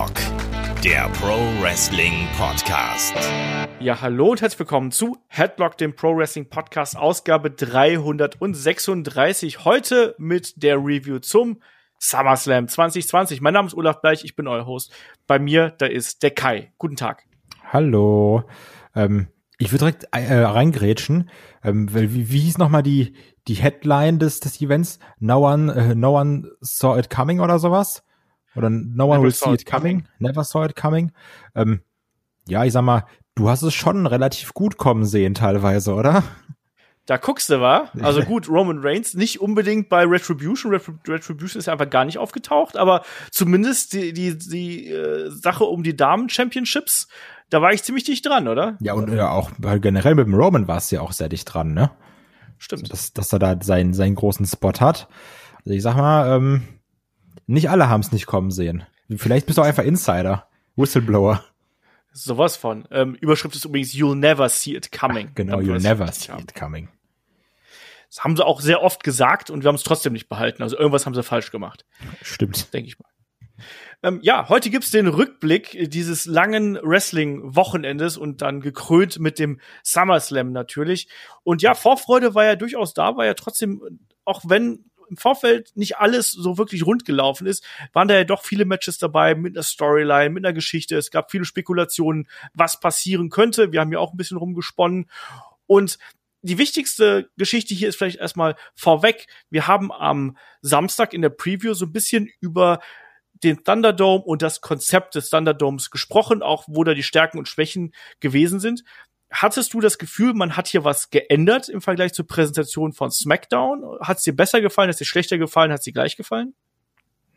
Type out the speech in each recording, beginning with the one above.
Headlock, der Pro Wrestling Podcast. Ja, hallo und herzlich willkommen zu Headlock, dem Pro Wrestling Podcast, Ausgabe 336. Heute mit der Review zum SummerSlam 2020. Mein Name ist Olaf Bleich, ich bin euer Host. Bei mir, da ist der Kai. Guten Tag. Hallo. Ähm, ich würde direkt äh, reingrätschen. Ähm, wie, wie hieß nochmal die, die Headline des, des Events? No one, uh, no one saw it coming oder sowas? Oder No one Never will see it coming. coming. Never saw it coming. Ähm, ja, ich sag mal, du hast es schon relativ gut kommen sehen teilweise, oder? Da guckst du, wa? Also gut, Roman Reigns nicht unbedingt bei Retribution. Retribution ist ja einfach gar nicht aufgetaucht, aber zumindest die, die, die äh, Sache um die Damen-Championships, da war ich ziemlich dicht dran, oder? Ja, und ja, auch generell mit dem Roman war es ja auch sehr dicht dran, ne? Stimmt. Also, dass, dass er da seinen, seinen großen Spot hat. Also ich sag mal, ähm, nicht alle haben es nicht kommen sehen. Vielleicht bist du auch einfach Insider. Whistleblower. Sowas von. Ähm, Überschrift ist übrigens You'll never see it coming. Ach, genau, you'll never see it coming. Das haben sie auch sehr oft gesagt und wir haben es trotzdem nicht behalten. Also irgendwas haben sie falsch gemacht. Stimmt. Denke ich mal. Ähm, ja, heute gibt's den Rückblick dieses langen Wrestling-Wochenendes und dann gekrönt mit dem SummerSlam natürlich. Und ja, Vorfreude war ja durchaus da, war ja trotzdem, auch wenn im Vorfeld nicht alles so wirklich rund gelaufen ist, waren da ja doch viele Matches dabei mit einer Storyline, mit einer Geschichte. Es gab viele Spekulationen, was passieren könnte. Wir haben ja auch ein bisschen rumgesponnen. Und die wichtigste Geschichte hier ist vielleicht erstmal vorweg. Wir haben am Samstag in der Preview so ein bisschen über den Thunderdome und das Konzept des Thunderdomes gesprochen, auch wo da die Stärken und Schwächen gewesen sind. Hattest du das Gefühl, man hat hier was geändert im Vergleich zur Präsentation von SmackDown? Hat es dir besser gefallen, hat es dir schlechter gefallen, hat es dir gleich gefallen?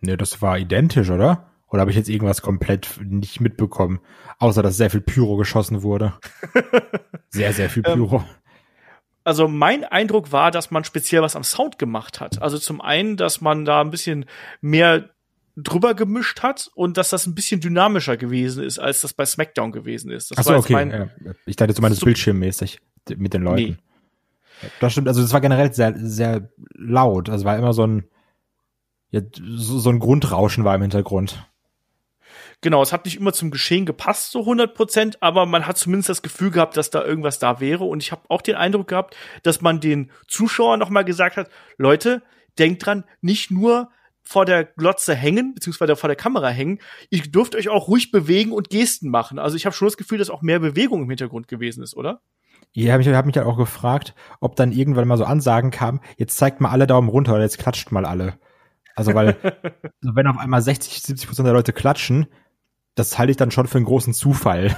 Nee, das war identisch, oder? Oder habe ich jetzt irgendwas komplett nicht mitbekommen? Außer, dass sehr viel Pyro geschossen wurde. sehr, sehr viel ähm, Pyro. also mein Eindruck war, dass man speziell was am Sound gemacht hat. Also zum einen, dass man da ein bisschen mehr drüber gemischt hat und dass das ein bisschen dynamischer gewesen ist, als das bei SmackDown gewesen ist. Das Achso, okay. Ja. Ich dachte, du meinst so bildschirmmäßig mit den Leuten. Nee. Das stimmt, also das war generell sehr, sehr laut. Also war immer so ein, ja, so, ein Grundrauschen war im Hintergrund. Genau, es hat nicht immer zum Geschehen gepasst, so 100 Prozent, aber man hat zumindest das Gefühl gehabt, dass da irgendwas da wäre. Und ich habe auch den Eindruck gehabt, dass man den Zuschauern noch mal gesagt hat, Leute, denkt dran, nicht nur vor der Glotze hängen, beziehungsweise vor der Kamera hängen. Ihr dürft euch auch ruhig bewegen und Gesten machen. Also ich habe schon das Gefühl, dass auch mehr Bewegung im Hintergrund gewesen ist, oder? Ja, ich habe mich halt auch gefragt, ob dann irgendwann mal so Ansagen kam, jetzt zeigt mal alle Daumen runter oder jetzt klatscht mal alle. Also weil, also wenn auf einmal 60, 70 Prozent der Leute klatschen, das halte ich dann schon für einen großen Zufall.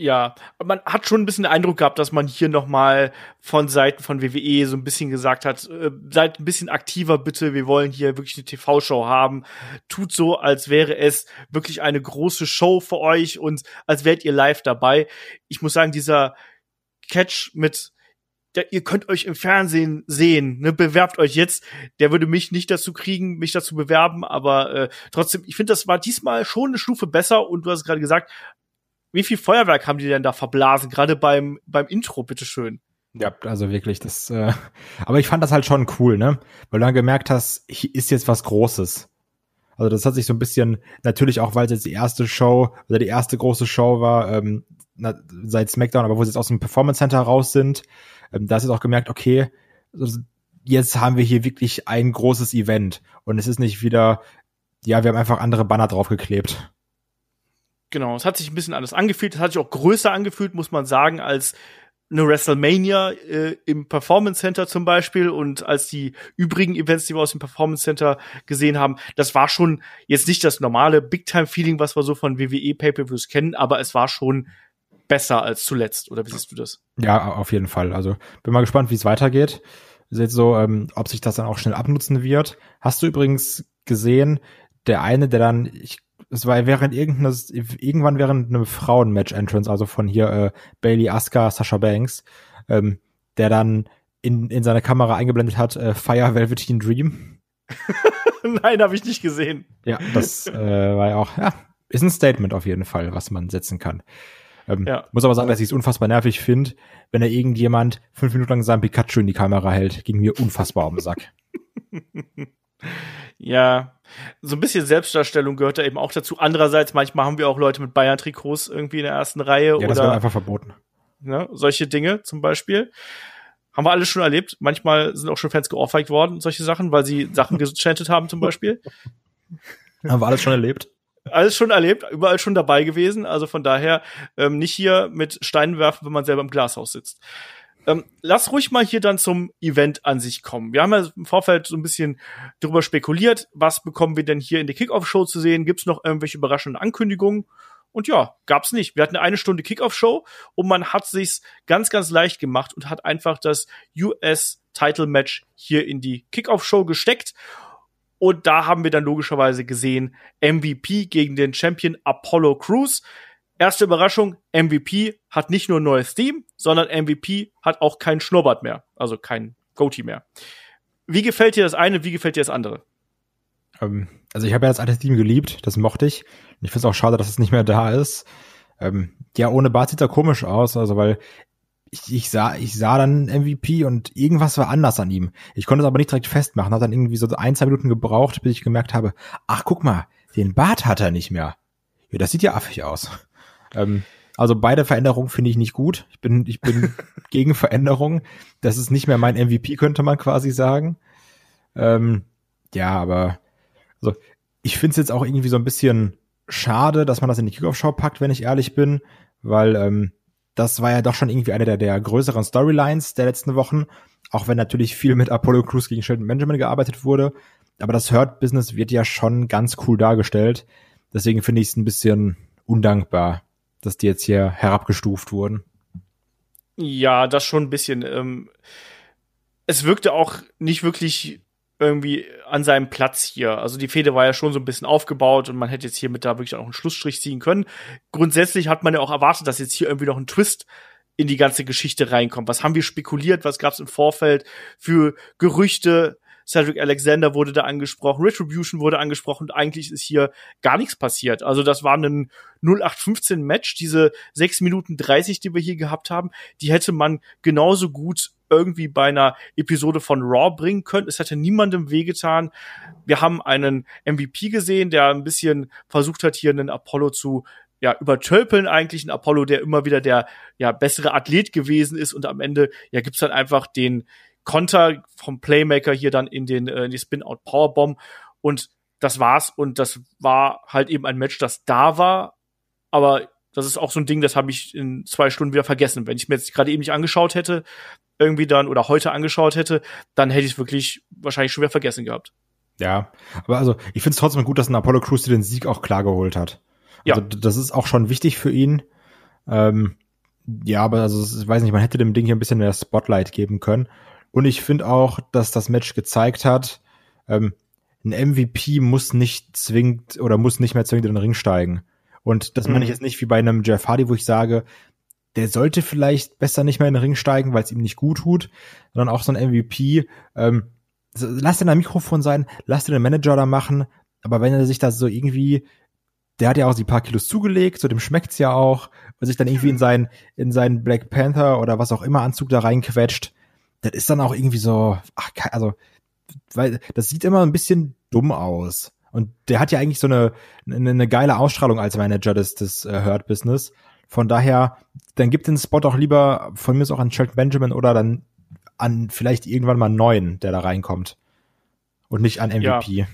Ja, man hat schon ein bisschen den Eindruck gehabt, dass man hier noch mal von Seiten von WWE so ein bisschen gesagt hat, äh, seid ein bisschen aktiver bitte, wir wollen hier wirklich eine TV-Show haben. Tut so, als wäre es wirklich eine große Show für euch und als wärt ihr live dabei. Ich muss sagen, dieser Catch mit der, ihr könnt euch im Fernsehen sehen, ne, bewerbt euch jetzt. Der würde mich nicht dazu kriegen, mich dazu bewerben, aber äh, trotzdem, ich finde, das war diesmal schon eine Stufe besser und du hast gerade gesagt, wie viel Feuerwerk haben die denn da verblasen, gerade beim, beim Intro, bitteschön. Ja, also wirklich, das, äh, aber ich fand das halt schon cool, ne? Weil du dann gemerkt hast, hier ist jetzt was Großes. Also das hat sich so ein bisschen, natürlich auch, weil es jetzt die erste Show oder die erste große Show war, ähm, seit SmackDown, aber wo sie jetzt aus dem Performance Center raus sind, ähm, da hast du auch gemerkt, okay, also jetzt haben wir hier wirklich ein großes Event und es ist nicht wieder, ja, wir haben einfach andere Banner draufgeklebt. Genau, es hat sich ein bisschen anders angefühlt. Es hat sich auch größer angefühlt, muss man sagen, als eine WrestleMania äh, im Performance Center zum Beispiel und als die übrigen Events, die wir aus dem Performance Center gesehen haben, das war schon jetzt nicht das normale Big-Time-Feeling, was wir so von WWE Pay-Per-Views kennen, aber es war schon besser als zuletzt. Oder wie siehst du das? Ja, auf jeden Fall. Also bin mal gespannt, wie es weitergeht. Seht so, ähm, ob sich das dann auch schnell abnutzen wird. Hast du übrigens gesehen, der eine, der dann, ich es war während irgendeines, irgendwann während einem Frauen-Match-Entrance, also von hier äh, Bailey Asuka, Sasha Banks, ähm, der dann in, in seine Kamera eingeblendet hat, äh, Fire Velveteen Dream. Nein, habe ich nicht gesehen. Ja, das äh, war ja auch, ja, ist ein Statement auf jeden Fall, was man setzen kann. Ähm, ja. Muss aber sagen, dass ich es unfassbar nervig finde, wenn da irgendjemand fünf Minuten lang sein Pikachu in die Kamera hält. Ging mir unfassbar um den Sack. Ja, so ein bisschen Selbstdarstellung gehört da eben auch dazu. Andererseits, manchmal haben wir auch Leute mit Bayern-Trikots irgendwie in der ersten Reihe Ja, oder das wird einfach verboten. ne, solche Dinge zum Beispiel. Haben wir alles schon erlebt. Manchmal sind auch schon Fans geohrfeigt worden, solche Sachen, weil sie Sachen gechantet haben zum Beispiel. Haben wir alles schon erlebt. Alles schon erlebt, überall schon dabei gewesen. Also von daher ähm, nicht hier mit Steinen werfen, wenn man selber im Glashaus sitzt. Ähm, lass ruhig mal hier dann zum Event an sich kommen. Wir haben ja im Vorfeld so ein bisschen darüber spekuliert, was bekommen wir denn hier in der Kickoff-Show zu sehen? Gibt es noch irgendwelche überraschenden Ankündigungen? Und ja, gab's nicht. Wir hatten eine Stunde Kickoff-Show und man hat sich's ganz, ganz leicht gemacht und hat einfach das US-Title-Match hier in die Kickoff-Show gesteckt. Und da haben wir dann logischerweise gesehen, MVP gegen den Champion Apollo Crews. Erste Überraschung, MVP hat nicht nur ein neues Theme, sondern MVP hat auch kein Schnurrbart mehr, also kein Goatee mehr. Wie gefällt dir das eine, wie gefällt dir das andere? Ähm, also ich habe ja das alte Team geliebt, das mochte ich. Ich finde es auch schade, dass es nicht mehr da ist. Ähm, ja, ohne Bart sieht er komisch aus, also weil ich, ich sah, ich sah dann MVP und irgendwas war anders an ihm. Ich konnte es aber nicht direkt festmachen, hat dann irgendwie so ein, zwei Minuten gebraucht, bis ich gemerkt habe, ach guck mal, den Bart hat er nicht mehr. Ja, das sieht ja affig aus. Ähm, also beide Veränderungen finde ich nicht gut. Ich bin, ich bin gegen Veränderungen. Das ist nicht mehr mein MVP, könnte man quasi sagen. Ähm, ja, aber also ich finde es jetzt auch irgendwie so ein bisschen schade, dass man das in die Kickoff-Show packt, wenn ich ehrlich bin, weil ähm, das war ja doch schon irgendwie eine der, der größeren Storylines der letzten Wochen, auch wenn natürlich viel mit Apollo Crews gegen Sheldon Benjamin gearbeitet wurde. Aber das Hurt-Business wird ja schon ganz cool dargestellt. Deswegen finde ich es ein bisschen undankbar, dass die jetzt hier herabgestuft wurden. Ja, das schon ein bisschen. Ähm, es wirkte auch nicht wirklich irgendwie an seinem Platz hier. Also die Fehde war ja schon so ein bisschen aufgebaut und man hätte jetzt hier mit da wirklich auch einen Schlussstrich ziehen können. Grundsätzlich hat man ja auch erwartet, dass jetzt hier irgendwie noch ein Twist in die ganze Geschichte reinkommt. Was haben wir spekuliert? Was gab es im Vorfeld für Gerüchte? Cedric Alexander wurde da angesprochen, Retribution wurde angesprochen und eigentlich ist hier gar nichts passiert. Also das war ein 0815 Match, diese 6 Minuten 30, die wir hier gehabt haben, die hätte man genauso gut irgendwie bei einer Episode von Raw bringen können. Es hätte niemandem wehgetan. Wir haben einen MVP gesehen, der ein bisschen versucht hat, hier einen Apollo zu ja, übertölpeln eigentlich ein Apollo, der immer wieder der ja bessere Athlet gewesen ist und am Ende ja gibt's dann einfach den Konter vom Playmaker hier dann in den äh, in die Spin-out Powerbomb und das war's und das war halt eben ein Match, das da war, aber das ist auch so ein Ding, das habe ich in zwei Stunden wieder vergessen. Wenn ich mir jetzt gerade eben nicht angeschaut hätte, irgendwie dann oder heute angeschaut hätte, dann hätte ich es wirklich wahrscheinlich schon wieder vergessen gehabt. Ja, aber also ich finde es trotzdem gut, dass ein Apollo Crews den Sieg auch klar geholt hat. Ja. Also das ist auch schon wichtig für ihn. Ähm, ja, aber also ich weiß nicht, man hätte dem Ding hier ein bisschen mehr Spotlight geben können. Und ich finde auch, dass das Match gezeigt hat, ähm, ein MVP muss nicht zwingend oder muss nicht mehr zwingend in den Ring steigen. Und das meine ich Mhm. jetzt nicht wie bei einem Jeff Hardy, wo ich sage, der sollte vielleicht besser nicht mehr in den Ring steigen, weil es ihm nicht gut tut, sondern auch so ein MVP. Ähm, lass den am Mikrofon sein, lass den Manager da machen, aber wenn er sich da so irgendwie, der hat ja auch die paar Kilos zugelegt, so dem schmeckt's ja auch, und sich dann irgendwie in seinen, in seinen Black Panther oder was auch immer Anzug da reinquetscht, das ist dann auch irgendwie so, ach, also, weil das sieht immer ein bisschen dumm aus. Und der hat ja eigentlich so eine, eine, eine geile Ausstrahlung als Manager des, des äh, Hurt Business. Von daher, dann gibt den Spot auch lieber von mir aus auch an Shelton Benjamin oder dann an vielleicht irgendwann mal einen neuen, der da reinkommt. Und nicht an MVP.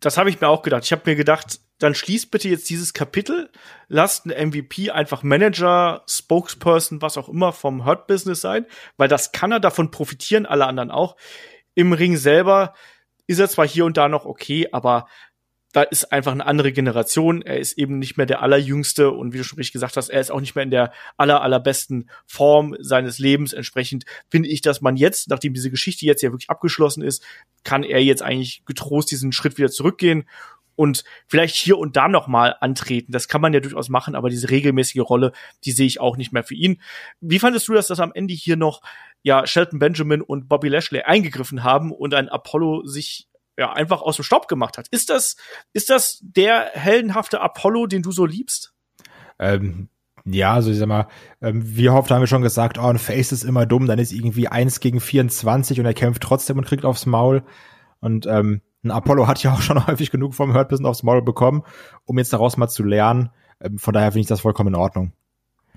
Das habe ich mir auch gedacht. Ich habe mir gedacht, dann schließt bitte jetzt dieses Kapitel, lasst einen MVP einfach Manager, Spokesperson, was auch immer vom Hurt Business sein, weil das kann er, davon profitieren alle anderen auch. Im Ring selber ist er zwar hier und da noch okay, aber da ist einfach eine andere Generation. Er ist eben nicht mehr der allerjüngste und wie du schon richtig gesagt hast, er ist auch nicht mehr in der aller, allerbesten Form seines Lebens. Entsprechend finde ich, dass man jetzt, nachdem diese Geschichte jetzt ja wirklich abgeschlossen ist, kann er jetzt eigentlich getrost diesen Schritt wieder zurückgehen und vielleicht hier und da noch mal antreten. Das kann man ja durchaus machen, aber diese regelmäßige Rolle, die sehe ich auch nicht mehr für ihn. Wie fandest du das, dass am Ende hier noch ja Shelton Benjamin und Bobby Lashley eingegriffen haben und ein Apollo sich ja einfach aus dem Staub gemacht hat? Ist das ist das der heldenhafte Apollo, den du so liebst? Ähm, ja, also ich sag mal, ähm, wie oft haben wir schon gesagt, oh, ein Face ist immer dumm, dann ist irgendwie eins gegen 24 und er kämpft trotzdem und kriegt aufs Maul. Und ähm, ein Apollo hat ja auch schon häufig genug vom Hurt bisschen aufs Maul bekommen, um jetzt daraus mal zu lernen. Ähm, von daher finde ich das vollkommen in Ordnung.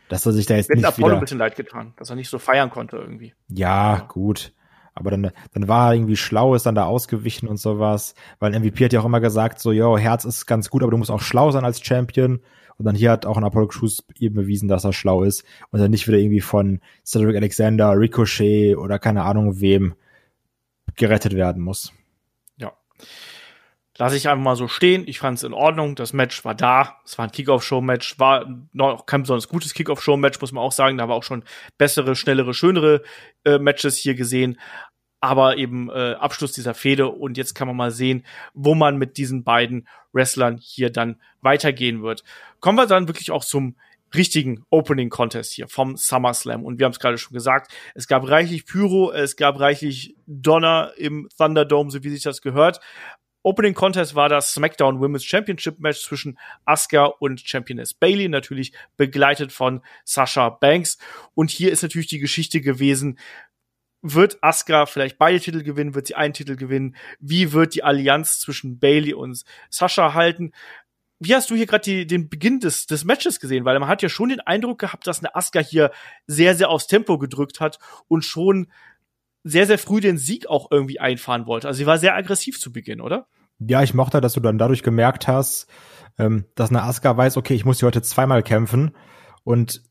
Dass er sich da jetzt Mit nicht Apollo wieder, ein bisschen leid getan, dass er nicht so feiern konnte irgendwie. ja, gut. Aber dann, dann war er irgendwie schlau, ist dann da ausgewichen und sowas. Weil ein MVP hat ja auch immer gesagt, so, yo, Herz ist ganz gut, aber du musst auch schlau sein als Champion. Und dann hier hat auch ein Apollo Crews eben bewiesen, dass er schlau ist. Und dann nicht wieder irgendwie von Cedric Alexander, Ricochet oder keine Ahnung wem gerettet werden muss. Ja. Lasse ich einfach mal so stehen. Ich fand es in Ordnung. Das Match war da. Es war ein Kickoff-Show-Match. War noch kein besonders gutes Kickoff-Show-Match, muss man auch sagen. Da wir auch schon bessere, schnellere, schönere äh, Matches hier gesehen. Aber eben äh, Abschluss dieser Fehde. Und jetzt kann man mal sehen, wo man mit diesen beiden Wrestlern hier dann weitergehen wird. Kommen wir dann wirklich auch zum richtigen Opening Contest hier vom SummerSlam. Und wir haben es gerade schon gesagt, es gab reichlich Pyro, es gab reichlich Donner im Thunderdome, so wie sich das gehört. Opening Contest war das SmackDown Women's Championship Match zwischen Asuka und Championess Bailey, natürlich begleitet von Sasha Banks. Und hier ist natürlich die Geschichte gewesen, wird Asuka vielleicht beide Titel gewinnen, wird sie einen Titel gewinnen? Wie wird die Allianz zwischen Bailey und Sasha halten? Wie hast du hier gerade den Beginn des, des Matches gesehen? Weil man hat ja schon den Eindruck gehabt, dass eine Asuka hier sehr, sehr aufs Tempo gedrückt hat und schon sehr, sehr früh den Sieg auch irgendwie einfahren wollte. Also sie war sehr aggressiv zu Beginn, oder? Ja, ich mochte, dass du dann dadurch gemerkt hast, ähm, dass eine Asuka weiß, okay, ich muss hier heute zweimal kämpfen und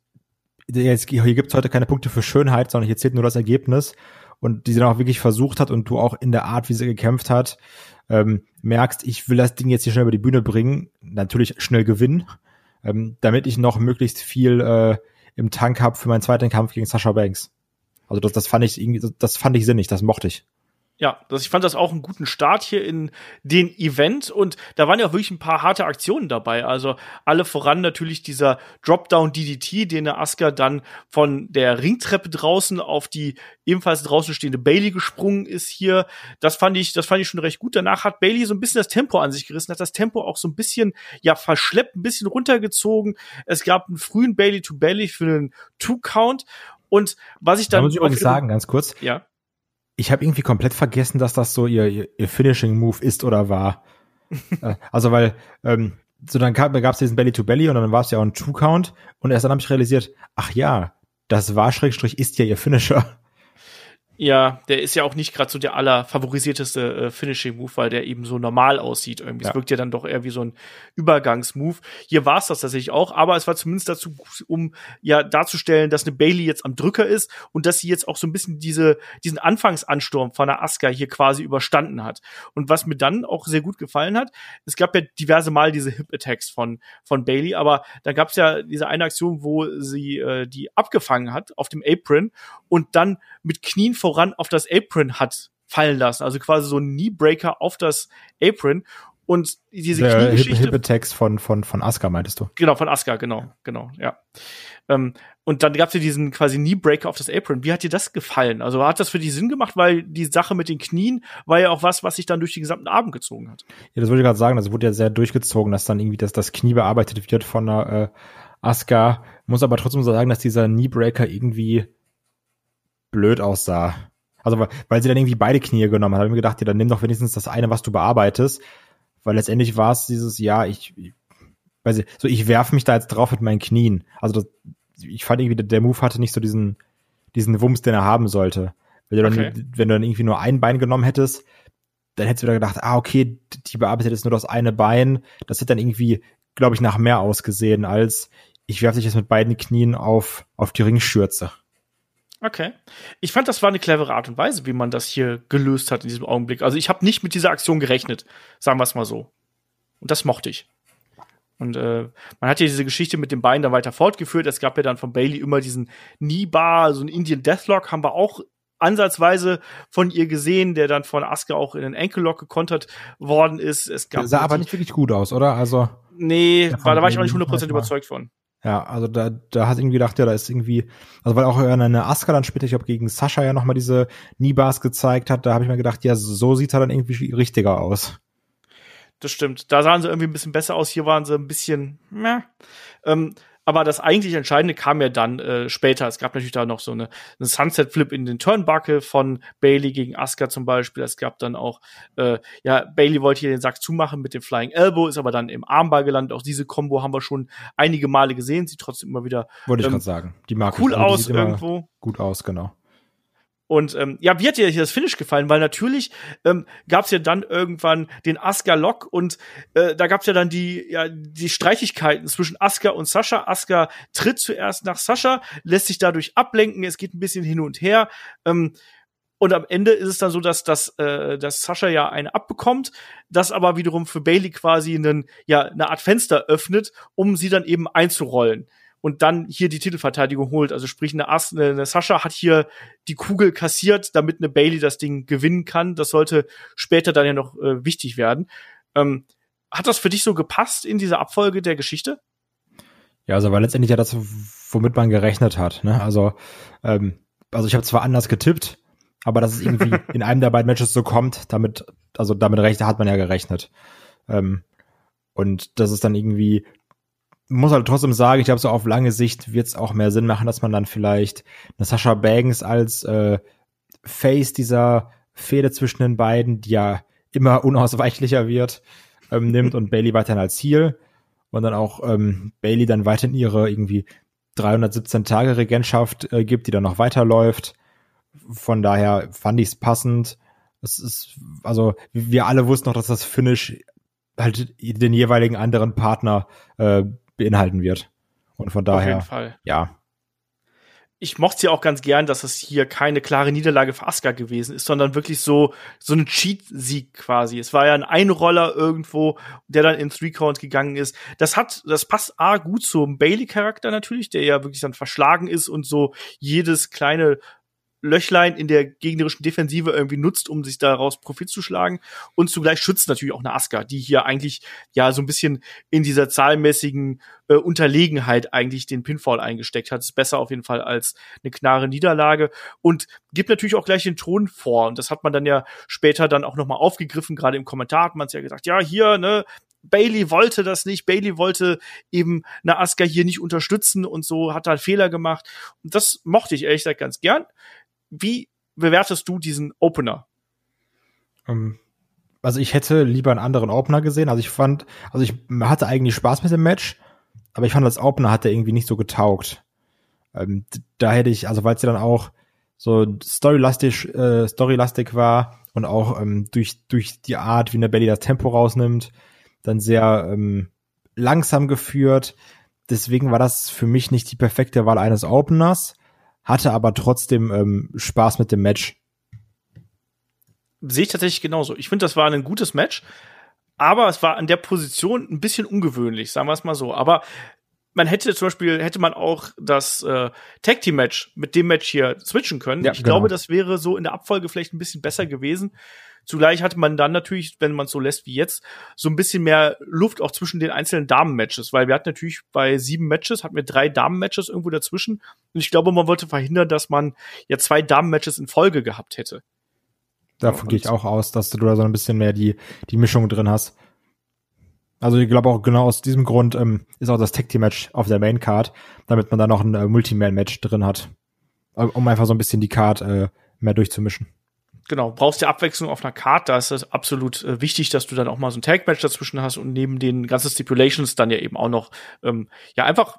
jetzt, hier gibt's heute keine Punkte für Schönheit, sondern hier zählt nur das Ergebnis und die sie dann auch wirklich versucht hat und du auch in der Art, wie sie gekämpft hat, ähm, merkst, ich will das Ding jetzt hier schnell über die Bühne bringen, natürlich schnell gewinnen, ähm, damit ich noch möglichst viel äh, im Tank habe für meinen zweiten Kampf gegen Sasha Banks. Also das, das fand ich irgendwie, das fand ich sinnig, das mochte ich. Ja, das, ich fand das auch einen guten Start hier in den Event und da waren ja auch wirklich ein paar harte Aktionen dabei. Also alle voran natürlich dieser Dropdown DDT, den der Asuka dann von der Ringtreppe draußen auf die ebenfalls draußen stehende Bailey gesprungen ist hier. Das fand ich, das fand ich schon recht gut. Danach hat Bailey so ein bisschen das Tempo an sich gerissen, hat das Tempo auch so ein bisschen, ja, verschleppt, ein bisschen runtergezogen. Es gab einen frühen Bailey to Bailey für einen Two-Count und was ich dann. Da muss ich übrigens sagen, ganz kurz. Ja ich habe irgendwie komplett vergessen, dass das so ihr, ihr, ihr Finishing Move ist oder war. Äh, also weil ähm, so dann gab es diesen Belly to Belly und dann war es ja auch ein Two Count und erst dann habe ich realisiert, ach ja, das war Schrägstrich ist ja ihr Finisher. Ja, der ist ja auch nicht gerade so der allerfavorisierteste äh, Finishing-Move, weil der eben so normal aussieht. Irgendwie. Ja. Es wirkt ja dann doch eher wie so ein Übergangsmove. Hier war es das tatsächlich auch, aber es war zumindest dazu, um ja darzustellen, dass eine Bailey jetzt am Drücker ist und dass sie jetzt auch so ein bisschen diese, diesen Anfangsansturm von der Asuka hier quasi überstanden hat. Und was mir dann auch sehr gut gefallen hat, es gab ja diverse Mal diese Hip-Attacks von, von Bailey, aber da gab es ja diese eine Aktion, wo sie äh, die abgefangen hat auf dem Apron und dann mit Knien vor voran auf das Apron hat fallen lassen. Also quasi so ein Kneebreaker auf das Apron. Und diese Der Kniegeschichte. Hip, Attacks von, von, von Asuka, meintest du? Genau, von Asuka, genau, genau, ja. Ähm, und dann gab's ja diesen quasi Kneebreaker auf das Apron. Wie hat dir das gefallen? Also hat das für dich Sinn gemacht, weil die Sache mit den Knien war ja auch was, was sich dann durch den gesamten Abend gezogen hat. Ja, das wollte ich gerade sagen. Das wurde ja sehr durchgezogen, dass dann irgendwie das, das Knie bearbeitet wird von der äh, Asuka. Muss aber trotzdem so sagen, dass dieser Kneebreaker irgendwie blöd aussah. Also weil, sie dann irgendwie beide Knie genommen hat, habe ich mir gedacht, ja, dann nimm doch wenigstens das eine, was du bearbeitest. Weil letztendlich war es dieses, ja, ich, ich weiß nicht, so ich werfe mich da jetzt drauf mit meinen Knien. Also das, ich fand irgendwie, der Move hatte nicht so diesen, diesen Wumms, den er haben sollte. Wenn du, okay. dann, wenn du dann irgendwie nur ein Bein genommen hättest, dann hättest du wieder gedacht, ah, okay, die bearbeitet jetzt nur das eine Bein. Das hätte dann irgendwie, glaube ich, nach mehr ausgesehen, als ich werfe dich jetzt mit beiden Knien auf, auf die Ringschürze. Okay. Ich fand, das war eine clevere Art und Weise, wie man das hier gelöst hat in diesem Augenblick. Also ich habe nicht mit dieser Aktion gerechnet, sagen wir es mal so. Und das mochte ich. Und äh, man hat ja diese Geschichte mit dem Bein dann weiter fortgeführt. Es gab ja dann von Bailey immer diesen Knee-Bar, so ein Indian Deathlock, haben wir auch ansatzweise von ihr gesehen, der dann von Asuka auch in den Ankle Lock gekontert worden ist. Es gab sah aber nicht wirklich gut aus, oder? Also nee, war, da war ich auch nicht 100% überzeugt von. Ja, also da, da hat irgendwie gedacht, ja, da ist irgendwie, also weil auch eine Asuka dann später, ich glaube, gegen Sascha ja nochmal diese Kniebars gezeigt hat, da habe ich mir gedacht, ja, so sieht er dann irgendwie richtiger aus. Das stimmt. Da sahen sie irgendwie ein bisschen besser aus, hier waren sie ein bisschen, meh. Ähm, aber das eigentlich Entscheidende kam ja dann äh, später. Es gab natürlich da noch so eine, eine Sunset-Flip in den Turnbuckle von Bailey gegen Asuka zum Beispiel. Es gab dann auch, äh, ja, Bailey wollte hier den Sack zumachen mit dem Flying Elbow, ist aber dann im Armball gelandet. Auch diese Combo haben wir schon einige Male gesehen. Sieht trotzdem immer wieder Wollte ich ähm, gerade sagen. Die mag cool ich. Also, die aus sieht irgendwo. Gut aus, genau. Und ähm, ja, wie hat dir das Finish gefallen? Weil natürlich ähm, gab es ja dann irgendwann den Asuka Lock und äh, da gab es ja dann die ja die Streitigkeiten zwischen Asuka und Sascha. Asuka tritt zuerst nach Sascha, lässt sich dadurch ablenken. Es geht ein bisschen hin und her. Ähm, und am Ende ist es dann so, dass, dass, äh, dass Sascha ja eine abbekommt, das aber wiederum für Bailey quasi einen, ja, eine Art Fenster öffnet, um sie dann eben einzurollen und dann hier die Titelverteidigung holt. Also sprich, eine, As eine, eine Sascha hat hier die Kugel kassiert, damit eine Bailey das Ding gewinnen kann. Das sollte später dann ja noch äh, wichtig werden. Ähm, hat das für dich so gepasst in dieser Abfolge der Geschichte? Ja, also war letztendlich ja das, womit man gerechnet hat. Ne? Also, ähm, also ich habe zwar anders getippt, aber dass es irgendwie in einem der beiden Matches so kommt, damit, also damit recht, hat man ja gerechnet. Ähm, und das ist dann irgendwie muss halt trotzdem sagen, ich glaube, so auf lange Sicht wird es auch mehr Sinn machen, dass man dann vielleicht eine Sascha Banks als äh, Face dieser Fehde zwischen den beiden, die ja immer unausweichlicher wird, ähm, nimmt und Bailey weiterhin als Ziel und dann auch ähm, Bailey dann weiterhin ihre irgendwie 317 Tage Regentschaft äh, gibt, die dann noch weiterläuft. Von daher fand ich es passend. Es ist, also wir alle wussten noch, dass das Finish halt den jeweiligen anderen Partner äh, beinhalten wird. Und von daher, Auf jeden Fall. ja. Ich mochte ja auch ganz gern, dass es hier keine klare Niederlage für Asuka gewesen ist, sondern wirklich so, so ein Cheat-Sieg quasi. Es war ja ein Einroller irgendwo, der dann in Three Count gegangen ist. Das hat, das passt A gut zum Bailey-Charakter natürlich, der ja wirklich dann verschlagen ist und so jedes kleine Löchlein in der gegnerischen Defensive irgendwie nutzt, um sich daraus Profit zu schlagen. Und zugleich schützt natürlich auch eine Aska, die hier eigentlich ja so ein bisschen in dieser zahlmäßigen äh, Unterlegenheit eigentlich den Pinfall eingesteckt hat. ist besser auf jeden Fall als eine klare Niederlage und gibt natürlich auch gleich den Ton vor. Und das hat man dann ja später dann auch nochmal aufgegriffen. Gerade im Kommentar hat man es ja gesagt, ja, hier, ne, Bailey wollte das nicht. Bailey wollte eben eine Aska hier nicht unterstützen und so hat da einen Fehler gemacht. Und das mochte ich ehrlich gesagt ganz gern wie bewertest du diesen Opener? Ähm, also ich hätte lieber einen anderen Opener gesehen. Also ich fand, also ich hatte eigentlich Spaß mit dem Match, aber ich fand als Opener hat er irgendwie nicht so getaugt. Ähm, da hätte ich, also weil es ja dann auch so storylastig, äh, storylastig war und auch ähm, durch durch die Art, wie eine Belly das Tempo rausnimmt, dann sehr ähm, langsam geführt. Deswegen war das für mich nicht die perfekte Wahl eines Openers hatte aber trotzdem ähm, Spaß mit dem Match. Sehe ich tatsächlich genauso. Ich finde, das war ein gutes Match, aber es war an der Position ein bisschen ungewöhnlich, sagen wir es mal so. Aber man hätte zum Beispiel, hätte man auch das äh, Tag Team Match mit dem Match hier switchen können. Ja, ich genau. glaube, das wäre so in der Abfolge vielleicht ein bisschen besser gewesen. Zugleich hatte man dann natürlich, wenn man es so lässt wie jetzt, so ein bisschen mehr Luft auch zwischen den einzelnen Damen-Matches, weil wir hatten natürlich bei sieben Matches, hatten wir drei Damen-Matches irgendwo dazwischen. Und ich glaube, man wollte verhindern, dass man ja zwei Damen-Matches in Folge gehabt hätte. Davon gehe ich auch aus, dass du da so ein bisschen mehr die, die Mischung drin hast. Also ich glaube auch genau aus diesem Grund ähm, ist auch das Tag Team Match auf der Main Card, damit man da noch ein äh, Multiman Match drin hat, um einfach so ein bisschen die Card äh, mehr durchzumischen genau, brauchst ja Abwechslung auf einer Karte, da ist es absolut äh, wichtig, dass du dann auch mal so ein Tag-Match dazwischen hast und neben den ganzen Stipulations dann ja eben auch noch, ähm, ja, einfach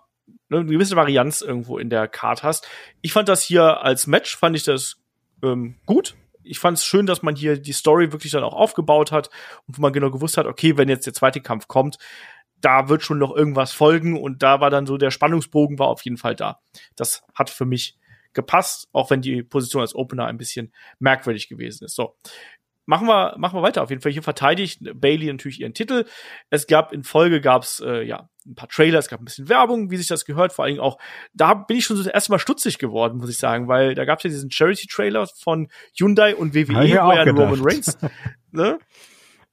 ne, eine gewisse Varianz irgendwo in der Card hast. Ich fand das hier als Match, fand ich das ähm, gut. Ich fand es schön, dass man hier die Story wirklich dann auch aufgebaut hat und wo man genau gewusst hat, okay, wenn jetzt der zweite Kampf kommt, da wird schon noch irgendwas folgen und da war dann so der Spannungsbogen war auf jeden Fall da. Das hat für mich gepasst, auch wenn die Position als Opener ein bisschen merkwürdig gewesen ist. So. Machen wir, machen wir weiter. Auf jeden Fall hier verteidigt Bailey natürlich ihren Titel. Es gab in Folge gab's äh, ja ein paar Trailer, es gab ein bisschen Werbung, wie sich das gehört. Vor allem auch, da bin ich schon so das erste Mal stutzig geworden, muss ich sagen, weil da gab's ja diesen Charity-Trailer von Hyundai und WWE, wo ja Roman Reigns. ne?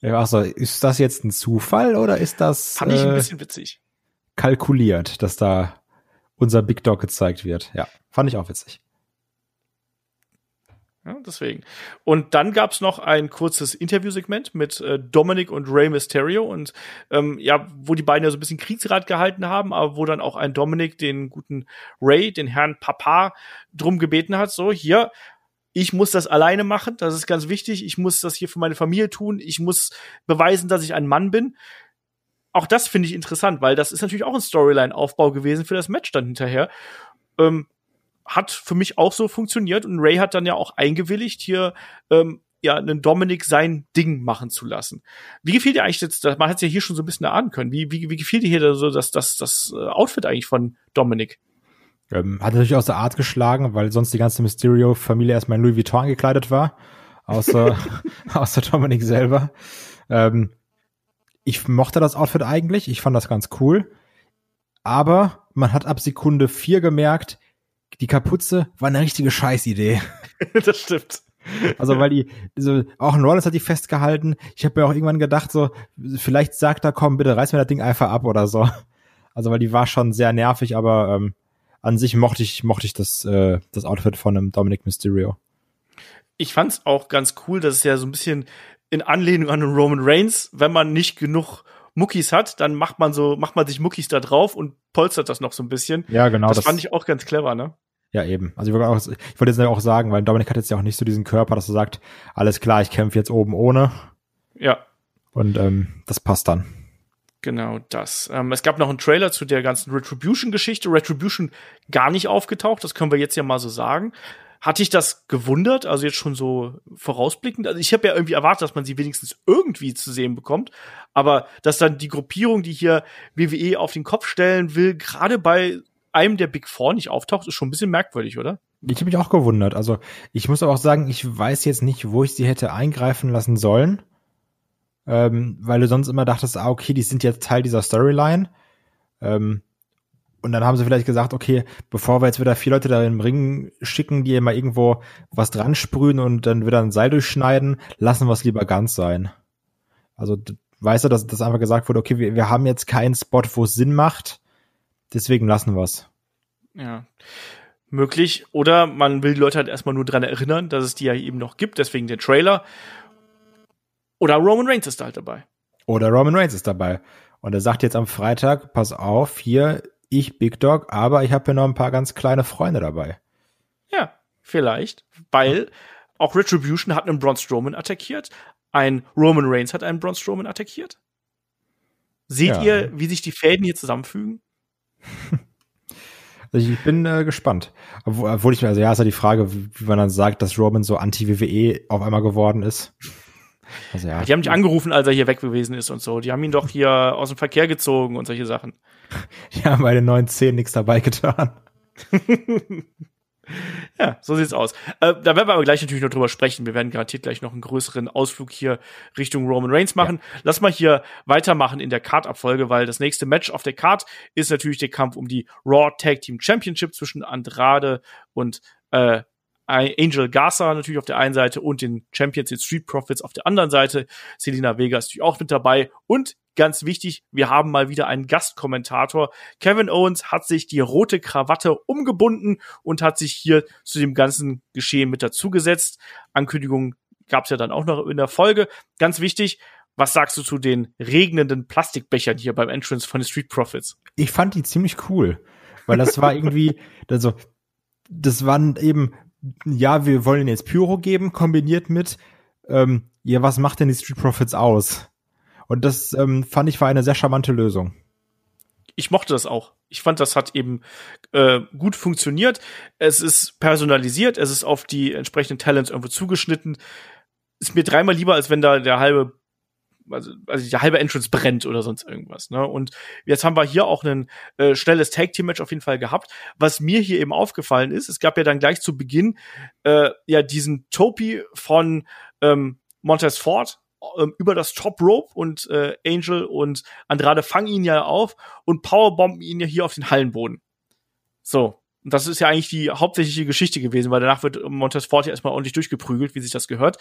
Ja, also ist das jetzt ein Zufall oder ist das? Fand ich ein äh, bisschen witzig. Kalkuliert, dass da unser Big Dog gezeigt wird. Ja, fand ich auch witzig. Ja, deswegen. Und dann gab's noch ein kurzes Interviewsegment mit äh, Dominic und Rey Mysterio und ähm, ja, wo die beiden ja so ein bisschen Kriegsrat gehalten haben, aber wo dann auch ein Dominic den guten Ray, den Herrn Papa, drum gebeten hat, so hier, ich muss das alleine machen, das ist ganz wichtig, ich muss das hier für meine Familie tun, ich muss beweisen, dass ich ein Mann bin. Auch das finde ich interessant, weil das ist natürlich auch ein Storyline-Aufbau gewesen für das Match dann hinterher. Ähm, hat für mich auch so funktioniert und Ray hat dann ja auch eingewilligt, hier ähm, ja einen Dominik sein Ding machen zu lassen. Wie gefiel dir eigentlich jetzt, man hat es ja hier schon so ein bisschen erahnen können, wie, wie, wie gefiel dir hier so das, das, das äh, Outfit eigentlich von Dominik? Ähm, hat natürlich aus der Art geschlagen, weil sonst die ganze Mysterio-Familie erstmal in Louis Vuitton gekleidet war. Außer, außer Dominik selber. Ähm, ich mochte das Outfit eigentlich. Ich fand das ganz cool. Aber man hat ab Sekunde vier gemerkt, die Kapuze war eine richtige Scheißidee. das stimmt. Also weil die, so, auch ein Rollins hat die festgehalten. Ich habe mir auch irgendwann gedacht, so, vielleicht sagt er, komm, bitte reiß mir das Ding einfach ab oder so. Also weil die war schon sehr nervig, aber ähm, an sich mochte ich, mochte ich das, äh, das Outfit von einem Dominic Mysterio. Ich fand's auch ganz cool, dass es ja so ein bisschen in Anlehnung an den Roman Reigns, wenn man nicht genug Muckis hat, dann macht man so, macht man sich Muckis da drauf und polstert das noch so ein bisschen. Ja, genau. Das, das fand ich auch ganz clever, ne? Ja, eben. Also ich wollte, auch, ich wollte jetzt auch sagen, weil Dominik hat jetzt ja auch nicht so diesen Körper, dass er sagt, alles klar, ich kämpfe jetzt oben ohne. Ja. Und ähm, das passt dann. Genau das. Ähm, es gab noch einen Trailer zu der ganzen Retribution-Geschichte. Retribution gar nicht aufgetaucht, das können wir jetzt ja mal so sagen. Hatte ich das gewundert, also jetzt schon so vorausblickend? Also ich habe ja irgendwie erwartet, dass man sie wenigstens irgendwie zu sehen bekommt, aber dass dann die Gruppierung, die hier WWE auf den Kopf stellen will, gerade bei einem der Big Four nicht auftaucht, ist schon ein bisschen merkwürdig, oder? Ich habe mich auch gewundert. Also ich muss aber auch sagen, ich weiß jetzt nicht, wo ich sie hätte eingreifen lassen sollen, ähm, weil du sonst immer dachtest, ah okay, die sind jetzt Teil dieser Storyline. Ähm, und dann haben sie vielleicht gesagt, okay, bevor wir jetzt wieder vier Leute da im Ring schicken, die mal irgendwo was dran sprühen und dann wieder ein Seil durchschneiden, lassen wir es lieber ganz sein. Also weißt du, dass das einfach gesagt wurde, okay, wir, wir haben jetzt keinen Spot, wo es Sinn macht, deswegen lassen wir es. Ja. Möglich. Oder man will die Leute halt erstmal nur dran erinnern, dass es die ja eben noch gibt, deswegen den Trailer. Oder Roman Reigns ist da halt dabei. Oder Roman Reigns ist dabei. Und er sagt jetzt am Freitag, pass auf, hier, ich Big Dog, aber ich habe hier noch ein paar ganz kleine Freunde dabei. Ja, vielleicht, weil auch Retribution hat einen Braun Strowman attackiert, ein Roman Reigns hat einen Braun Strowman attackiert. Seht ja. ihr, wie sich die Fäden hier zusammenfügen? Also ich bin äh, gespannt. Obwohl ich mir, also ja, ist ja die Frage, wie, wie man dann sagt, dass Roman so anti-WWE auf einmal geworden ist. Also ja. Die haben dich angerufen, als er hier weg gewesen ist und so. Die haben ihn doch hier aus dem Verkehr gezogen und solche Sachen. Die haben bei den neuen Zehn nichts dabei getan. ja, so sieht's aus. Äh, da werden wir aber gleich natürlich noch drüber sprechen. Wir werden garantiert gleich noch einen größeren Ausflug hier Richtung Roman Reigns machen. Ja. Lass mal hier weitermachen in der Card-Abfolge, weil das nächste Match auf der Card ist natürlich der Kampf um die Raw Tag Team Championship zwischen Andrade und äh, Angel Garza natürlich auf der einen Seite und den Champions, den Street Profits auf der anderen Seite. Selina Vega ist natürlich auch mit dabei. Und ganz wichtig, wir haben mal wieder einen Gastkommentator. Kevin Owens hat sich die rote Krawatte umgebunden und hat sich hier zu dem ganzen Geschehen mit dazugesetzt. Ankündigungen gab es ja dann auch noch in der Folge. Ganz wichtig, was sagst du zu den regnenden Plastikbechern hier beim Entrance von den Street Profits? Ich fand die ziemlich cool, weil das war irgendwie, also das waren eben ja, wir wollen jetzt Pyro geben, kombiniert mit, ähm, ja, was macht denn die Street Profits aus? Und das ähm, fand ich war eine sehr charmante Lösung. Ich mochte das auch. Ich fand, das hat eben äh, gut funktioniert. Es ist personalisiert, es ist auf die entsprechenden Talents irgendwo zugeschnitten. Ist mir dreimal lieber, als wenn da der halbe also, also die halbe Entrance brennt oder sonst irgendwas. Ne? Und jetzt haben wir hier auch ein äh, schnelles Tag-Team-Match auf jeden Fall gehabt. Was mir hier eben aufgefallen ist, es gab ja dann gleich zu Beginn äh, ja diesen Topi von ähm, Montez Ford ähm, über das Top Rope und äh, Angel und Andrade fangen ihn ja auf und powerbomben ihn ja hier auf den Hallenboden. So. Und das ist ja eigentlich die hauptsächliche Geschichte gewesen, weil danach wird Montez Ford ja erstmal ordentlich durchgeprügelt, wie sich das gehört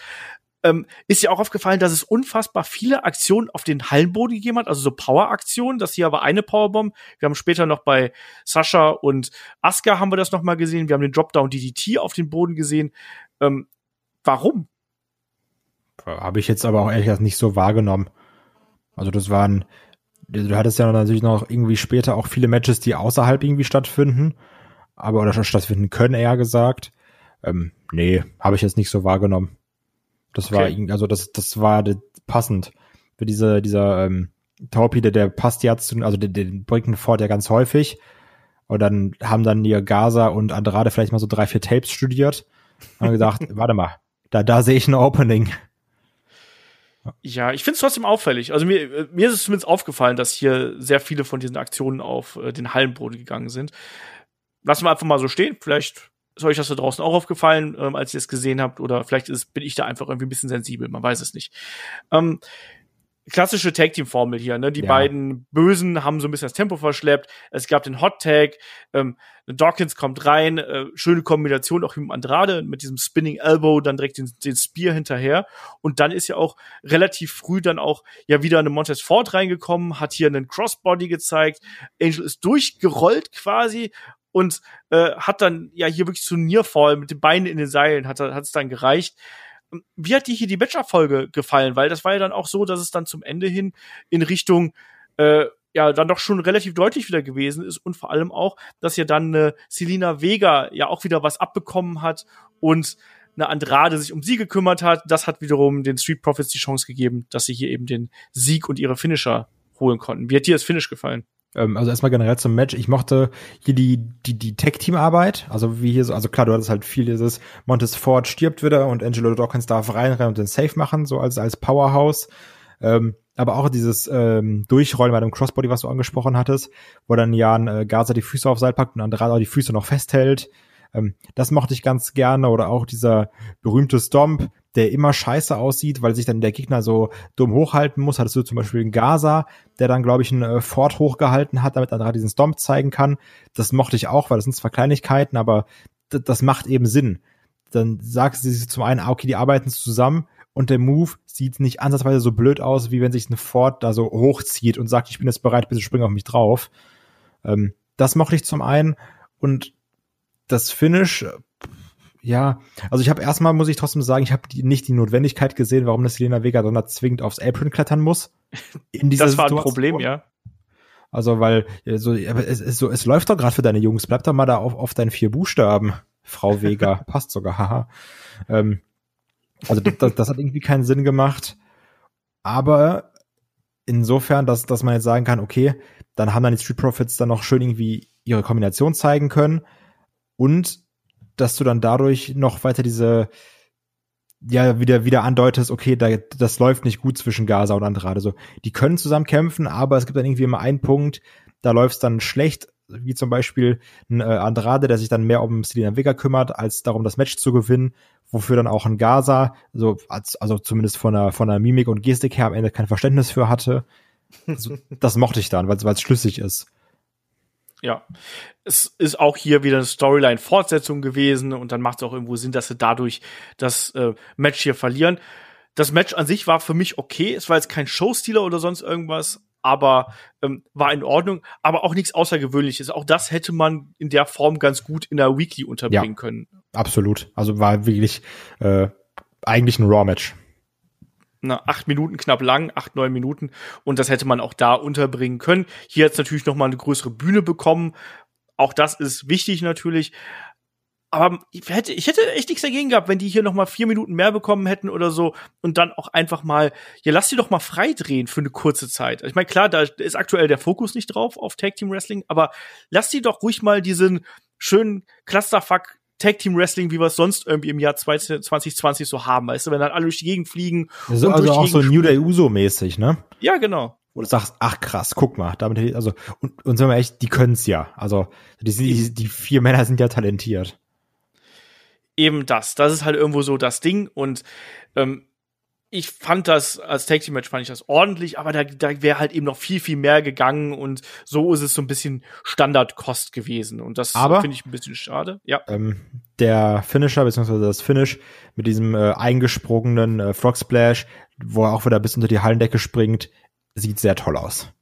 ähm, ist ja auch aufgefallen, dass es unfassbar viele Aktionen auf den Hallenboden gegeben hat, also so Power-Aktionen. Das hier aber eine Powerbomb. Wir haben später noch bei Sascha und Asuka haben wir das noch mal gesehen. Wir haben den Dropdown DDT auf den Boden gesehen. Ähm, Warum? Habe ich jetzt aber auch ehrlich gesagt nicht so wahrgenommen. Also das waren, du hattest ja natürlich noch irgendwie später auch viele Matches, die außerhalb irgendwie stattfinden, aber oder stattfinden können, eher gesagt. Ähm, nee, habe ich jetzt nicht so wahrgenommen. Das okay. war irgendwie, also das, das war passend für diese, dieser ähm, Torpede, der passt ja zu, also den, den bringt Ford ja ganz häufig. Und dann haben dann hier Gaza und Andrade vielleicht mal so drei, vier Tapes studiert und gesagt, warte mal, da, da sehe ich ein Opening. Ja, ich finde es trotzdem auffällig. Also mir, mir ist es zumindest aufgefallen, dass hier sehr viele von diesen Aktionen auf äh, den Hallenboden gegangen sind. Lassen wir einfach mal so stehen. Vielleicht ist euch das da draußen auch aufgefallen, ähm, als ihr es gesehen habt, oder vielleicht ist, bin ich da einfach irgendwie ein bisschen sensibel, man weiß es nicht. Ähm, klassische Tag Team Formel hier, ne? Die ja. beiden Bösen haben so ein bisschen das Tempo verschleppt. Es gab den Hot Tag, ähm, Dawkins kommt rein, äh, schöne Kombination auch mit Andrade mit diesem Spinning Elbow, dann direkt den, den Spear hinterher und dann ist ja auch relativ früh dann auch ja wieder eine Montez Ford reingekommen, hat hier einen Crossbody gezeigt. Angel ist durchgerollt quasi und äh, hat dann ja hier wirklich zu Nearfall mit den Beinen in den Seilen hat hat es dann gereicht wie hat dir hier die Bachelor-Folge gefallen? Weil das war ja dann auch so, dass es dann zum Ende hin in Richtung äh, ja dann doch schon relativ deutlich wieder gewesen ist und vor allem auch, dass ja dann äh, Selina Vega ja auch wieder was abbekommen hat und eine Andrade sich um sie gekümmert hat. Das hat wiederum den Street Profits die Chance gegeben, dass sie hier eben den Sieg und ihre Finisher holen konnten. Wie hat dir das Finish gefallen? Ähm, also erstmal generell zum Match. Ich mochte hier die, die, die Tech-Team-Arbeit. Also wie hier so, also klar, du hattest halt viel dieses Montes Ford stirbt wieder und Angelo Dawkins darf reinrennen und den Safe machen, so als, als Powerhouse. Ähm, aber auch dieses ähm, Durchrollen bei dem Crossbody, was du angesprochen hattest, wo dann Jan äh, Gaza die Füße auf Seil packt und Andrade auch die Füße noch festhält. Ähm, das mochte ich ganz gerne. Oder auch dieser berühmte Stomp, der immer scheiße aussieht, weil sich dann der Gegner so dumm hochhalten muss. Hattest du zum Beispiel einen Gaza, der dann, glaube ich, einen äh, Fort hochgehalten hat, damit er diesen Stomp zeigen kann. Das mochte ich auch, weil das sind zwar Kleinigkeiten, aber das macht eben Sinn. Dann sagst du zum einen, ah, okay, die arbeiten zusammen und der Move sieht nicht ansatzweise so blöd aus, wie wenn sich ein Fort da so hochzieht und sagt, ich bin jetzt bereit, bitte spring auf mich drauf. Ähm, das mochte ich zum einen und das Finish ja, also ich habe erstmal, muss ich trotzdem sagen, ich habe nicht die Notwendigkeit gesehen, warum das Selena Vega dann zwingend aufs Apron klettern muss. In dieser das war ein Problem, ja. Also, weil so, es, es, so, es läuft doch gerade für deine Jungs. Bleib doch mal da auf, auf deinen vier Buchstaben, Frau Vega. Passt sogar, haha. Ähm, also das, das hat irgendwie keinen Sinn gemacht. Aber insofern, dass, dass man jetzt sagen kann, okay, dann haben dann die Street Profits dann noch schön irgendwie ihre Kombination zeigen können. Und dass du dann dadurch noch weiter diese ja wieder wieder andeutest, okay, da, das läuft nicht gut zwischen Gaza und Andrade. So, die können zusammen kämpfen, aber es gibt dann irgendwie immer einen Punkt, da läuft es dann schlecht, wie zum Beispiel ein äh, Andrade, der sich dann mehr um Selena Vega kümmert, als darum das Match zu gewinnen, wofür dann auch ein Gaza, also, also zumindest von der von der Mimik und Gestik her am Ende kein Verständnis für hatte. Also, das mochte ich dann, weil es schlüssig ist. Ja, es ist auch hier wieder eine Storyline-Fortsetzung gewesen und dann macht es auch irgendwo Sinn, dass sie dadurch das äh, Match hier verlieren. Das Match an sich war für mich okay. Es war jetzt kein Showstealer oder sonst irgendwas, aber ähm, war in Ordnung, aber auch nichts Außergewöhnliches. Auch das hätte man in der Form ganz gut in der Weekly unterbringen ja, können. Absolut. Also war wirklich äh, eigentlich ein Raw-Match na, acht Minuten knapp lang, acht, neun Minuten. Und das hätte man auch da unterbringen können. Hier hat es natürlich noch eine größere Bühne bekommen. Auch das ist wichtig natürlich. Aber ich hätte, ich hätte echt nichts dagegen gehabt, wenn die hier noch vier Minuten mehr bekommen hätten oder so und dann auch einfach mal, ja, lass die doch mal frei drehen für eine kurze Zeit. Ich meine, klar, da ist aktuell der Fokus nicht drauf auf Tag Team Wrestling, aber lass die doch ruhig mal diesen schönen Clusterfuck Tag Team Wrestling, wie wir es sonst irgendwie im Jahr 2020 so haben, weißt du, wenn dann alle durch die Gegend fliegen. Also, also auch so New Day Uso mäßig, ne? Ja, genau. Wo du sagst, ach krass, guck mal, damit, also, und, und sagen wir echt, die können's ja. Also, die, die, die vier Männer sind ja talentiert. Eben das. Das ist halt irgendwo so das Ding und, ähm, ich fand das als Tag Team Match fand ich das ordentlich, aber da, da wäre halt eben noch viel viel mehr gegangen und so ist es so ein bisschen Standardkost gewesen und das finde ich ein bisschen schade. Ja. Ähm, der Finisher beziehungsweise das Finish mit diesem äh, eingesprungenen äh, Frog Splash, wo er auch wieder bis unter die Hallendecke springt, sieht sehr toll aus.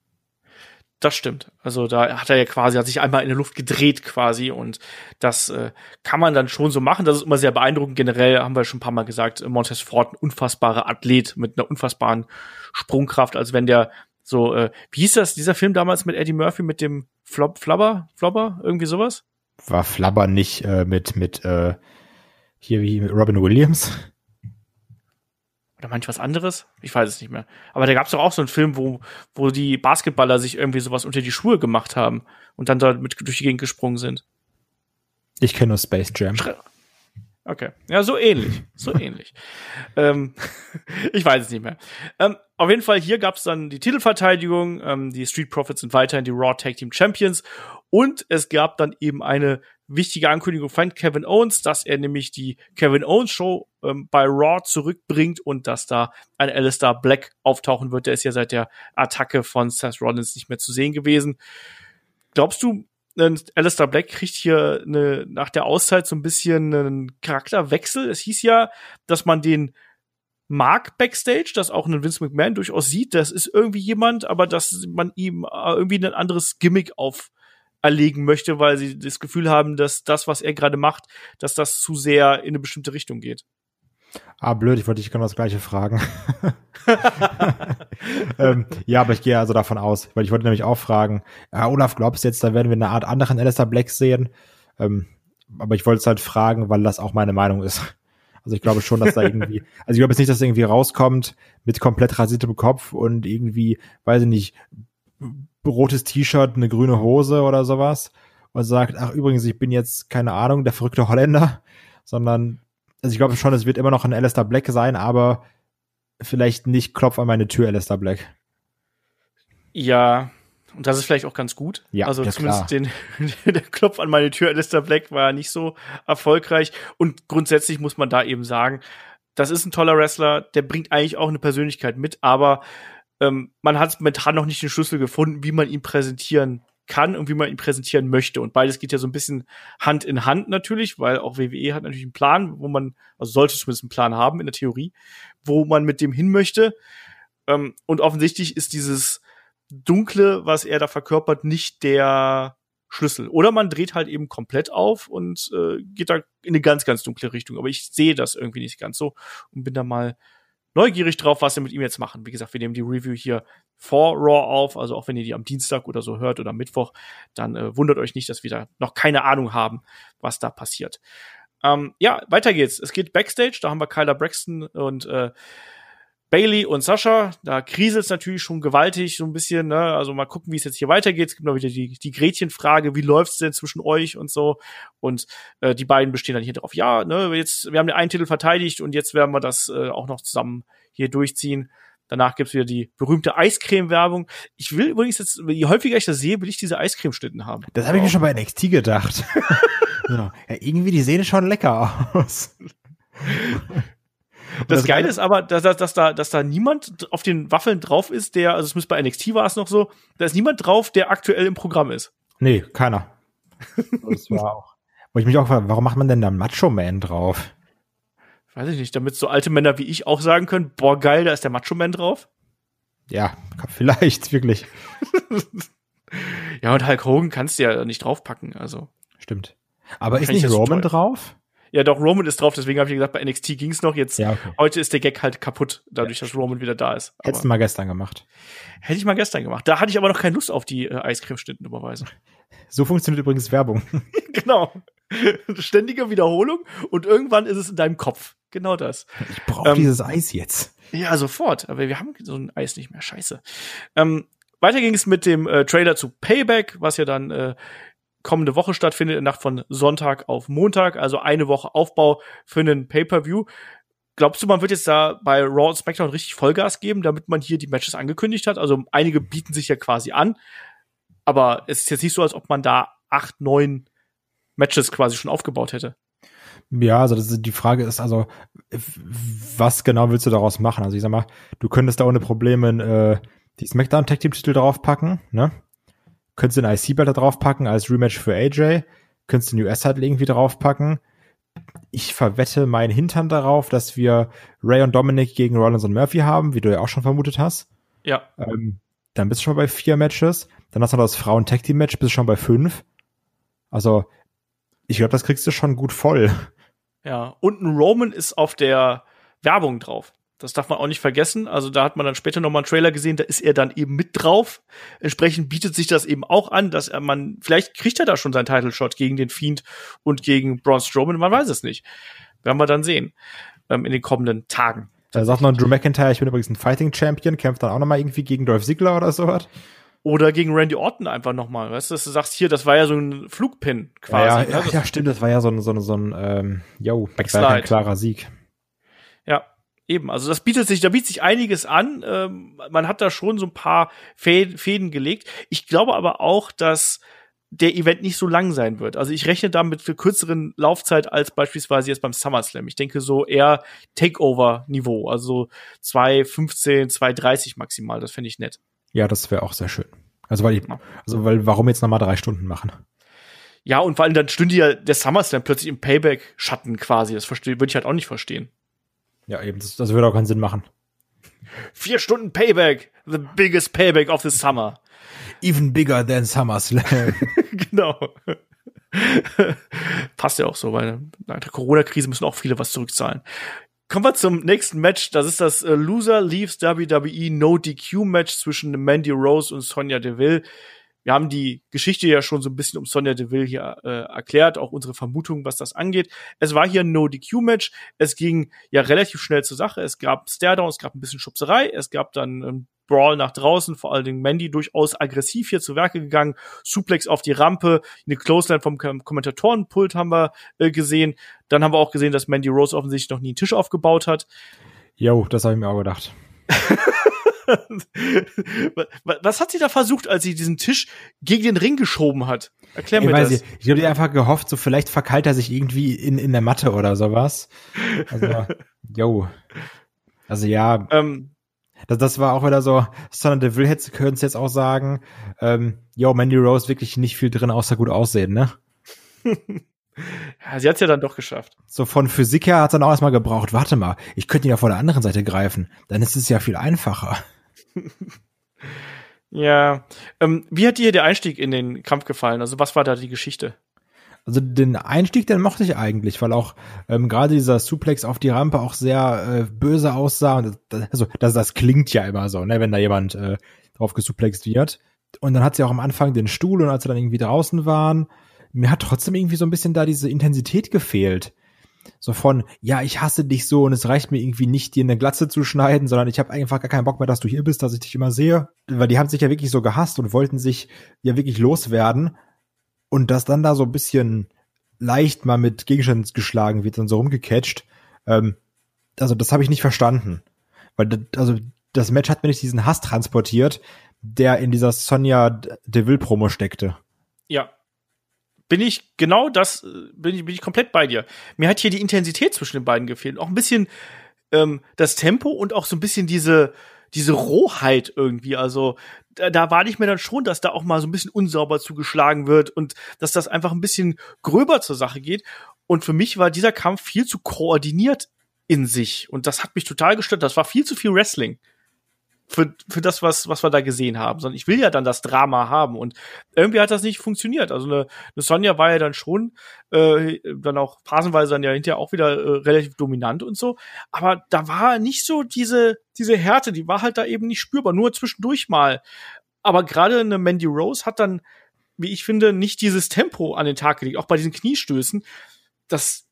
Das stimmt. Also da hat er ja quasi, hat sich einmal in der Luft gedreht quasi und das äh, kann man dann schon so machen. Das ist immer sehr beeindruckend. Generell haben wir schon ein paar Mal gesagt, Montez Ford ein unfassbarer Athlet mit einer unfassbaren Sprungkraft, als wenn der so, äh, wie hieß das, dieser Film damals mit Eddie Murphy mit dem Flop, Flubber, Flobber, irgendwie sowas? War Flubber nicht äh, mit, mit, äh, hier wie mit Robin Williams? Oder manch was anderes? Ich weiß es nicht mehr. Aber da gab es doch auch so einen Film, wo, wo die Basketballer sich irgendwie sowas unter die Schuhe gemacht haben und dann da mit durch die Gegend gesprungen sind. Ich kenne nur Space Jam. Okay. Ja, so ähnlich. So ähnlich. Ähm, ich weiß es nicht mehr. Ähm, auf jeden Fall, hier gab es dann die Titelverteidigung. Ähm, die Street Profits sind weiterhin die Raw Tag Team Champions. Und es gab dann eben eine wichtige Ankündigung von Kevin Owens, dass er nämlich die Kevin Owens Show ähm, bei Raw zurückbringt und dass da ein Alistair Black auftauchen wird. Der ist ja seit der Attacke von Seth Rollins nicht mehr zu sehen gewesen. Glaubst du, Alistair Black kriegt hier eine, nach der Auszeit so ein bisschen einen Charakterwechsel? Es hieß ja, dass man den mag backstage, dass auch ein Vince McMahon durchaus sieht, das ist irgendwie jemand, aber dass man ihm äh, irgendwie ein anderes Gimmick auf erlegen möchte, weil sie das Gefühl haben, dass das, was er gerade macht, dass das zu sehr in eine bestimmte Richtung geht. Ah, blöd, ich wollte dich genau das gleiche fragen. ähm, ja, aber ich gehe also davon aus, weil ich wollte nämlich auch fragen, äh, Olaf, glaubst du jetzt, da werden wir eine Art anderen Alistair Black sehen? Ähm, aber ich wollte es halt fragen, weil das auch meine Meinung ist. Also ich glaube schon, dass da irgendwie, also ich glaube jetzt nicht, dass irgendwie rauskommt mit komplett rasiertem Kopf und irgendwie, weiß ich nicht, rotes T-Shirt, eine grüne Hose oder sowas und sagt, ach übrigens, ich bin jetzt, keine Ahnung, der verrückte Holländer, sondern, also ich glaube schon, es wird immer noch ein Alistair Black sein, aber vielleicht nicht Klopf an meine Tür, Alistair Black. Ja, und das ist vielleicht auch ganz gut. Ja, also ja, zumindest den, der Klopf an meine Tür, Alistair Black, war nicht so erfolgreich. Und grundsätzlich muss man da eben sagen, das ist ein toller Wrestler, der bringt eigentlich auch eine Persönlichkeit mit, aber ähm, man hat momentan noch nicht den Schlüssel gefunden, wie man ihn präsentieren kann und wie man ihn präsentieren möchte. Und beides geht ja so ein bisschen Hand in Hand natürlich, weil auch WWE hat natürlich einen Plan, wo man, also sollte zumindest einen Plan haben in der Theorie, wo man mit dem hin möchte. Ähm, und offensichtlich ist dieses Dunkle, was er da verkörpert, nicht der Schlüssel. Oder man dreht halt eben komplett auf und äh, geht da in eine ganz, ganz dunkle Richtung. Aber ich sehe das irgendwie nicht ganz so und bin da mal neugierig drauf, was wir mit ihm jetzt machen. Wie gesagt, wir nehmen die Review hier vor Raw auf, also auch wenn ihr die am Dienstag oder so hört oder am Mittwoch, dann äh, wundert euch nicht, dass wir da noch keine Ahnung haben, was da passiert. Ähm, ja, weiter geht's. Es geht Backstage, da haben wir Kyler Braxton und äh, Bailey und Sascha, da kriselt es natürlich schon gewaltig so ein bisschen, ne? Also mal gucken, wie es jetzt hier weitergeht. Es gibt noch wieder die, die Gretchenfrage, wie läuft's denn zwischen euch und so? Und äh, die beiden bestehen dann hier drauf, ja, ne, jetzt, wir haben den einen Titel verteidigt und jetzt werden wir das äh, auch noch zusammen hier durchziehen. Danach gibt's wieder die berühmte Eiscreme-Werbung. Ich will übrigens jetzt, je häufiger ich das sehe, will ich diese Eiscreme-Schnitten haben. Das habe ich mir schon bei NXT gedacht. ja, irgendwie, die sehen schon lecker aus. Das, das Geile ist aber, dass, dass, dass, da, dass da niemand auf den Waffeln drauf ist, der, also es müsste bei NXT war es noch so, da ist niemand drauf, der aktuell im Programm ist. Nee, keiner. das war auch. Wo ich mich auch frage, warum macht man denn da Macho Man drauf? Weiß ich nicht, damit so alte Männer wie ich auch sagen können, boah, geil, da ist der Macho Man drauf. Ja, vielleicht, wirklich. ja, und Hulk Hogan kannst du ja nicht draufpacken, also. Stimmt. Aber ist nicht Roman drauf? Ja, doch, Roman ist drauf, deswegen habe ich gesagt, bei NXT ging's noch. Jetzt, ja, okay. heute ist der Gag halt kaputt, dadurch, ja. dass Roman wieder da ist. Aber Hättest du mal gestern gemacht. Hätte ich mal gestern gemacht. Da hatte ich aber noch keine Lust auf die äh, Eiscreme-Schnitten überweisen. So funktioniert übrigens Werbung. genau. Ständige Wiederholung und irgendwann ist es in deinem Kopf. Genau das. Ich brauche ähm, dieses Eis jetzt. Ja, sofort. Aber wir haben so ein Eis nicht mehr. Scheiße. Ähm, weiter ging es mit dem äh, Trailer zu Payback, was ja dann äh, kommende Woche stattfindet, in Nacht von Sonntag auf Montag, also eine Woche Aufbau für einen Pay-per-View. Glaubst du, man wird jetzt da bei Raw und SmackDown richtig Vollgas geben, damit man hier die Matches angekündigt hat? Also einige bieten sich ja quasi an, aber es ist jetzt nicht so, als ob man da acht, neun Matches quasi schon aufgebaut hätte. Ja, also ist, die Frage ist also, was genau willst du daraus machen? Also ich sag mal, du könntest da ohne Probleme äh, die SmackDown Tag Team Titel draufpacken, ne? Könntest du einen IC-Belt da draufpacken als Rematch für AJ? Könntest du einen US-Title irgendwie draufpacken? Ich verwette meinen Hintern darauf, dass wir Ray und Dominic gegen Rollins und Murphy haben, wie du ja auch schon vermutet hast. Ja. Ähm, dann bist du schon bei vier Matches. Dann hast du noch das Frauen-Tag-Team-Match, bist du schon bei fünf. Also, ich glaube, das kriegst du schon gut voll. Ja, und ein Roman ist auf der Werbung drauf. Das darf man auch nicht vergessen. Also da hat man dann später nochmal einen Trailer gesehen, da ist er dann eben mit drauf. Entsprechend bietet sich das eben auch an, dass er man, vielleicht kriegt er da schon seinen Title Shot gegen den Fiend und gegen Braun Strowman, man weiß es nicht. Werden wir dann sehen ähm, in den kommenden Tagen. Da sagt noch Drew McIntyre, ich bin übrigens ein Fighting Champion, kämpft dann auch nochmal irgendwie gegen Dolph Ziggler oder sowas. Oder gegen Randy Orton einfach nochmal, weißt du, dass du sagst, hier, das war ja so ein Flugpin quasi. Ja, ja, ne? ja stimmt, das war ja so ein, so ein, so ein ähm, yo, das war ein klarer Sieg. Ja, eben. Also das bietet sich, da bietet sich einiges an. Ähm, man hat da schon so ein paar Fäden, Fäden gelegt. Ich glaube aber auch, dass der Event nicht so lang sein wird. Also ich rechne damit für kürzeren Laufzeit als beispielsweise jetzt beim SummerSlam. Ich denke so eher Takeover-Niveau, also 2,15, 2,30 maximal. Das fände ich nett. Ja, das wäre auch sehr schön. Also weil ich, also weil warum jetzt nochmal drei Stunden machen? Ja, und vor allem dann stünde ja der SummerSlam plötzlich im Payback-Schatten quasi. Das verstehe, würde ich halt auch nicht verstehen. Ja, eben, das, das würde auch keinen Sinn machen. Vier Stunden Payback, the biggest Payback of the summer. Even bigger than SummerSlam. genau. Passt ja auch so, weil nach der Corona-Krise müssen auch viele was zurückzahlen. Kommen wir zum nächsten Match. Das ist das äh, Loser Leaves WWE No DQ Match zwischen Mandy Rose und Sonja Deville. Wir haben die Geschichte ja schon so ein bisschen um Sonja Deville hier äh, erklärt, auch unsere Vermutung, was das angeht. Es war hier ein No-DQ-Match. Es ging ja relativ schnell zur Sache. Es gab Staredown, es gab ein bisschen Schubserei, es gab dann ähm, Brawl nach draußen, vor allen Dingen Mandy durchaus aggressiv hier zu Werke gegangen. Suplex auf die Rampe, eine Clothesline vom Kom Kommentatorenpult haben wir äh, gesehen. Dann haben wir auch gesehen, dass Mandy Rose offensichtlich noch nie einen Tisch aufgebaut hat. Jo, das habe ich mir auch gedacht. Was hat sie da versucht, als sie diesen Tisch gegen den Ring geschoben hat? Erklär Ich mir weiß das. nicht, ich glaube, die einfach gehofft, so vielleicht verkeilt er sich irgendwie in, in der Matte oder sowas. Also, jo. Also ja, Ähm, das, das war auch wieder so, Sonja Deville hätte können es jetzt auch sagen, ähm, yo, Mandy Rose wirklich nicht viel drin, außer gut aussehen, ne? ja, sie hat's ja dann doch geschafft. So von Physik her hat dann auch erstmal gebraucht, warte mal, ich könnte ihn ja von der anderen Seite greifen, dann ist es ja viel einfacher. Ja. Ähm, wie hat dir der Einstieg in den Kampf gefallen? Also was war da die Geschichte? Also den Einstieg, den mochte ich eigentlich, weil auch ähm, gerade dieser Suplex auf die Rampe auch sehr äh, böse aussah. Und das, also das, das klingt ja immer so, ne, wenn da jemand äh, drauf gesuplext wird. Und dann hat sie auch am Anfang den Stuhl und als sie dann irgendwie draußen waren, mir hat trotzdem irgendwie so ein bisschen da diese Intensität gefehlt. So von, ja, ich hasse dich so und es reicht mir irgendwie nicht, dir eine Glatze zu schneiden, sondern ich habe einfach gar keinen Bock mehr, dass du hier bist, dass ich dich immer sehe. Weil die haben sich ja wirklich so gehasst und wollten sich ja wirklich loswerden. Und dass dann da so ein bisschen leicht mal mit Gegenständen geschlagen wird und so rumgecatcht, ähm, also das habe ich nicht verstanden. Weil das, also das Match hat mir nicht diesen Hass transportiert, der in dieser Sonja Deville Promo steckte. Ja. Bin ich genau das, äh, bin ich, bin ich komplett bei dir. Mir hat hier die Intensität zwischen den beiden gefehlt. Auch ein bisschen ähm, das Tempo und auch so ein bisschen diese, diese Rohheit irgendwie. Also da, da war ich mir dann schon, dass da auch mal so ein bisschen unsauber zugeschlagen wird und dass das einfach ein bisschen gröber zur Sache geht. Und für mich war dieser Kampf viel zu koordiniert in sich. Und das hat mich total gestört. Das war viel zu viel Wrestling für, für das, was, was wir da gesehen haben, sondern ich will ja dann das Drama haben und irgendwie hat das nicht funktioniert. Also eine, eine Sonja war ja dann schon äh, dann auch phasenweise dann ja hinterher auch wieder äh, relativ dominant und so, aber da war nicht so diese diese Härte, die war halt da eben nicht spürbar, nur zwischendurch mal. Aber gerade eine Mandy Rose hat dann, wie ich finde, nicht dieses Tempo an den Tag gelegt, auch bei diesen Kniestößen. Das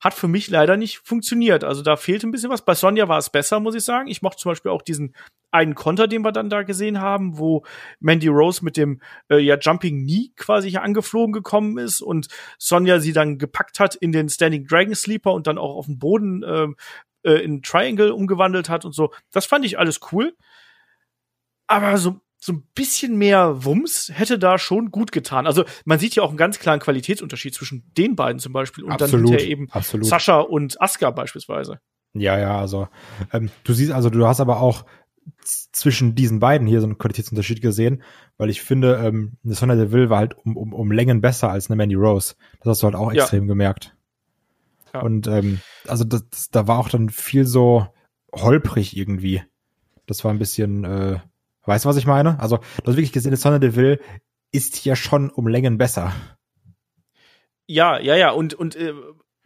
hat für mich leider nicht funktioniert. Also da fehlte ein bisschen was. Bei Sonja war es besser, muss ich sagen. Ich mochte zum Beispiel auch diesen einen Konter, den wir dann da gesehen haben, wo Mandy Rose mit dem äh, ja Jumping Knee quasi hier angeflogen gekommen ist und Sonja sie dann gepackt hat in den Standing Dragon Sleeper und dann auch auf den Boden ähm, äh, in Triangle umgewandelt hat und so. Das fand ich alles cool. Aber so so ein bisschen mehr Wumms hätte da schon gut getan. Also man sieht ja auch einen ganz klaren Qualitätsunterschied zwischen den beiden zum Beispiel und dann Absolut, hinterher eben absolut. Sascha und Asuka beispielsweise. Ja, ja, also ähm, du siehst, also du hast aber auch zwischen diesen beiden hier so einen Qualitätsunterschied gesehen, weil ich finde, ähm, eine Sonja Deville war halt um, um, um Längen besser als eine Mandy Rose. Das hast du halt auch Ja. extrem gemerkt. Ja. Und ähm, also das, das, da war auch dann viel so holprig irgendwie. Das war ein bisschen, äh, Weißt du, was ich meine? Also, du hast wirklich gesehen, Sonne Deville ist hier schon um Längen besser. Ja, ja, ja. Und, und äh,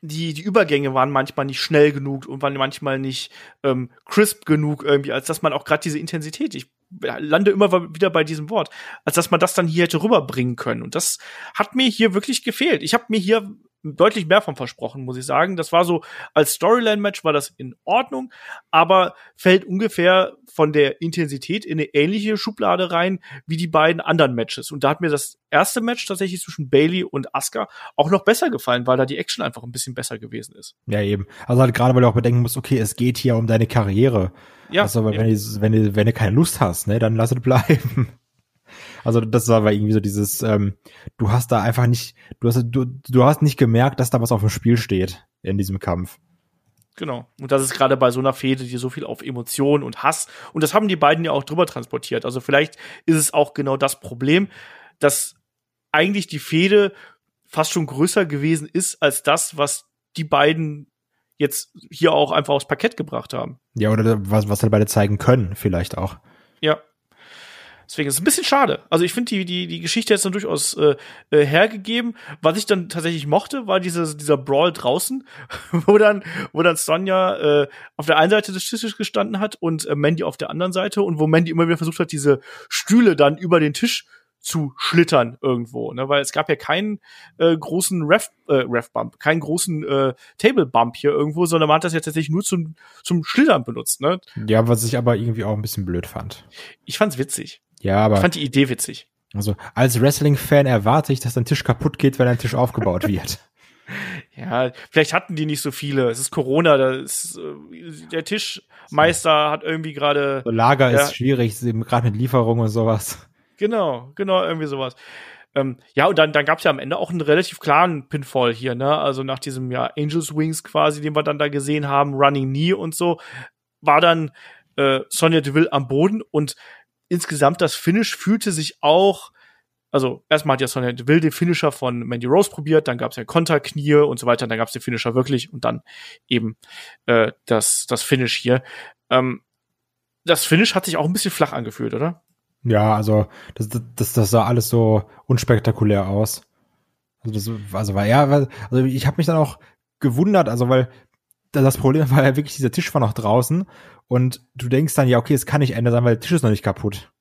die, die Übergänge waren manchmal nicht schnell genug und waren manchmal nicht ähm, crisp genug irgendwie, als dass man auch gerade diese Intensität, ich lande immer wieder bei diesem Wort, als dass man das dann hier hätte rüberbringen können. Und das hat mir hier wirklich gefehlt. Ich habe mir hier deutlich mehr von versprochen, muss ich sagen. Das war so, als Storyline-Match war das in Ordnung, aber fällt ungefähr von der Intensität in eine ähnliche Schublade rein wie die beiden anderen Matches. Und da hat mir das erste Match tatsächlich zwischen Bailey und Asuka auch noch besser gefallen, weil da die Action einfach ein bisschen besser gewesen ist. Ja, eben. Also halt gerade, weil du auch bedenken musst, okay, es geht hier um deine Karriere. Ja. Also, wenn, du, wenn, du, wenn du keine Lust hast, ne, dann lass es bleiben. Also das war irgendwie so dieses, ähm, du hast da einfach nicht, du hast, du, du hast nicht gemerkt, dass da was auf dem Spiel steht in diesem Kampf. Genau. Und das ist gerade bei so einer Fehde, die so viel auf Emotionen und Hass, und das haben die beiden ja auch drüber transportiert. Also vielleicht ist es auch genau das Problem, dass eigentlich die Fehde fast schon größer gewesen ist als das, was die beiden jetzt hier auch einfach aufs Parkett gebracht haben. Ja, oder was, was halt beide zeigen können, vielleicht auch. Ja, Deswegen ist es ein bisschen schade. Also ich finde die, die, die Geschichte jetzt dann durchaus äh, äh, hergegeben. Was ich dann tatsächlich mochte, war diese, dieser Brawl draußen, wo dann, wo dann Sonja äh, auf der einen Seite des Tisches gestanden hat und äh, Mandy auf der anderen Seite und wo Mandy immer wieder versucht hat, diese Stühle dann über den Tisch zu schlittern irgendwo, ne? weil es gab ja keinen äh, großen Ref, äh, Ref Bump, keinen großen äh, Table Bump hier irgendwo, sondern man hat das ja tatsächlich nur zum zum Schlittern benutzt, ne? Ja, was ich aber irgendwie auch ein bisschen blöd fand. Ich fand's witzig. Ja, aber. Ich fand die Idee witzig. Also, als Wrestling-Fan erwarte ich, dass dein Tisch kaputt geht, wenn ein Tisch aufgebaut wird. Ja, vielleicht hatten die nicht so viele. Es ist Corona, da ist, äh, der Tischmeister hat irgendwie gerade. Lager ja, ist schwierig, gerade mit Lieferung und sowas. Genau, genau, irgendwie sowas. Ähm, ja, und dann, dann gab es ja am Ende auch einen relativ klaren Pinfall hier, ne? Also nach diesem ja Angels Wings quasi, den wir dann da gesehen haben, Running Knee und so, war dann äh, Sonja Deville am Boden und insgesamt das Finish fühlte sich auch also erstmal hat ja Sonja Deville den Finisher von Mandy Rose probiert, dann gab es ja Konterknie und so weiter, dann gab es den Finisher wirklich und dann eben äh, das, das Finish hier. Ähm, das Finish hat sich auch ein bisschen flach angefühlt, oder? Ja, also das, das, das sah alles so unspektakulär aus. Also, das, also war ja, also ich habe mich dann auch gewundert, also weil das Problem war ja wirklich, dieser Tisch war noch draußen und du denkst dann, ja, okay, es kann nicht Ende sein, weil der Tisch ist noch nicht kaputt.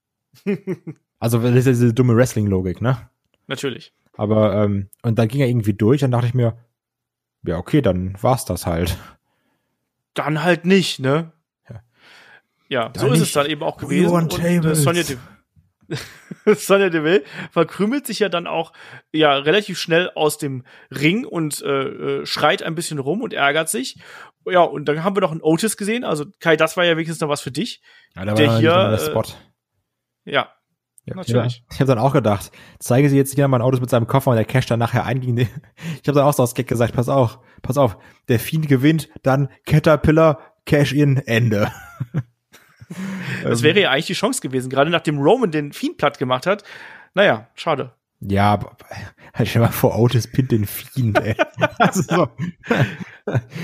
also das ist ja diese dumme Wrestling-Logik, ne? Natürlich. Aber, ähm, und dann ging er irgendwie durch, dann dachte ich mir, ja, okay, dann war's das halt. Dann halt nicht, ne? Ja, ja so ist es dann eben auch gewesen. Und äh, Sonja, Sonja Deville verkrümelt sich ja dann auch ja relativ schnell aus dem Ring und äh, äh, schreit ein bisschen rum und ärgert sich. Ja, und dann haben wir noch einen Otis gesehen. Also Kai, das war ja wenigstens noch was für dich. Ja, da der hier der Spot. Äh, ja, ja, natürlich. Ich habe dann auch gedacht, zeige sie jetzt jemand mein Autos mit seinem Koffer und der Cash dann nachher ein gegen den. Ich habe dann auch so aus Gag gesagt, pass auf, pass auf, der Fiend gewinnt, dann Caterpillar, Cash in, Ende. Das ähm. wäre ja eigentlich die Chance gewesen, gerade nachdem Roman den Fiend platt gemacht hat. Naja, schade. Ja, aber halt stell mal vor, Otis pinnt den Fiend, ey. also so,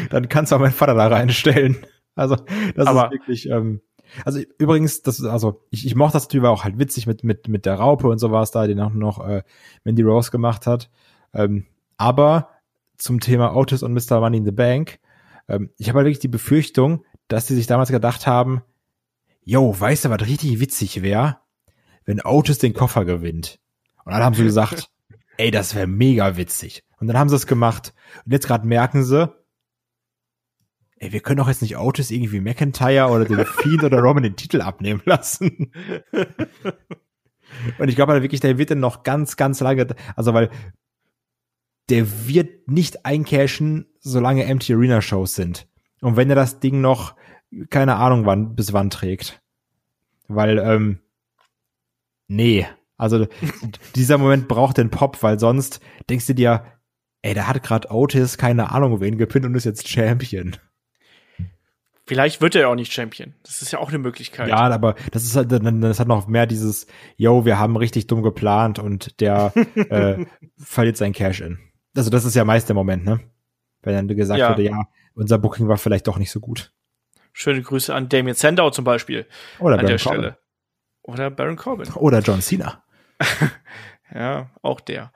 dann kannst du auch meinen Vater da reinstellen. Also, das aber, ist wirklich, ähm, also übrigens, das ist, also, ich, ich mochte das natürlich war auch halt witzig mit, mit, mit der Raupe und sowas da, den auch noch äh, Mandy Rose gemacht hat. Ähm, aber zum Thema Otis und Mr. Money in the Bank, ähm, ich habe halt wirklich die Befürchtung, dass die sich damals gedacht haben, yo, weißt du, was richtig witzig wäre? Wenn Otis den Koffer gewinnt. Und dann haben sie gesagt, ey, das wäre mega witzig. Und dann haben sie es gemacht. Und jetzt gerade merken sie, ey, wir können doch jetzt nicht Otis irgendwie McIntyre oder den Fiend oder Roman den Titel abnehmen lassen. Und ich glaube halt wirklich, der wird dann noch ganz, ganz lange, also weil der wird nicht eincashen, solange Empty Arena Shows sind. Und wenn er das Ding noch keine Ahnung wann, bis wann trägt. Weil, ähm, nee. Also dieser Moment braucht den Pop, weil sonst denkst du dir, ey, da hat gerade Otis keine Ahnung wen gepinnt und ist jetzt Champion. Vielleicht wird er ja auch nicht Champion. Das ist ja auch eine Möglichkeit. Ja, aber das ist halt, das hat noch mehr dieses, yo, wir haben richtig dumm geplant und der äh, verliert sein Cash in. Also das ist ja meist der Moment, ne? Wenn dann gesagt ja. wurde, ja, unser Booking war vielleicht doch nicht so gut. Schöne Grüße an Damien Sandow zum Beispiel. Oder an der Stelle. Oder Baron Corbin. Oder John Cena. ja, auch der.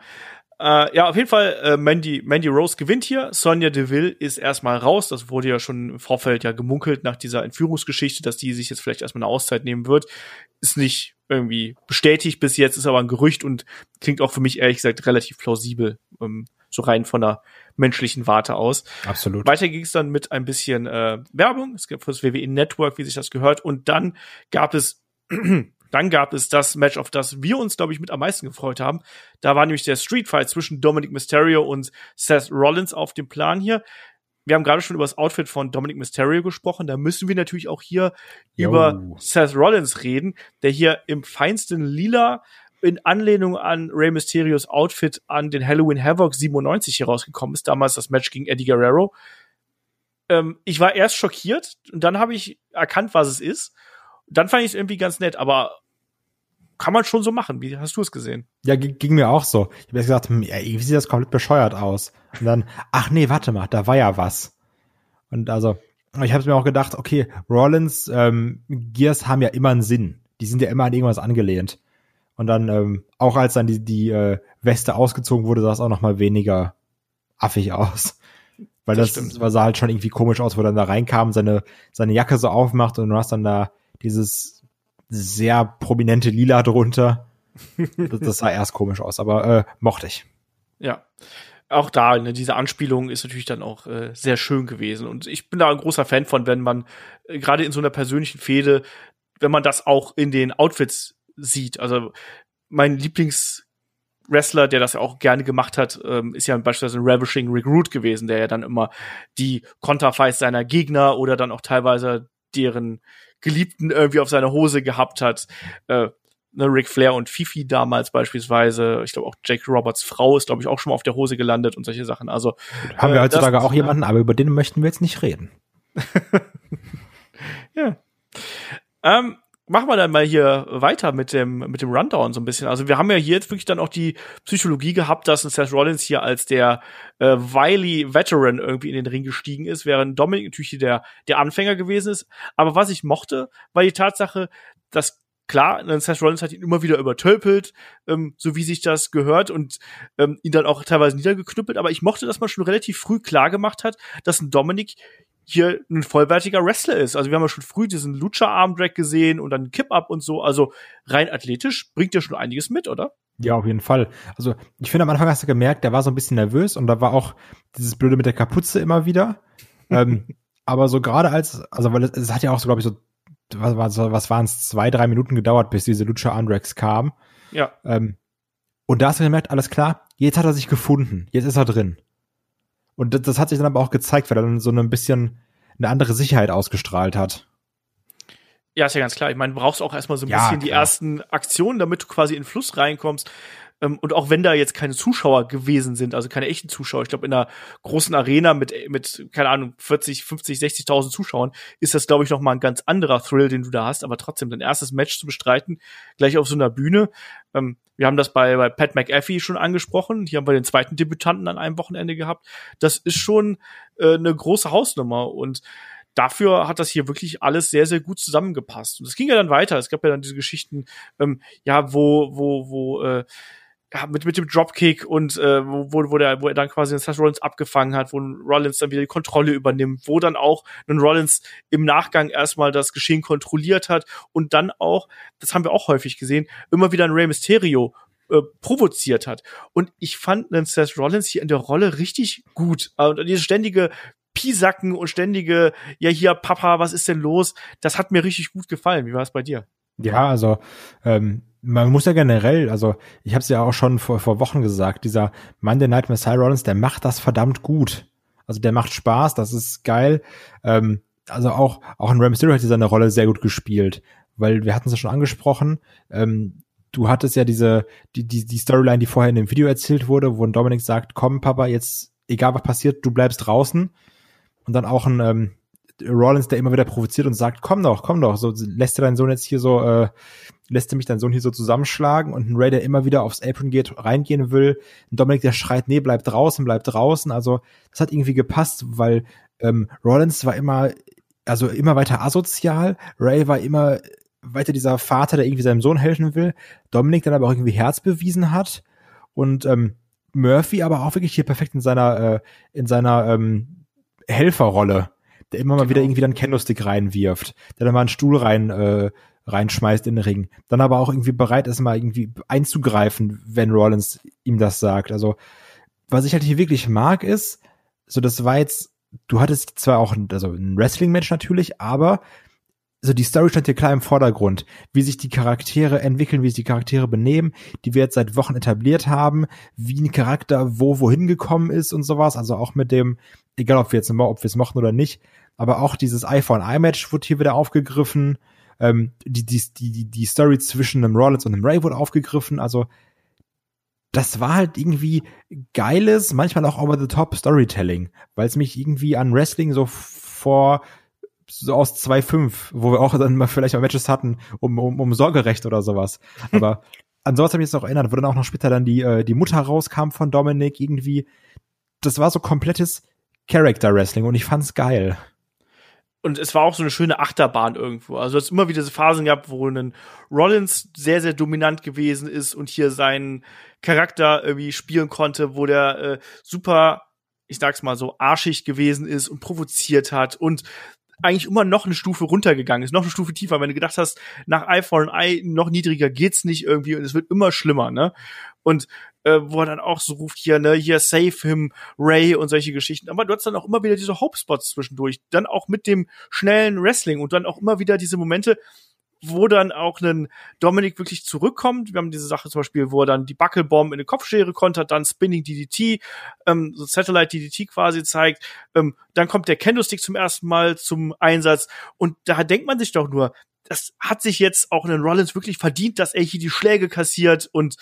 Äh, ja, auf jeden Fall, äh, Mandy, Mandy Rose gewinnt hier. Sonja Deville ist erstmal raus. Das wurde ja schon im Vorfeld ja gemunkelt nach dieser Entführungsgeschichte, dass die sich jetzt vielleicht erstmal eine Auszeit nehmen wird. Ist nicht irgendwie bestätigt bis jetzt, ist aber ein Gerücht und klingt auch für mich ehrlich gesagt relativ plausibel, ähm, so rein von der menschlichen Warte aus. Absolut. Weiter ging es dann mit ein bisschen äh, Werbung. Es gab das WWE Network, wie sich das gehört. Und dann gab es Dann gab es das Match, auf das wir uns, glaube ich, mit am meisten gefreut haben. Da war nämlich der Street Fight zwischen Dominic Mysterio und Seth Rollins auf dem Plan hier. Wir haben gerade schon über das Outfit von Dominic Mysterio gesprochen. Da müssen wir natürlich auch hier Yo. über Seth Rollins reden, der hier im feinsten Lila in Anlehnung an Rey Mysterios Outfit an den Halloween Havoc 97 herausgekommen ist. Damals das Match gegen Eddie Guerrero. Ähm, ich war erst schockiert und dann habe ich erkannt, was es ist. Dann fand ich es irgendwie ganz nett, aber kann man schon so machen. Wie hast du es gesehen? Ja, ging mir auch so. Ich habe gesagt, hm, wie sieht das komplett bescheuert aus? Und dann, ach nee, warte mal, da war ja was. Und also, ich habe mir auch gedacht, okay, Rollins ähm, Gears haben ja immer einen Sinn. Die sind ja immer an irgendwas angelehnt. Und dann, ähm, auch als dann die, die äh, Weste ausgezogen wurde, sah es auch noch mal weniger affig aus. Weil das, das stimmt. sah halt schon irgendwie komisch aus, wo dann da reinkam, seine, seine Jacke so aufmacht und du hast dann da dieses sehr prominente Lila drunter. das, das sah erst komisch aus, aber äh, mochte ich. Ja. Auch da, ne, diese Anspielung ist natürlich dann auch äh, sehr schön gewesen. Und ich bin da ein großer Fan von, wenn man äh, gerade in so einer persönlichen Fehde, wenn man das auch in den Outfits sieht. Also mein Lieblings Wrestler, der das ja auch gerne gemacht hat, ähm, ist ja beispielsweise ein Ravishing Rick Root gewesen, der ja dann immer die Konterfights seiner Gegner oder dann auch teilweise deren Geliebten irgendwie auf seiner Hose gehabt hat. Äh, ne, Ric Flair und Fifi damals beispielsweise. Ich glaube auch Jake Roberts Frau ist, glaube ich, auch schon mal auf der Hose gelandet und solche Sachen. Also haben äh, wir heutzutage das, auch jemanden, aber über den möchten wir jetzt nicht reden. ja. Ähm, machen wir dann mal hier weiter mit dem, mit dem Rundown so ein bisschen. Also wir haben ja hier jetzt wirklich dann auch die Psychologie gehabt, dass ein Seth Rollins hier als der äh, wily Veteran irgendwie in den Ring gestiegen ist, während Dominic natürlich hier der, der Anfänger gewesen ist. Aber was ich mochte, war die Tatsache, dass klar, Seth Rollins hat ihn immer wieder übertölpelt, ähm, so wie sich das gehört und ähm, ihn dann auch teilweise niedergeknüppelt. Aber ich mochte, dass man schon relativ früh klar gemacht hat, dass ein Dominic hier ein vollwertiger Wrestler ist. Also wir haben ja schon früh diesen Lucha-Arm-Drag gesehen und dann Kip-Up und so. Also rein athletisch bringt er schon einiges mit, oder? Ja, auf jeden Fall. Also ich finde, am Anfang hast du gemerkt, der war so ein bisschen nervös und da war auch dieses Blöde mit der Kapuze immer wieder. ähm, aber so gerade als, also weil es, es hat ja auch so, glaube ich, so, was, was, was waren es, zwei, drei Minuten gedauert, bis diese Lucha Armdrags kamen. Ja. Ähm, und da hast du gemerkt, alles klar, jetzt hat er sich gefunden, jetzt ist er drin. Und das, das hat sich dann aber auch gezeigt, weil er dann so ein bisschen eine andere Sicherheit ausgestrahlt hat. Ja, ist ja ganz klar. Ich meine, du brauchst auch erstmal so ein ja, bisschen klar. die ersten Aktionen, damit du quasi in den Fluss reinkommst. Ähm, und auch wenn da jetzt keine Zuschauer gewesen sind, also keine echten Zuschauer, ich glaube, in einer großen Arena mit, mit, keine Ahnung, 40, 50, 60.000 Zuschauern, ist das, glaube ich, noch mal ein ganz anderer Thrill, den du da hast. Aber trotzdem, dein erstes Match zu bestreiten, gleich auf so einer Bühne. Ähm, wir haben das bei, bei Pat McAfee schon angesprochen. Hier haben wir den zweiten Debütanten an einem Wochenende gehabt. Das ist schon äh, eine große Hausnummer und dafür hat das hier wirklich alles sehr, sehr gut zusammengepasst. Und es ging ja dann weiter. Es gab ja dann diese Geschichten, ähm, ja, wo, wo, wo, äh, mit, mit dem Dropkick und äh, wo, wo, der, wo er dann quasi den Seth Rollins abgefangen hat, wo Rollins dann wieder die Kontrolle übernimmt, wo dann auch ein Rollins im Nachgang erstmal das Geschehen kontrolliert hat und dann auch, das haben wir auch häufig gesehen, immer wieder ein Rey Mysterio äh, provoziert hat. Und ich fand einen Seth Rollins hier in der Rolle richtig gut. Und diese ständige Piesacken und ständige, ja hier, Papa, was ist denn los? Das hat mir richtig gut gefallen. Wie war es bei dir? Ja, also ähm, man muss ja generell, also ich habe es ja auch schon vor, vor Wochen gesagt, dieser Monday Night Messiah Rollins, der macht das verdammt gut. Also der macht Spaß, das ist geil. Ähm, also auch auch in Rey Mysterio hat seine Rolle sehr gut gespielt, weil wir hatten es ja schon angesprochen. Ähm, du hattest ja diese die die die Storyline, die vorher in dem Video erzählt wurde, wo Dominik sagt, komm Papa, jetzt egal was passiert, du bleibst draußen. Und dann auch ein ähm, Rollins, der immer wieder provoziert und sagt, komm doch, komm doch, so lässt du deinen Sohn jetzt hier so, äh, lässt du mich deinen Sohn hier so zusammenschlagen und ein Ray, der immer wieder aufs Apron geht, reingehen will, ein Dominik, der schreit, nee, bleib draußen, bleib draußen, also das hat irgendwie gepasst, weil ähm, Rollins war immer, also immer weiter asozial, Ray war immer weiter dieser Vater, der irgendwie seinem Sohn helfen will, Dominik dann aber auch irgendwie Herz bewiesen hat. Und ähm, Murphy aber auch wirklich hier perfekt in seiner äh, in seiner ähm, Helferrolle, der immer mal genau. wieder irgendwie dann Candlestick reinwirft, der dann mal einen Stuhl rein äh, reinschmeißt in den Ring, dann aber auch irgendwie bereit ist, mal irgendwie einzugreifen, wenn Rollins ihm das sagt. Also was ich halt hier wirklich mag ist, so das war jetzt, du hattest zwar auch ein, also ein Wrestling-Match natürlich, aber so die Story stand hier klar im Vordergrund, wie sich die Charaktere entwickeln, wie sich die Charaktere benehmen, die wir jetzt seit Wochen etabliert haben, wie ein Charakter wo wohin gekommen ist und sowas, also auch mit dem, egal ob wir jetzt ob wir es mochten oder nicht, aber auch dieses iPhone iMatch wurde hier wieder aufgegriffen, ähm, die, die, die, die Story zwischen einem Rollins und einem Ray wurde aufgegriffen, also das war halt irgendwie geiles, manchmal auch over the top Storytelling, weil es mich irgendwie an Wrestling so vor so aus 2.5, wo wir auch dann mal vielleicht mal Matches hatten um, um, um Sorgerecht oder sowas. Aber ansonsten habe ich es auch erinnert, wo dann auch noch später dann die, äh, die Mutter rauskam von Dominic irgendwie. Das war so komplettes Character Wrestling und ich fand's geil. Und es war auch so eine schöne Achterbahn irgendwo. Also es immer wieder diese Phasen gehabt, wo ein Rollins sehr, sehr dominant gewesen ist und hier seinen Charakter irgendwie spielen konnte, wo der äh, super ich sag's mal so, arschig gewesen ist und provoziert hat und eigentlich immer noch eine Stufe runtergegangen ist, noch eine Stufe tiefer, wenn du gedacht hast, nach Eye for an Eye noch niedriger geht's nicht irgendwie und es wird immer schlimmer, ne? Und äh, wo er dann auch so ruft hier, ne, hier save him, Ray und solche Geschichten. Aber du hast dann auch immer wieder diese Hope-Spots zwischendurch, dann auch mit dem schnellen Wrestling und dann auch immer wieder diese Momente, wo dann auch ein Dominik wirklich zurückkommt. Wir haben diese Sache zum Beispiel, wo er dann die Buckelbomb in eine Kopfschere kontert, dann Spinning DDT, ähm, so Satellite DDT quasi zeigt. Ähm, dann kommt der Kendo-Stick zum ersten Mal zum Einsatz. Und da denkt man sich doch nur, das hat sich jetzt auch einen Rollins wirklich verdient, dass er hier die Schläge kassiert. Und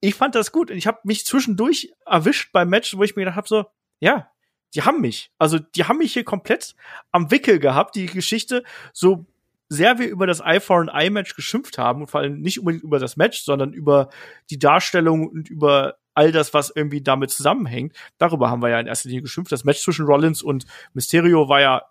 ich fand das gut. Und ich habe mich zwischendurch erwischt beim Match, wo ich mir gedacht habe, so, ja, die haben mich. Also die haben mich hier komplett am Wickel gehabt, die Geschichte. So sehr wir über das Eye for an Eye Match geschimpft haben und vor allem nicht unbedingt über das Match, sondern über die Darstellung und über all das, was irgendwie damit zusammenhängt. Darüber haben wir ja in erster Linie geschimpft. Das Match zwischen Rollins und Mysterio war ja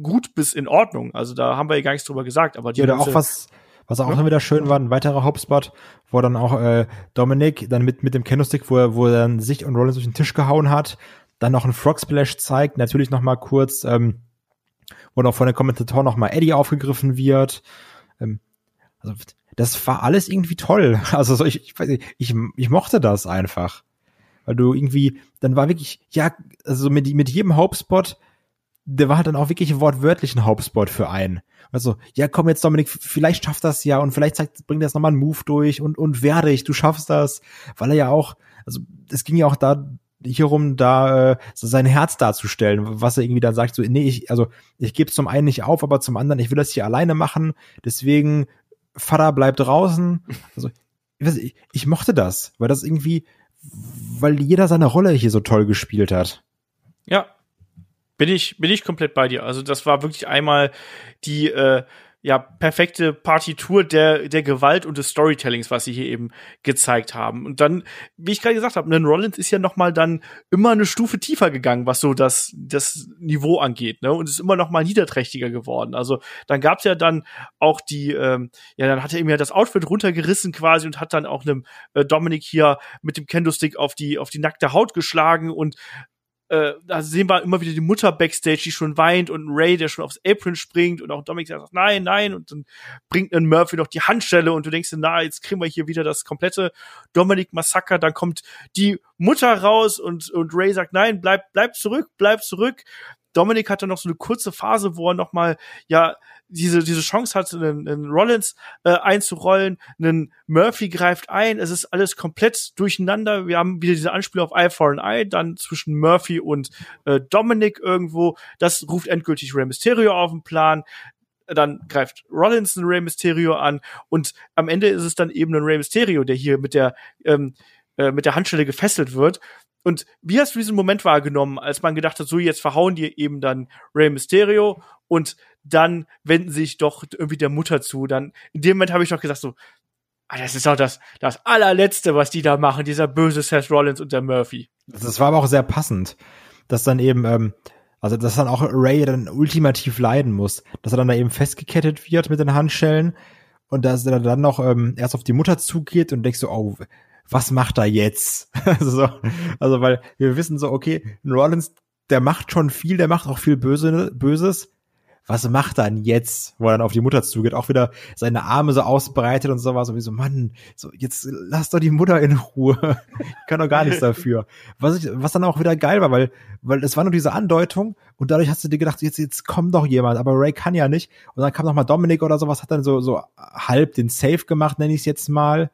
gut bis in Ordnung. Also da haben wir ja gar nichts drüber gesagt. Aber die ja, auch was, was auch ja. wieder schön war, ein weiterer Hauptspot, wo dann auch äh, Dominic dann mit mit dem Candlestick, wo er, wo er dann sich und Rollins durch den Tisch gehauen hat, dann noch einen Frog Splash zeigt, natürlich noch mal kurz ähm, wo noch von den Kommentatoren noch mal Eddie aufgegriffen wird. Ähm, also das war alles irgendwie toll. Also so, ich, ich, weiß nicht, ich, ich mochte das einfach. Weil du irgendwie, dann war wirklich, ja, also mit, mit jedem Hauptspot, der war halt dann auch wirklich wortwörtlich ein Hauptspot für einen. Also, ja, komm jetzt Dominik, vielleicht schafft das ja und vielleicht zeigt, bringt das nochmal einen Move durch und, und werde ich, du schaffst das. Weil er ja auch, also es ging ja auch da hierum, da äh, sein Herz darzustellen, was er irgendwie dann sagt, so, nee, ich, also ich gebe zum einen nicht auf, aber zum anderen, ich will das hier alleine machen, deswegen Vater bleibt draußen. Also ich, weiß, ich, ich mochte das, weil das irgendwie, weil jeder seine Rolle hier so toll gespielt hat. Ja, bin ich, bin ich komplett bei dir. Also das war wirklich einmal die äh, ja, perfekte Partitur der, der Gewalt und des Storytellings, was sie hier eben gezeigt haben. Und dann, wie ich gerade gesagt habe, ne, Rollins ist ja noch mal dann immer eine Stufe tiefer gegangen, was so das, das Niveau angeht, ne, und ist immer noch mal niederträchtiger geworden. Also dann gab's ja dann auch die, ähm, ja, dann hat er ihm ja das Outfit runtergerissen quasi und hat dann auch einem äh, Dominik hier mit dem Kendo-Stick auf die, auf die nackte Haut geschlagen und äh, da sehen wir immer wieder die Mutter backstage, die schon weint und Ray, der schon aufs Apron springt und auch Dominic sagt, nein, nein, und dann bringt dann Murphy noch die Handschelle und du denkst dir, na, jetzt kriegen wir hier wieder das komplette Dominic Massaker, dann kommt die Mutter raus und, und Ray sagt, nein, bleib, bleib zurück, bleib zurück. Dominik hatte noch so eine kurze Phase, wo er noch mal ja diese diese Chance hatte, einen, einen Rollins äh, einzurollen, einen Murphy greift ein, es ist alles komplett durcheinander. Wir haben wieder diese Anspielung auf Eye for an Eye, dann zwischen Murphy und äh, Dominic irgendwo. Das ruft endgültig Rey Mysterio auf den Plan. Dann greift Rollins einen Rey Mysterio an. Und am Ende ist es dann eben ein Rey Mysterio, der hier mit der ähm, äh, mit der Handschelle gefesselt wird und wie hast du diesen Moment wahrgenommen, als man gedacht hat, so jetzt verhauen die eben dann Rey Mysterio und dann wenden sich doch irgendwie der Mutter zu. Dann in dem Moment habe ich doch gesagt so, ah, das ist doch das das allerletzte, was die da machen, dieser böse Seth Rollins und der Murphy. Das war aber auch sehr passend, dass dann eben ähm, also dass dann auch Ray dann ultimativ leiden muss, dass er dann da eben festgekettet wird mit den Handschellen und dass er dann noch ähm, erst auf die Mutter zugeht und denkst so, oh, was macht er jetzt? also, also, weil wir wissen so, okay, Rollins, der macht schon viel, der macht auch viel Böse, Böses, was macht er denn jetzt, wo er dann auf die Mutter zugeht, auch wieder seine Arme so ausbreitet und sowas, und wie so, Mann, so, jetzt lass doch die Mutter in Ruhe. ich kann doch gar nichts dafür. Was, ich, was dann auch wieder geil war, weil, weil es war nur diese Andeutung und dadurch hast du dir gedacht, jetzt, jetzt kommt doch jemand, aber Ray kann ja nicht. Und dann kam noch mal Dominik oder sowas, hat dann so, so halb den Safe gemacht, nenne ich es jetzt mal.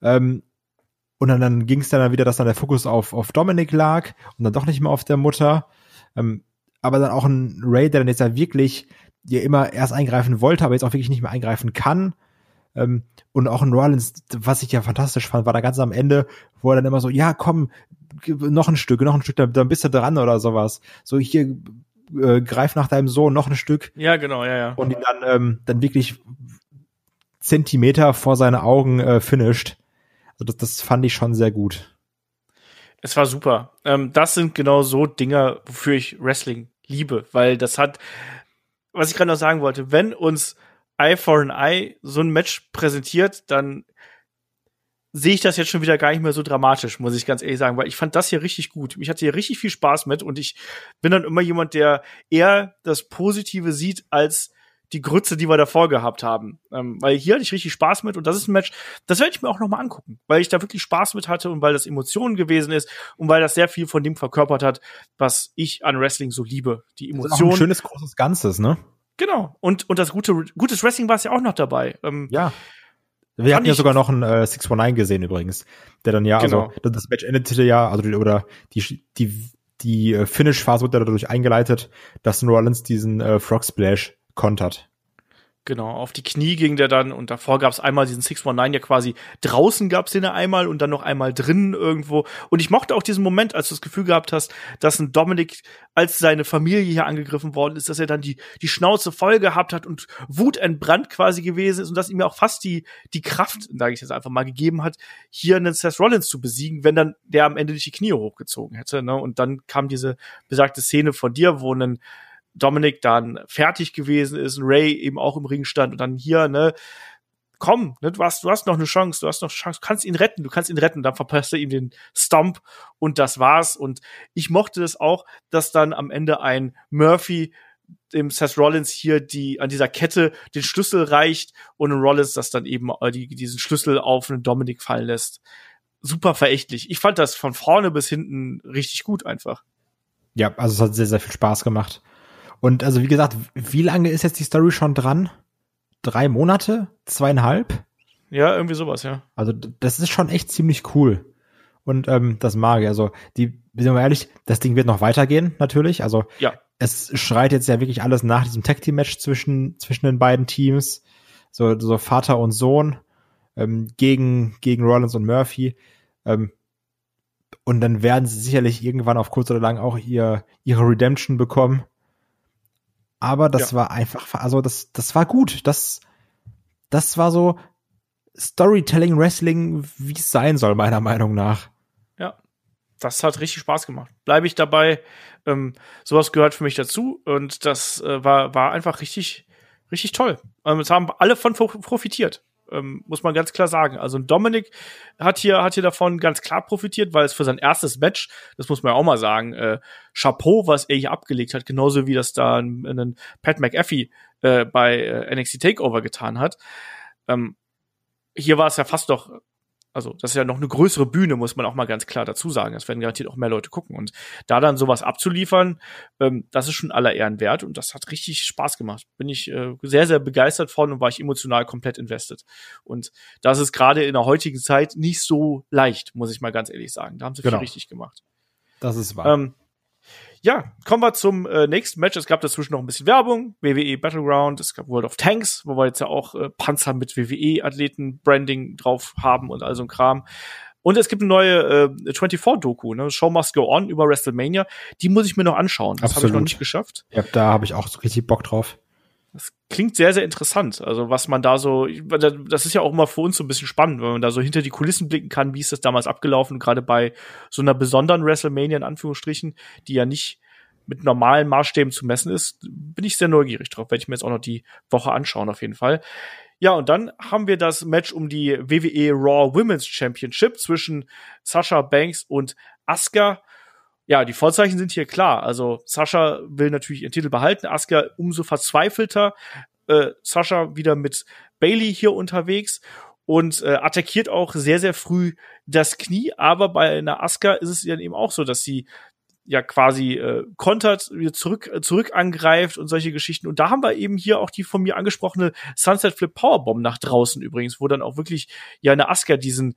Ähm, und dann, dann ging es dann wieder, dass dann der Fokus auf, auf Dominik lag und dann doch nicht mehr auf der Mutter. Ähm, aber dann auch ein Ray, der dann jetzt ja wirklich ja immer erst eingreifen wollte, aber jetzt auch wirklich nicht mehr eingreifen kann. Ähm, und auch ein Rollins, was ich ja fantastisch fand, war da ganz am Ende, wo er dann immer so, ja, komm, noch ein Stück, noch ein Stück, dann, dann bist du dran oder sowas. So, hier, äh, greif nach deinem Sohn noch ein Stück. Ja, genau, ja, ja. Und ihn dann, ähm, dann wirklich Zentimeter vor seine Augen äh, finisht. Also das, das fand ich schon sehr gut. Es war super. Ähm, das sind genau so Dinger, wofür ich Wrestling liebe, weil das hat, was ich gerade noch sagen wollte, wenn uns Eye for an Eye so ein Match präsentiert, dann sehe ich das jetzt schon wieder gar nicht mehr so dramatisch, muss ich ganz ehrlich sagen, weil ich fand das hier richtig gut. Ich hatte hier richtig viel Spaß mit und ich bin dann immer jemand, der eher das Positive sieht als die Grütze, die wir davor gehabt haben. Ähm, weil hier hatte ich richtig Spaß mit und das ist ein Match, das werde ich mir auch noch mal angucken, weil ich da wirklich Spaß mit hatte und weil das Emotionen gewesen ist und weil das sehr viel von dem verkörpert hat, was ich an Wrestling so liebe. Die Emotionen. ein schönes großes Ganzes, ne? Genau. Und, und das gute, gutes Wrestling war es ja auch noch dabei. Ähm, ja. Wir hatten ja sogar noch einen äh, 619 gesehen übrigens, der dann ja, also, genau. also das Match endete ja, also oder die die die äh, Finish-Phase wurde dadurch eingeleitet, dass Rollins diesen äh, Frog Splash kontert. Genau, auf die Knie ging der dann und davor gab es einmal diesen 619 ja quasi draußen gab es den einmal und dann noch einmal drinnen irgendwo. Und ich mochte auch diesen Moment, als du das Gefühl gehabt hast, dass ein Dominik, als seine Familie hier angegriffen worden ist, dass er dann die, die Schnauze voll gehabt hat und wutentbrannt quasi gewesen ist und dass ihm ja auch fast die, die Kraft, sage ich jetzt einfach mal, gegeben hat, hier einen Seth Rollins zu besiegen, wenn dann der am Ende nicht die Knie hochgezogen hätte. Ne? Und dann kam diese besagte Szene von dir, wo ein Dominic dann fertig gewesen ist, Ray eben auch im Ring stand und dann hier, ne, komm, ne, du hast, du hast noch eine Chance, du hast noch eine Chance, du kannst ihn retten, du kannst ihn retten, dann verpasst er ihm den Stomp und das war's. Und ich mochte es auch, dass dann am Ende ein Murphy dem Seth Rollins hier die an dieser Kette den Schlüssel reicht und Rollins das dann eben äh, die, diesen Schlüssel auf einen Dominic fallen lässt. Super verächtlich. Ich fand das von vorne bis hinten richtig gut einfach. Ja, also es hat sehr, sehr viel Spaß gemacht. Und also wie gesagt, wie lange ist jetzt die Story schon dran? Drei Monate? Zweieinhalb? Ja, irgendwie sowas, ja. Also das ist schon echt ziemlich cool. Und ähm, das mag ich. Also, die, sind wir ehrlich, das Ding wird noch weitergehen, natürlich. Also ja. es schreit jetzt ja wirklich alles nach diesem Tag Team Match zwischen, zwischen den beiden Teams. So, so Vater und Sohn ähm, gegen, gegen Rollins und Murphy. Ähm, und dann werden sie sicherlich irgendwann auf kurz oder lang auch ihr, ihre Redemption bekommen aber das ja. war einfach, also das, das war gut. Das, das war so Storytelling Wrestling, wie es sein soll, meiner Meinung nach. Ja, das hat richtig Spaß gemacht. Bleibe ich dabei. Ähm, sowas gehört für mich dazu und das äh, war, war einfach richtig, richtig toll. Ähm, es haben alle von profitiert ähm, muss man ganz klar sagen. Also Dominik hat hier, hat hier davon ganz klar profitiert, weil es für sein erstes Match, das muss man ja auch mal sagen, äh, Chapeau, was er hier abgelegt hat, genauso wie das da einen Pat McAfee äh, bei äh, NXT Takeover getan hat. Ähm, hier war es ja fast doch also, das ist ja noch eine größere Bühne, muss man auch mal ganz klar dazu sagen. Das werden garantiert auch mehr Leute gucken. Und da dann sowas abzuliefern, ähm, das ist schon aller Ehren wert und das hat richtig Spaß gemacht. Bin ich äh, sehr, sehr begeistert von und war ich emotional komplett invested. Und das ist gerade in der heutigen Zeit nicht so leicht, muss ich mal ganz ehrlich sagen. Da haben sie genau. viel richtig gemacht. Das ist wahr. Ähm, ja, kommen wir zum äh, nächsten Match. Es gab dazwischen noch ein bisschen Werbung. WWE Battleground, es gab World of Tanks, wo wir jetzt ja auch äh, Panzer mit WWE-Athleten-Branding drauf haben und all so ein Kram. Und es gibt eine neue äh, 24-Doku, ne? Show Must Go On über WrestleMania. Die muss ich mir noch anschauen. Das habe ich noch nicht geschafft. Ja, da habe ich auch so richtig Bock drauf. Das klingt sehr, sehr interessant. Also, was man da so, das ist ja auch immer für uns so ein bisschen spannend, wenn man da so hinter die Kulissen blicken kann, wie ist das damals abgelaufen, gerade bei so einer besonderen WrestleMania in Anführungsstrichen, die ja nicht mit normalen Maßstäben zu messen ist, bin ich sehr neugierig drauf. Werde ich mir jetzt auch noch die Woche anschauen, auf jeden Fall. Ja, und dann haben wir das Match um die WWE Raw Women's Championship zwischen Sasha Banks und Asuka. Ja, die Vorzeichen sind hier klar. Also Sasha will natürlich ihren Titel behalten, Asuka umso verzweifelter. Äh, Sasha wieder mit Bailey hier unterwegs und äh, attackiert auch sehr, sehr früh das Knie. Aber bei einer Asuka ist es dann eben auch so, dass sie ja quasi äh, kontert, wieder zurück, äh, zurück angreift und solche Geschichten. Und da haben wir eben hier auch die von mir angesprochene Sunset Flip Powerbomb nach draußen übrigens, wo dann auch wirklich ja eine Asuka diesen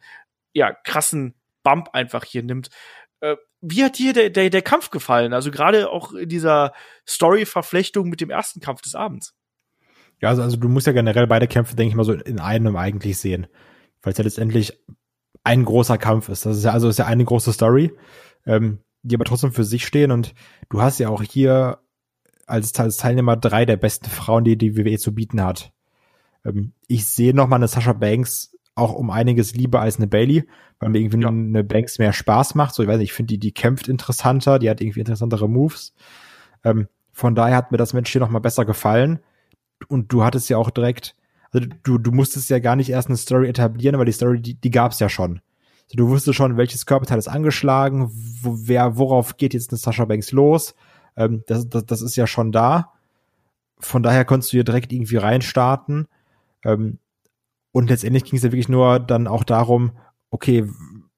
ja krassen Bump einfach hier nimmt. Äh, wie hat dir der, der, der Kampf gefallen? Also gerade auch in dieser Story-Verflechtung mit dem ersten Kampf des Abends. Ja, also, also du musst ja generell beide Kämpfe, denke ich mal, so in einem eigentlich sehen. Weil es ja letztendlich ein großer Kampf ist. Das ist ja, also ist ja eine große Story. Ähm, die aber trotzdem für sich stehen. Und du hast ja auch hier als, als Teilnehmer drei der besten Frauen, die die WWE zu bieten hat. Ähm, ich sehe noch mal eine Sasha Banks auch um einiges lieber als eine Bailey, weil mir irgendwie ja. eine Banks mehr Spaß macht. So, ich weiß nicht, ich finde die, die kämpft interessanter, die hat irgendwie interessantere Moves. Ähm, von daher hat mir das Mensch hier noch mal besser gefallen. Und du hattest ja auch direkt, also du, du musstest ja gar nicht erst eine Story etablieren, weil die Story, die, die gab's ja schon. Du wusstest schon, welches Körperteil ist angeschlagen, wo, wer, worauf geht jetzt eine Sascha Banks los. Ähm, das, das, das ist ja schon da. Von daher konntest du hier direkt irgendwie reinstarten. Ähm, und letztendlich ging es ja wirklich nur dann auch darum, okay,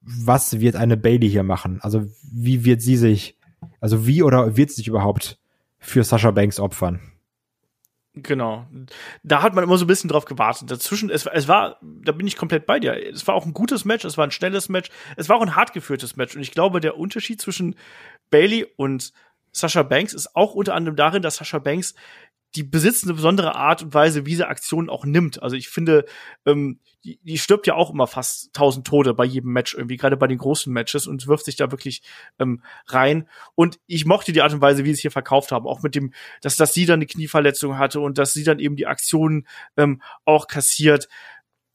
was wird eine Bailey hier machen? Also wie wird sie sich, also wie oder wird sie sich überhaupt für Sascha Banks opfern? Genau. Da hat man immer so ein bisschen drauf gewartet. Dazwischen, es, es war, da bin ich komplett bei dir. Es war auch ein gutes Match, es war ein schnelles Match, es war auch ein hart geführtes Match. Und ich glaube, der Unterschied zwischen Bailey und Sasha Banks ist auch unter anderem darin, dass Sasha Banks die besitzt eine besondere Art und Weise, wie sie Aktionen auch nimmt. Also ich finde, ähm, die, die stirbt ja auch immer fast tausend Tode bei jedem Match irgendwie, gerade bei den großen Matches und wirft sich da wirklich ähm, rein. Und ich mochte die Art und Weise, wie sie es hier verkauft haben, auch mit dem, dass, dass sie dann eine Knieverletzung hatte und dass sie dann eben die Aktionen ähm, auch kassiert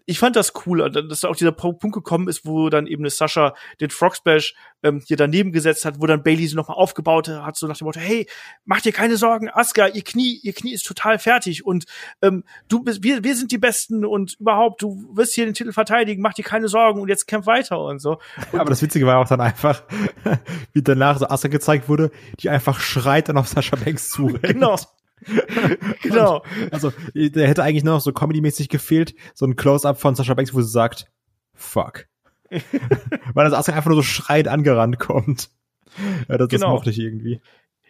ich fand das cool, dass da auch dieser Punkt gekommen ist, wo dann eben eine Sascha den Frog Splash ähm, hier daneben gesetzt hat, wo dann Bailey sie nochmal aufgebaut hat, so nach dem Motto, hey, mach dir keine Sorgen, Asuka, ihr Knie, ihr Knie ist total fertig und ähm, du bist, wir, wir sind die Besten und überhaupt, du wirst hier den Titel verteidigen, mach dir keine Sorgen und jetzt kämpf weiter und so. Und Aber das Witzige war auch dann einfach, wie danach so Asuka gezeigt wurde, die einfach schreit dann auf Sascha Banks zu. genau. genau. also, der hätte eigentlich nur noch so comedy-mäßig gefehlt, so ein Close-up von Sascha Banks, wo sie sagt, fuck. Weil das Asuka einfach nur so schreit angerannt kommt. Ja, das, genau. das mochte ich irgendwie.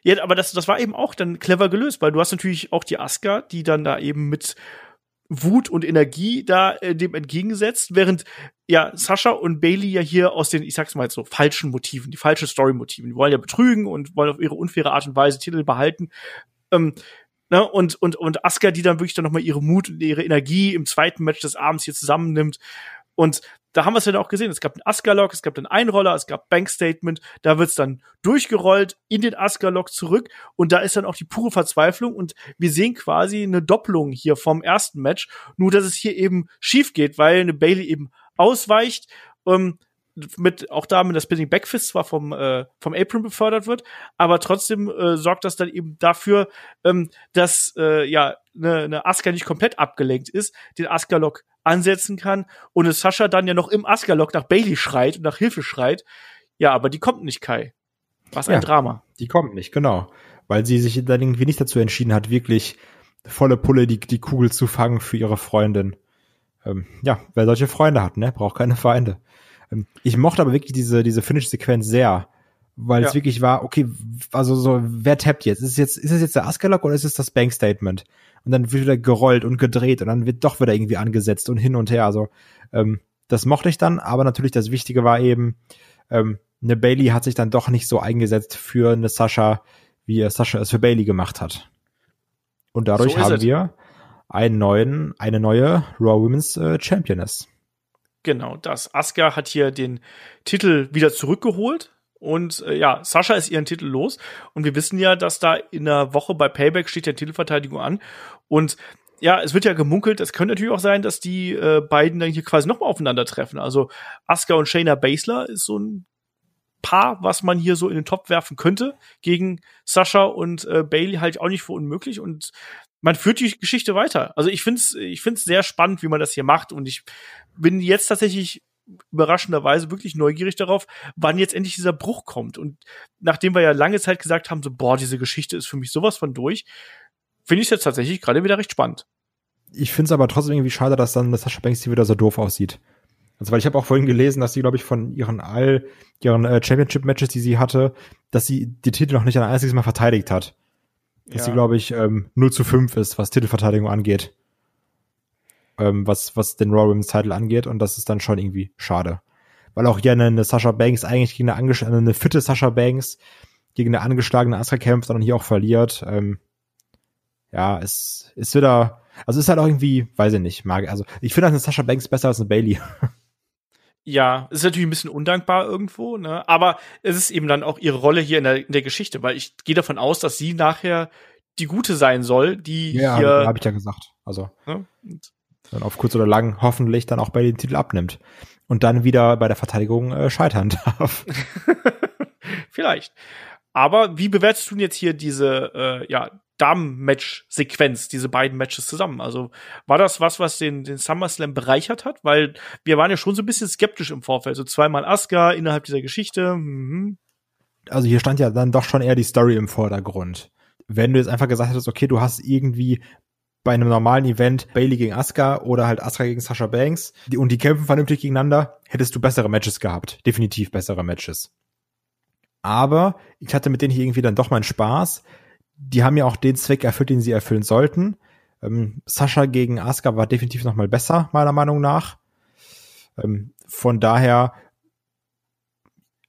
Ja, aber das, das war eben auch dann clever gelöst, weil du hast natürlich auch die Asuka, die dann da eben mit Wut und Energie da äh, dem entgegensetzt, während ja Sascha und Bailey ja hier aus den, ich sag's mal jetzt so, falschen Motiven, die falschen Story-Motiven, die wollen ja betrügen und wollen auf ihre unfaire Art und Weise Titel behalten, ähm, ne, und, und, und Asuka, die dann wirklich dann nochmal ihre Mut und ihre Energie im zweiten Match des Abends hier zusammennimmt. Und da haben wir es ja dann auch gesehen. Es gab einen Asuka-Lock, es gab einen Einroller, es gab Bank-Statement. Da wird's dann durchgerollt in den Asuka-Lock zurück. Und da ist dann auch die pure Verzweiflung. Und wir sehen quasi eine Doppelung hier vom ersten Match. Nur, dass es hier eben schief geht, weil eine Bailey eben ausweicht. Ähm, mit auch da mit der Spinning Backfist zwar vom äh, vom Apron befördert wird, aber trotzdem äh, sorgt das dann eben dafür, ähm, dass äh, ja eine, eine Asuka nicht komplett abgelenkt ist, den Asuka Lock ansetzen kann und es Sascha dann ja noch im Asuka Lock nach Bailey schreit und nach Hilfe schreit. Ja, aber die kommt nicht, Kai. Was ein ja, Drama. Die kommt nicht, genau, weil sie sich dann irgendwie nicht dazu entschieden hat, wirklich volle Pulle die die Kugel zu fangen für ihre Freundin. Ähm, ja, wer solche Freunde hat, ne, braucht keine Feinde. Ähm, ich mochte aber wirklich diese, diese Finish-Sequenz sehr, weil ja. es wirklich war, okay, also so, wer tappt jetzt? Ist es jetzt, ist es jetzt der Askalok oder ist es das Bank-Statement? Und dann wird wieder gerollt und gedreht und dann wird doch wieder irgendwie angesetzt und hin und her. Also, ähm, das mochte ich dann, aber natürlich das Wichtige war eben, ähm, eine Bailey hat sich dann doch nicht so eingesetzt für eine Sascha, wie Sascha es für Bailey gemacht hat. Und dadurch so haben es. wir einen neuen, eine neue Raw Women's äh, Championess. Genau, das. Asuka hat hier den Titel wieder zurückgeholt. Und äh, ja, Sascha ist ihren Titel los. Und wir wissen ja, dass da in der Woche bei Payback steht der Titelverteidigung an. Und ja, es wird ja gemunkelt, es könnte natürlich auch sein, dass die äh, beiden dann hier quasi nochmal aufeinandertreffen. Also Asuka und Shayna Baszler ist so ein Paar, was man hier so in den Topf werfen könnte. Gegen Sascha und äh, Bailey halt auch nicht für unmöglich und man führt die Geschichte weiter. Also ich finde es ich find's sehr spannend, wie man das hier macht und ich bin jetzt tatsächlich überraschenderweise wirklich neugierig darauf, wann jetzt endlich dieser Bruch kommt. Und nachdem wir ja lange Zeit gesagt haben, so, boah, diese Geschichte ist für mich sowas von durch, finde ich es jetzt tatsächlich gerade wieder recht spannend. Ich finde es aber trotzdem irgendwie schade, dass dann dass Sascha Banks hier wieder so doof aussieht. Also, weil ich habe auch vorhin gelesen, dass sie, glaube ich, von ihren all ihren äh, Championship-Matches, die sie hatte, dass sie die Titel noch nicht ein einziges Mal verteidigt hat. Dass ja. sie, glaube ich, ähm, 0 zu 5 ist, was Titelverteidigung angeht ähm, was, was den Raw Women's Title angeht. Und das ist dann schon irgendwie schade. Weil auch hier eine, eine Sascha Banks eigentlich gegen eine, angeschlagene, eine fitte Sascha Banks gegen eine angeschlagene Asuka kämpft und hier auch verliert. Ähm, ja, es ist wieder, also ist halt auch irgendwie, weiß ich nicht, mag, also ich finde eine Sascha Banks besser als eine Bailey. Ja, ist natürlich ein bisschen undankbar irgendwo, ne? Aber es ist eben dann auch ihre Rolle hier in der, in der Geschichte, weil ich gehe davon aus, dass sie nachher die Gute sein soll, die ja, hier. Ja, habe ich ja gesagt. Also. Ne? Dann auf kurz oder lang hoffentlich dann auch bei den Titel abnimmt und dann wieder bei der Verteidigung äh, scheitern darf. Vielleicht. Aber wie bewertest du denn jetzt hier diese äh, ja, Damen-Match-Sequenz, diese beiden Matches zusammen? Also war das was, was den, den SummerSlam bereichert hat? Weil wir waren ja schon so ein bisschen skeptisch im Vorfeld. So zweimal Asuka innerhalb dieser Geschichte. Mhm. Also hier stand ja dann doch schon eher die Story im Vordergrund. Wenn du jetzt einfach gesagt hättest, okay, du hast irgendwie bei einem normalen Event Bailey gegen Asuka oder halt Asuka gegen Sasha Banks und die kämpfen vernünftig gegeneinander, hättest du bessere Matches gehabt. Definitiv bessere Matches. Aber ich hatte mit denen hier irgendwie dann doch meinen Spaß. Die haben ja auch den Zweck erfüllt, den sie erfüllen sollten. Ähm, Sascha gegen Asuka war definitiv noch mal besser, meiner Meinung nach. Ähm, von daher,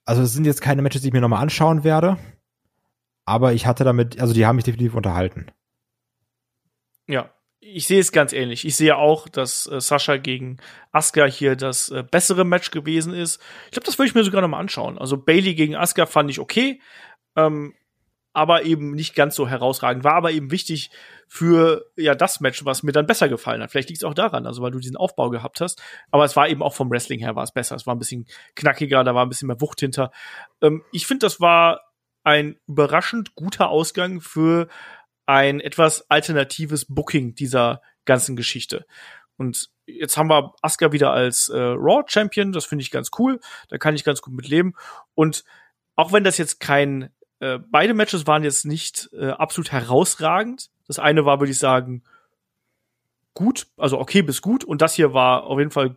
also es sind jetzt keine Matches, die ich mir nochmal anschauen werde. Aber ich hatte damit, also die haben mich definitiv unterhalten. Ja, ich sehe es ganz ähnlich. Ich sehe auch, dass äh, Sascha gegen Asuka hier das äh, bessere Match gewesen ist. Ich glaube, das würde ich mir sogar noch mal anschauen. Also Bailey gegen Asuka fand ich okay, ähm, aber eben nicht ganz so herausragend. War aber eben wichtig für ja das Match, was mir dann besser gefallen hat. Vielleicht liegt es auch daran, also weil du diesen Aufbau gehabt hast. Aber es war eben auch vom Wrestling her war es besser. Es war ein bisschen knackiger, da war ein bisschen mehr Wucht hinter. Ähm, ich finde, das war ein überraschend guter Ausgang für ein etwas alternatives Booking dieser ganzen Geschichte. Und jetzt haben wir Asuka wieder als äh, Raw Champion, das finde ich ganz cool, da kann ich ganz gut mit leben. Und auch wenn das jetzt kein, äh, beide Matches waren jetzt nicht äh, absolut herausragend. Das eine war, würde ich sagen, gut, also okay bis gut. Und das hier war auf jeden Fall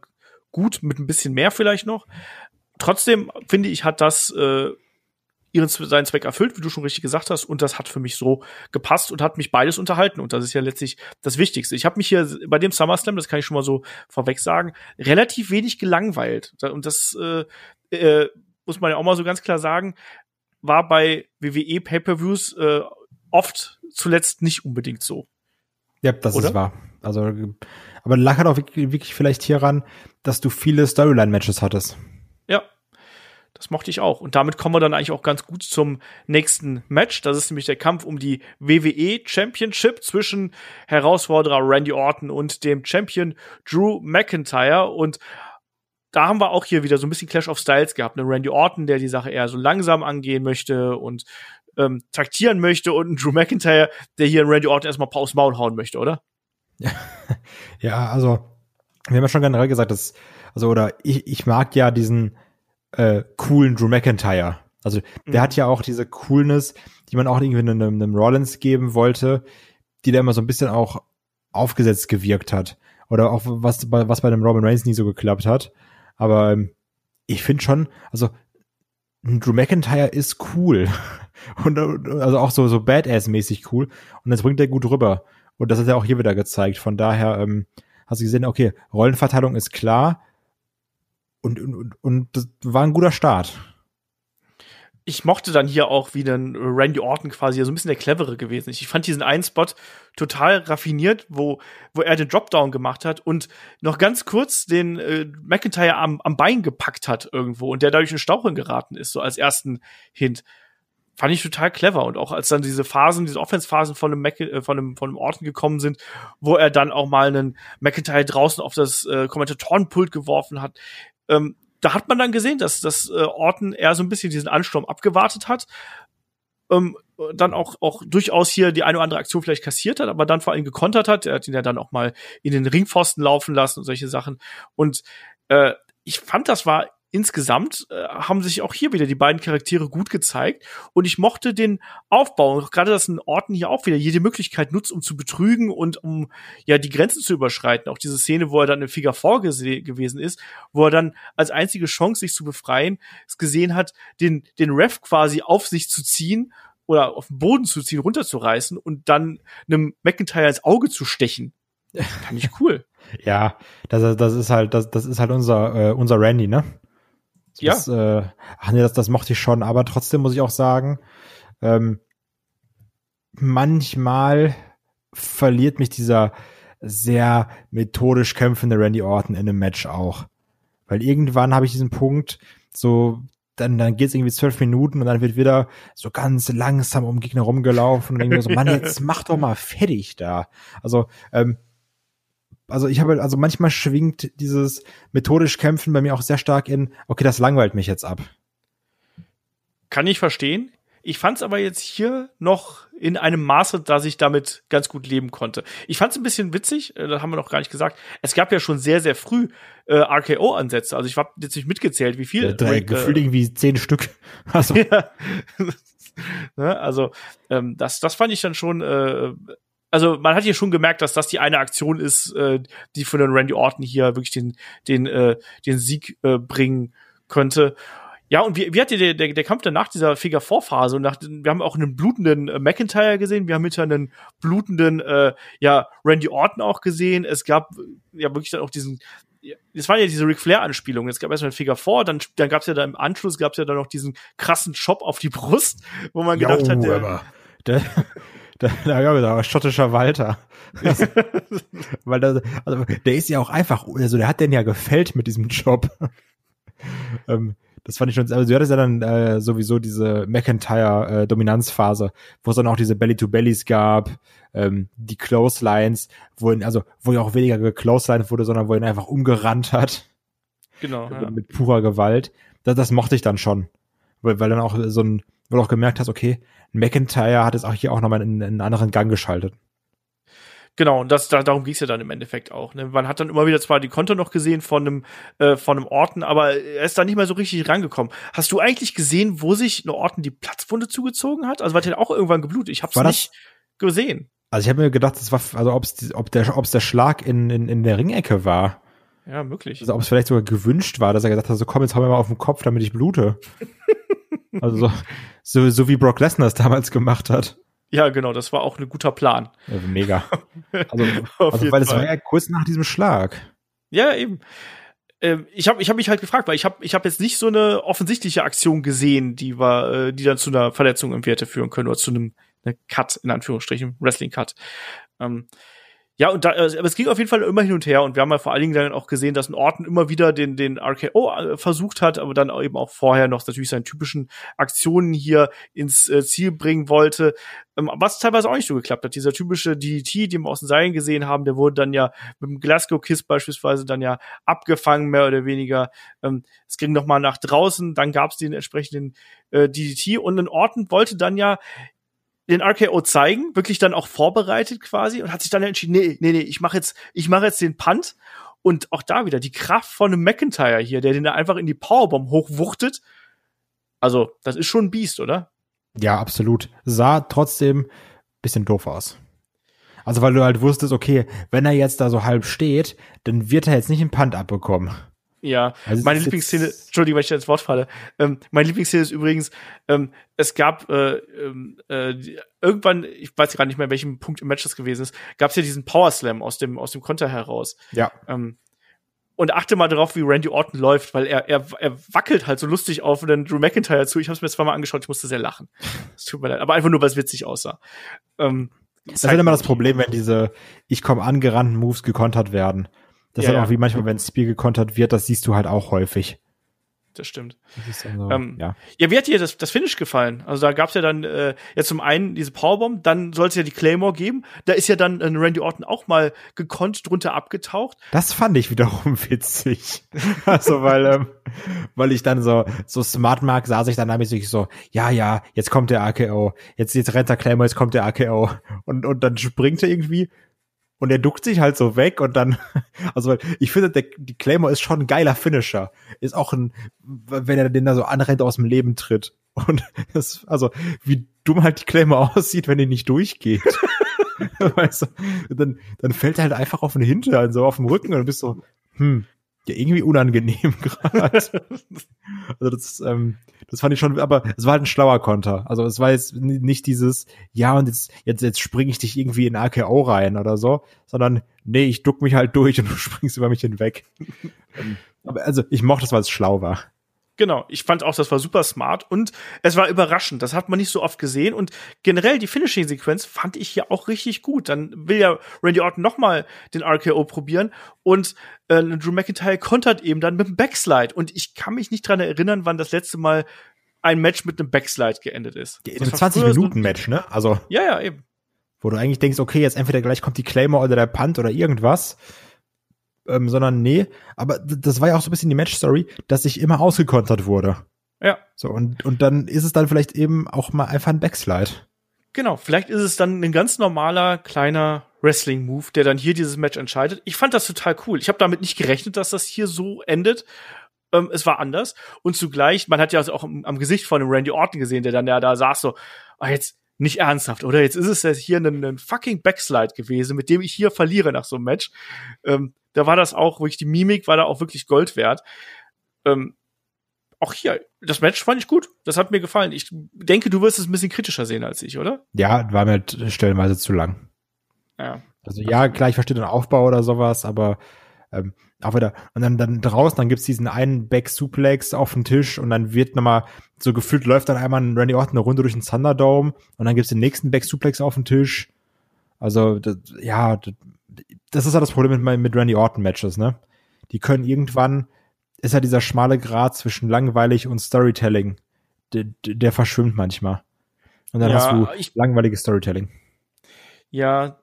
gut, mit ein bisschen mehr vielleicht noch. Trotzdem finde ich, hat das äh, ihren seinen Zweck erfüllt, wie du schon richtig gesagt hast, und das hat für mich so gepasst und hat mich beides unterhalten und das ist ja letztlich das Wichtigste. Ich habe mich hier bei dem SummerSlam, das kann ich schon mal so vorweg sagen, relativ wenig gelangweilt und das äh, äh, muss man ja auch mal so ganz klar sagen, war bei WWE Pay-per-Views äh, oft zuletzt nicht unbedingt so. Ja, das Oder? ist wahr. Also, aber lag halt auch wirklich, wirklich vielleicht hieran, dass du viele Storyline-Matches hattest. Ja, das mochte ich auch. Und damit kommen wir dann eigentlich auch ganz gut zum nächsten Match. Das ist nämlich der Kampf um die WWE Championship zwischen Herausforderer Randy Orton und dem Champion Drew McIntyre. Und da haben wir auch hier wieder so ein bisschen Clash of Styles gehabt. Ne? Randy Orton, der die Sache eher so langsam angehen möchte und ähm, taktieren möchte und ein Drew McIntyre, der hier Randy Orton erstmal Paus Maul hauen möchte, oder? Ja, also wir haben ja schon generell gesagt, dass, also, oder ich, ich mag ja diesen, äh, coolen Drew McIntyre. Also der mhm. hat ja auch diese Coolness, die man auch irgendwie einem, einem Rollins geben wollte, die da immer so ein bisschen auch aufgesetzt gewirkt hat. Oder auch was, was bei dem Robin Reigns nie so geklappt hat. Aber ähm, ich finde schon, also Drew McIntyre ist cool. Und also auch so, so Badass-mäßig cool. Und das bringt er gut rüber. Und das hat er auch hier wieder gezeigt. Von daher ähm, hast du gesehen, okay, Rollenverteilung ist klar und, und, und das war ein guter Start. Ich mochte dann hier auch wie dann Randy Orton quasi so ein bisschen der clevere gewesen. Ich fand diesen einen Spot total raffiniert, wo, wo er den Dropdown gemacht hat und noch ganz kurz den äh, McIntyre am, am Bein gepackt hat irgendwo und der dadurch in Staucheln geraten ist, so als ersten Hint fand ich total clever. Und auch als dann diese Phasen, diese Offense-Phasen von einem, äh, von, einem, von einem Orten gekommen sind, wo er dann auch mal einen McIntyre draußen auf das äh, Kommentatorenpult geworfen hat, ähm, da hat man dann gesehen, dass, dass äh, Orton eher so ein bisschen diesen Ansturm abgewartet hat. Ähm, dann auch, auch durchaus hier die eine oder andere Aktion vielleicht kassiert hat, aber dann vor allem gekontert hat. Er hat ihn ja dann auch mal in den Ringpfosten laufen lassen und solche Sachen. Und äh, ich fand, das war insgesamt äh, haben sich auch hier wieder die beiden Charaktere gut gezeigt und ich mochte den Aufbau und gerade dass ein Orten hier auch wieder jede Möglichkeit nutzt, um zu betrügen und um ja die Grenzen zu überschreiten. Auch diese Szene, wo er dann im Figure 4 gewesen ist, wo er dann als einzige Chance, sich zu befreien, es gesehen hat, den, den Ref quasi auf sich zu ziehen oder auf den Boden zu ziehen, runterzureißen und dann einem McIntyre ins Auge zu stechen. Fand ich cool. ja, das, das ist halt, das, das ist halt unser, äh, unser Randy, ne? Das, ja. Äh, ach nee, das, das mochte ich schon, aber trotzdem muss ich auch sagen, ähm, manchmal verliert mich dieser sehr methodisch kämpfende Randy Orton in einem Match auch. Weil irgendwann habe ich diesen Punkt, so, dann, dann geht es irgendwie zwölf Minuten und dann wird wieder so ganz langsam um Gegner rumgelaufen und irgendwie so, Mann, jetzt mach doch mal fertig da. Also, ähm, also ich habe, also manchmal schwingt dieses methodisch Kämpfen bei mir auch sehr stark in, okay, das langweilt mich jetzt ab. Kann ich verstehen. Ich fand es aber jetzt hier noch in einem Maße, dass ich damit ganz gut leben konnte. Ich fand es ein bisschen witzig, äh, das haben wir noch gar nicht gesagt. Es gab ja schon sehr, sehr früh äh, RKO-Ansätze. Also ich habe jetzt nicht mitgezählt, wie viel. Ja, drei, äh, gefühlt irgendwie zehn Stück. Also, ja. ne, also ähm, das, das fand ich dann schon äh, also man hat hier schon gemerkt, dass das die eine Aktion ist, äh, die von den Randy Orton hier wirklich den, den, äh, den Sieg äh, bringen könnte. Ja, und wie, wie hat dir der, der, der Kampf dann nach dieser Figure 4 Phase und nach, wir haben auch einen blutenden äh, McIntyre gesehen, wir haben hinter einen blutenden, äh, ja, Randy Orton auch gesehen. Es gab ja wirklich dann auch diesen, es waren ja diese Ric Flair Anspielungen. Es gab erstmal Figure 4, dann, dann gab es ja da im Anschluss, gab es ja dann noch diesen krassen Chop auf die Brust, wo man gedacht jo, hat, der, der, da, da ja, da schottischer Walter. Weil da, also, der ist ja auch einfach, also der hat den ja gefällt mit diesem Job. ähm, das fand ich schon, also du hattest ja dann äh, sowieso diese McIntyre-Dominanzphase, äh, wo es dann auch diese Belly-to-Bellies gab, ähm, die Clotheslines, wo ihn, also wo ja auch weniger geclotheslined wurde, sondern wo ihn einfach umgerannt hat. Genau. Ja. Mit purer Gewalt. Das, das mochte ich dann schon. Weil, weil dann auch so ein, wo du auch gemerkt hast, okay, McIntyre hat es auch hier auch nochmal in, in einen anderen Gang geschaltet. Genau, und das, da, darum ging es ja dann im Endeffekt auch. Ne? Man hat dann immer wieder zwar die Konto noch gesehen von einem, äh, von einem Orten, aber er ist da nicht mehr so richtig rangekommen. Hast du eigentlich gesehen, wo sich eine Orten die Platzwunde zugezogen hat? Also war der auch irgendwann geblutet? Ich hab's War nicht gesehen. Also ich habe mir gedacht, das war, also ob's, ob der, ob's der Schlag in, in, in der Ringecke war. Ja, möglich. Also ob es vielleicht sogar gewünscht war, dass er gesagt hat, so komm, jetzt hau mir mal auf den Kopf, damit ich blute. also so, so, so wie Brock Lesnar es damals gemacht hat. Ja, genau, das war auch ein guter Plan. Ja, mega. Also, also weil es war ja kurz nach diesem Schlag. Ja, eben. Ähm, ich habe ich hab mich halt gefragt, weil ich habe ich hab jetzt nicht so eine offensichtliche Aktion gesehen, die war, äh, die dann zu einer Verletzung im Werte führen können oder zu einem eine Cut in Anführungsstrichen Wrestling Cut. Ähm, ja, und da, äh, aber es ging auf jeden Fall immer hin und her und wir haben ja vor allen Dingen dann auch gesehen, dass ein Orton immer wieder den, den RKO äh, versucht hat, aber dann eben auch vorher noch natürlich seine typischen Aktionen hier ins äh, Ziel bringen wollte, ähm, was teilweise auch nicht so geklappt hat. Dieser typische DDT, den wir aus den Seilen gesehen haben, der wurde dann ja mit dem Glasgow Kiss beispielsweise dann ja abgefangen, mehr oder weniger. Ähm, es ging noch mal nach draußen, dann gab es den entsprechenden äh, DDT und ein Orton wollte dann ja den RKO zeigen, wirklich dann auch vorbereitet quasi und hat sich dann entschieden, nee, nee, nee, ich mache jetzt, ich mache jetzt den Punt und auch da wieder die Kraft von einem McIntyre hier, der den da einfach in die Powerbomb hochwuchtet. Also, das ist schon ein Biest, oder? Ja, absolut. Sah trotzdem bisschen doof aus. Also, weil du halt wusstest, okay, wenn er jetzt da so halb steht, dann wird er jetzt nicht einen Punt abbekommen. Ja, also meine Lieblingsszene, Entschuldigung, weil ich da ins Wort falle. Ähm, meine Lieblingsszene ist übrigens, ähm, es gab äh, ähm, äh, irgendwann, ich weiß gar nicht mehr, welchem Punkt im Match das gewesen ist, gab es ja diesen Power Slam aus dem aus dem Konter heraus. Ja. Ähm, und achte mal darauf, wie Randy Orton läuft, weil er, er, er wackelt halt so lustig auf und dann Drew McIntyre zu. Ich habe es mir zweimal angeschaut, ich musste sehr lachen. Es tut mir leid, aber einfach nur, weil es witzig aussah. Ähm, das ist halt immer das Problem, wenn diese Ich komme angerannten Moves gekontert werden. Das ja, ist halt auch wie manchmal, wenn Spear gekontert wird, das siehst du halt auch häufig. das stimmt. Das ist dann so, Ähm, ja. Ja, wie hat dir das, das Finish gefallen? Also da gab's ja dann äh, ja zum einen diese Powerbomb, dann soll es ja die Claymore geben. Da ist ja dann äh, Randy Orton auch mal gekonnt drunter abgetaucht. Das fand ich wiederum witzig. Also, weil, ähm, weil ich dann so, so smart mag, saß ich dann da mäßig so, ja, ja, jetzt kommt der AKO, jetzt, jetzt rennt der Claymore, jetzt kommt der AKO. Und, und dann springt er irgendwie und er duckt sich halt so weg und dann, also ich finde, der, die Claymore ist schon ein geiler Finisher. Ist auch ein, wenn er den da so anrennt, aus dem Leben tritt. Und das, also, wie dumm halt die Claymore aussieht, wenn die nicht durchgeht. weißt du, dann, dann fällt er halt einfach auf den Hintern, so auf dem Rücken und bist so, hm, ja, irgendwie unangenehm gerade. also das, ähm, das fand ich schon, aber es war halt ein schlauer Konter. Also es war jetzt nicht dieses, ja, und jetzt, jetzt, jetzt springe ich dich irgendwie in AKO rein oder so, sondern nee, ich duck mich halt durch und du springst über mich hinweg. Ähm, aber also ich mochte es, weil es schlau war. Genau, ich fand auch, das war super smart und es war überraschend. Das hat man nicht so oft gesehen und generell die Finishing-Sequenz fand ich hier auch richtig gut. Dann will ja Randy Orton noch mal den RKO probieren und äh, Drew McIntyre kontert eben dann mit dem Backslide und ich kann mich nicht dran erinnern, wann das letzte Mal ein Match mit einem Backslide geendet ist. In Das einem war 20 früher so- Minuten Match, ne? Also Ja, ja, eben. wo du eigentlich denkst, okay, jetzt entweder gleich kommt die Claymore oder der Punt oder irgendwas. Ähm, sondern nee, aber das war ja auch so ein bisschen die Match-Story, dass ich immer ausgekontert wurde. Ja, So, und, und dann ist es dann vielleicht eben auch mal einfach ein Backslide. Genau, vielleicht ist es dann ein ganz normaler kleiner Wrestling-Move, der dann hier dieses Match entscheidet. Ich fand das total cool. Ich habe damit nicht gerechnet, dass das hier so endet. Ähm, es war anders. Und zugleich, man hat ja auch am, am Gesicht von dem Randy Orton gesehen, der dann ja da saß so, ah, jetzt nicht ernsthaft, oder? Jetzt ist es ja hier ein, ein fucking Backslide gewesen, mit dem ich hier verliere nach so einem Match. Ähm, da war das auch, wirklich die Mimik war da auch wirklich Gold wert. Ähm, auch hier, das Match fand ich gut. Das hat mir gefallen. Ich denke, du wirst es ein bisschen kritischer sehen als ich, oder? Ja, war mir stellenweise zu lang. Ja. Also ja, klar, ich verstehe den Aufbau oder sowas, aber ähm, auch wieder, und dann, dann draußen, dann gibt's diesen einen Back-Suplex auf den Tisch und dann wird nochmal, so gefühlt läuft dann einmal ein Randy Orton eine Runde durch den Thunderdome und dann gibt's den nächsten Back-Suplex auf den Tisch. Also, das, ja, das, das ist ja das Problem mit, mit Randy Orton-Matches, ne? Die können irgendwann, ist ja dieser schmale Grat zwischen langweilig und Storytelling, der, der verschwimmt manchmal. Und dann Ja, hast du ich- langweiliges Storytelling. Ja.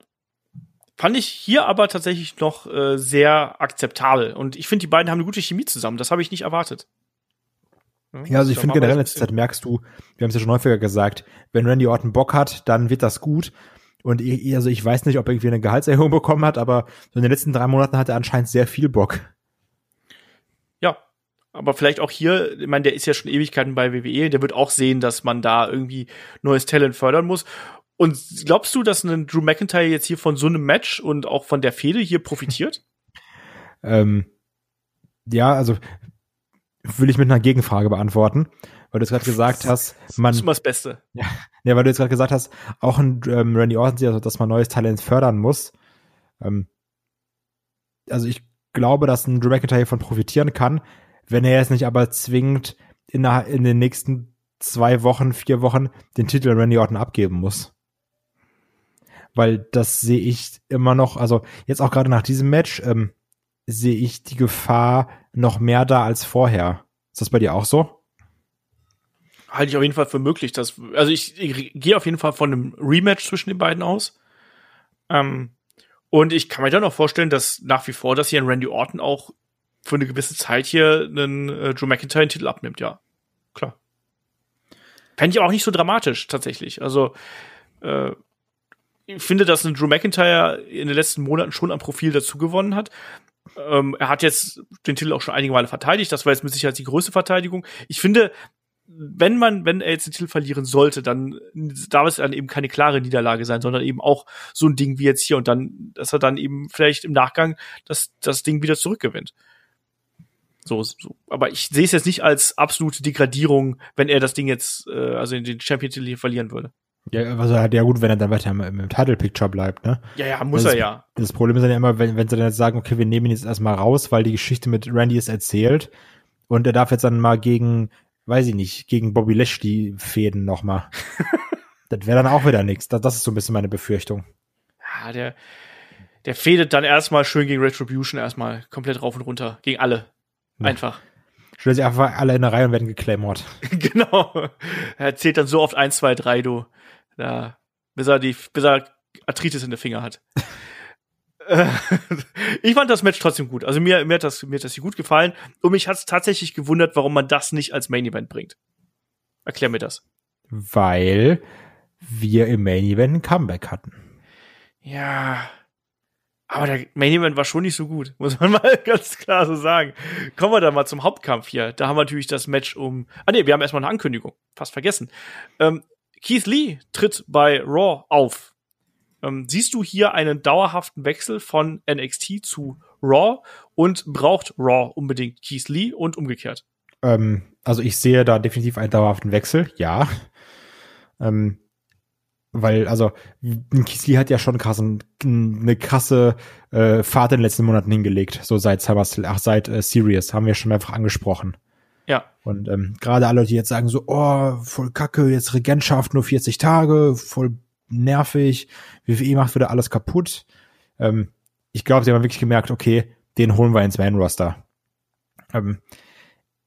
Fand ich hier aber tatsächlich noch äh, sehr akzeptabel. Und ich finde, die beiden haben eine gute Chemie zusammen. Das habe ich nicht erwartet. Ja, also ich finde generell in letzter Zeit merkst du, wir haben es ja schon häufiger gesagt, wenn Randy Orton Bock hat, dann wird das gut. Und ich, also ich weiß nicht, ob er irgendwie eine Gehaltserhöhung bekommen hat, aber in den letzten drei Monaten hat er anscheinend sehr viel Bock. Ja. Aber vielleicht auch hier, ich meine, der ist ja schon Ewigkeiten bei WWE, der wird auch sehen, dass man da irgendwie neues Talent fördern muss. Und glaubst du, dass ein Drew McIntyre jetzt hier von so einem Match und auch von der Fehde hier profitiert? Ähm, ja, also will ich mit einer Gegenfrage beantworten, weil du jetzt gerade gesagt hast, man, Das ist immer das Beste. Ja, weil du jetzt gerade gesagt hast, auch ein ähm, Randy Orton sieht, also, dass man neues Talent fördern muss. Ähm, also ich glaube, dass ein Drew McIntyre davon profitieren kann, wenn er jetzt nicht aber zwingend in, der, in den nächsten zwei Wochen, vier Wochen den Titel Randy Orton abgeben muss. Weil das sehe ich immer noch, also jetzt auch gerade nach diesem Match, ähm, sehe ich die Gefahr noch mehr da als vorher. Ist das bei dir auch so? Halte ich auf jeden Fall für möglich. Dass, also ich, ich gehe auf jeden Fall von einem Rematch zwischen den beiden aus. Ähm, und ich kann mir dann auch vorstellen, dass nach wie vor, dass hier ein Randy Orton auch für eine gewisse Zeit hier einen äh, Drew McIntyre Titel abnimmt, ja. Klar. Fände ich auch nicht so dramatisch, tatsächlich. Also, äh, ich finde, dass ein Drew McIntyre in den letzten Monaten schon an Profil dazu gewonnen hat. Ähm, er hat jetzt den Titel auch schon einige Male verteidigt. Das war jetzt mit Sicherheit die größte Verteidigung. Ich finde, wenn man, wenn er jetzt den Titel verlieren sollte, dann darf es dann eben keine klare Niederlage sein, sondern eben auch so ein Ding wie jetzt hier und dann, dass er dann eben vielleicht im Nachgang das, das Ding wieder zurückgewinnt. So, so. Aber ich sehe es jetzt nicht als absolute Degradierung, wenn er das Ding jetzt, äh, also den Champion-Titel hier verlieren würde. Ja, also halt ja gut, wenn er dann weiter im, im Title Picture bleibt, ne? Ja, ja, muss Das- er ja. Das Problem ist dann ja immer, wenn, wenn sie dann jetzt sagen, okay, wir nehmen ihn jetzt erstmal raus, weil die Geschichte mit Randy ist erzählt und er darf jetzt dann mal gegen, weiß ich nicht, gegen Bobby Lashley fäden nochmal. das wäre dann auch wieder nichts. Das, das ist so ein bisschen meine Befürchtung. Ja, der, der fädet dann erstmal schön gegen Retribution erstmal komplett rauf und runter. Gegen alle. Ja. Einfach. Stellen sich einfach alle in eine Reihe und werden geklammert. genau. Er zählt dann so oft eins, zwei, drei, du. Ja, bis er die, bis er Arthritis in den Finger hat. Ich fand das Match trotzdem gut. Also mir, mir hat das, mir hat das hier gut gefallen. Und mich hat es tatsächlich gewundert, warum man das nicht als Main Event bringt. Erklär mir das. Weil wir im Main Event ein Comeback hatten. Ja. Aber der Main Event war schon nicht so gut, muss man mal ganz klar so sagen. Kommen wir da mal zum Hauptkampf hier. Da haben wir natürlich das Match um. Ah nee, wir haben erstmal eine Ankündigung. Fast vergessen. Ähm, Keith Lee tritt bei Raw auf. Ähm, siehst du hier einen dauerhaften Wechsel von NXT zu Raw und braucht Raw unbedingt Keith Lee und umgekehrt? Ähm, also ich sehe da definitiv einen dauerhaften Wechsel, ja. Ähm, weil, also, Keith Lee hat ja schon krass, eine krasse äh, Fahrt in den letzten Monaten hingelegt, so seit SummerSlam, ach, seit äh, Serious, haben wir schon einfach angesprochen. Ja. Und ähm, gerade alle, die jetzt sagen so, oh, voll kacke, jetzt Regentschaft, nur 40 Tage, voll nervig, WWE macht wieder alles kaputt. Ähm, ich glaube, sie haben wirklich gemerkt, okay, den holen wir ins Main-Roster. Ähm,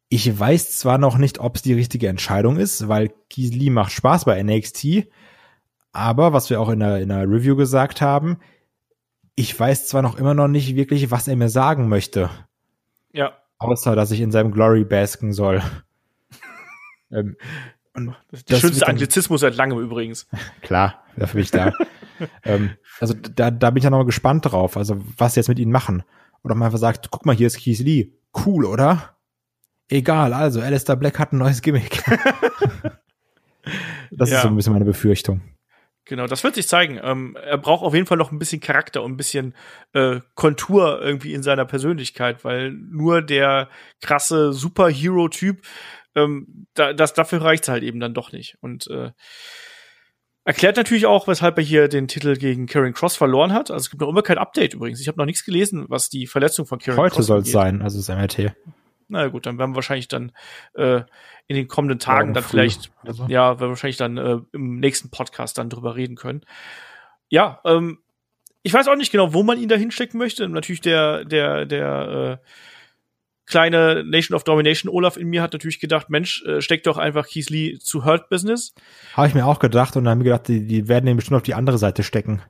ich weiß zwar noch nicht, ob es die richtige Entscheidung ist, weil Lee macht Spaß bei NXT, aber was wir auch in der, in der Review gesagt haben, ich weiß zwar noch immer noch nicht wirklich, was er mir sagen möchte. Ja. Außer, dass ich in seinem Glory basken soll. ähm, und das, das schönste Anglizismus seit langem übrigens. Klar, dafür bin ich da. ähm, also da, da bin ich ja noch mal gespannt drauf, also was sie jetzt mit ihnen machen. Oder man einfach sagt, guck mal, hier ist Keith Lee. Cool, oder? Egal, also Alistair Black hat ein neues Gimmick. das ja. ist so ein bisschen meine Befürchtung. Genau, das wird sich zeigen. Ähm, er braucht auf jeden Fall noch ein bisschen Charakter und ein bisschen äh, Kontur irgendwie in seiner Persönlichkeit, weil nur der krasse Superhero-Typ ähm, da, das, dafür reicht's halt eben dann doch nicht. Und äh, erklärt natürlich auch, weshalb er hier den Titel gegen Karen Cross verloren hat. Also es gibt noch immer kein Update übrigens. Ich habe noch nichts gelesen, was die Verletzung von Karen Heute Cross soll es sein, also das MRT. Na gut, dann werden wir wahrscheinlich dann äh, in den kommenden Tagen Morgen dann vielleicht, so. ja, werden wir wahrscheinlich dann äh, im nächsten Podcast dann drüber reden können. Ja, ähm, ich weiß auch nicht genau, wo man ihn da hinstecken möchte. Natürlich der, der, der äh, kleine Nation of Domination Olaf in mir hat natürlich gedacht, Mensch, äh, steck doch einfach Keith Lee zu Hurt Business. Habe ich mir auch gedacht und dann haben wir gedacht, die, die werden den bestimmt auf die andere Seite stecken.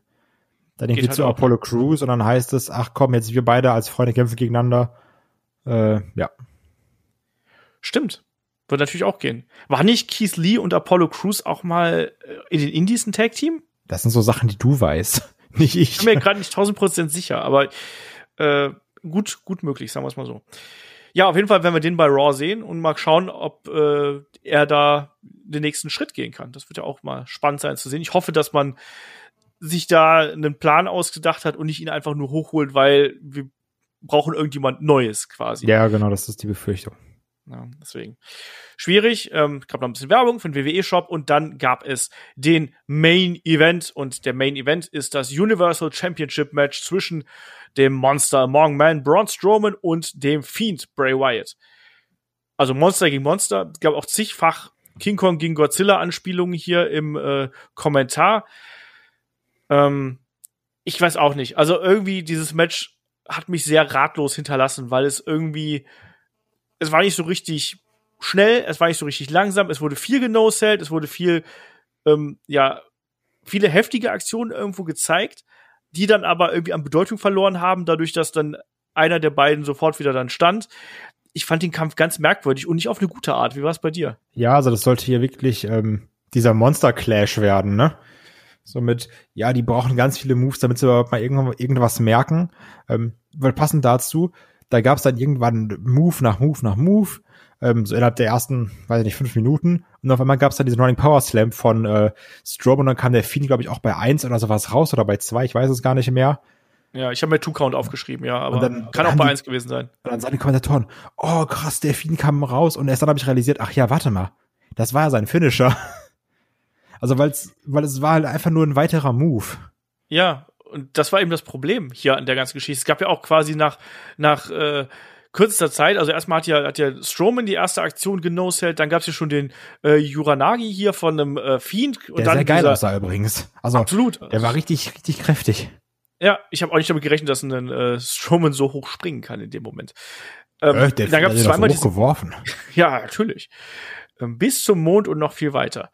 Dann irgendwie halt zu Apollo Crews und dann heißt es, ach komm, jetzt wir beide als Freunde kämpfen gegeneinander. Äh, ja. Stimmt. Wird natürlich auch gehen. War nicht Keith Lee und Apollo Crews auch mal äh, in den Indies ein Tag-Team? Das sind so Sachen, die du weißt. Nicht ich. Ich bin mir gerade nicht tausend Prozent sicher, aber äh, gut, gut möglich, sagen wir es mal so. Ja, auf jeden Fall werden wir den bei Raw sehen und mal schauen, ob äh, er da den nächsten Schritt gehen kann. Das wird ja auch mal spannend sein zu sehen. Ich hoffe, dass man sich da einen Plan ausgedacht hat und nicht ihn einfach nur hochholt, weil wir brauchen irgendjemand Neues quasi. Ja, genau, das ist die Befürchtung. Ja, deswegen. Schwierig. Ähm, gab noch ein bisschen Werbung für den WWE-Shop und dann gab es den Main Event. Und der Main Event ist das Universal Championship Match zwischen dem Monster Among Men Braun Strowman und dem Fiend Bray Wyatt. Also Monster gegen Monster. Es gab auch zigfach King Kong gegen Godzilla Anspielungen hier im äh, Kommentar. Ähm, ich weiß auch nicht. Also irgendwie dieses Match hat mich sehr ratlos hinterlassen, weil es irgendwie es war nicht so richtig schnell, es war nicht so richtig langsam, es wurde viel genosellt, es wurde viel, ähm, ja, viele heftige Aktionen irgendwo gezeigt, die dann aber irgendwie an Bedeutung verloren haben, dadurch, dass dann einer der beiden sofort wieder dann stand. Ich fand den Kampf ganz merkwürdig und nicht auf eine gute Art. Wie war es bei dir? Ja, also das sollte hier wirklich ähm, dieser Monster Clash werden, ne? Somit, ja, die brauchen ganz viele Moves, damit sie überhaupt mal irgendwas merken. Ähm, weil passend dazu, da gab es dann irgendwann Move nach Move nach Move, ähm, so innerhalb der ersten, weiß ich nicht, fünf Minuten. Und auf einmal gab es dann diesen Running Power Slam von äh, Strobe und dann kam der Fiend, glaube ich, auch bei eins oder sowas raus oder bei zwei, ich weiß es gar nicht mehr. Ja, ich habe mir Two-Count aufgeschrieben, ja, aber dann, kann auch bei die, eins gewesen sein. Und dann sagen die Kommentatoren, oh krass, der Fiend kam raus und erst dann habe ich realisiert, ach ja, warte mal, das war ja sein Finisher. Also weil's, weil es war halt einfach nur ein weiterer Move. Ja, und das war eben das Problem hier an der ganzen Geschichte. Es gab ja auch quasi nach, nach äh, kürzester Zeit, also erstmal hat ja, hat ja Strowman die erste Aktion genoselt, dann gab es ja schon den äh, Yuranagi hier von einem äh, Fiend. Und der dann sehr geil aussah übrigens. Also, absolut. Der war richtig, richtig kräftig. Ja, ich habe auch nicht damit gerechnet, dass ein äh, Strowman so hoch springen kann in dem Moment. Ähm, Äh, der, dann gab es der hat zweimal hochgeworfen. ja, natürlich. Ähm, bis zum Mond und noch viel weiter.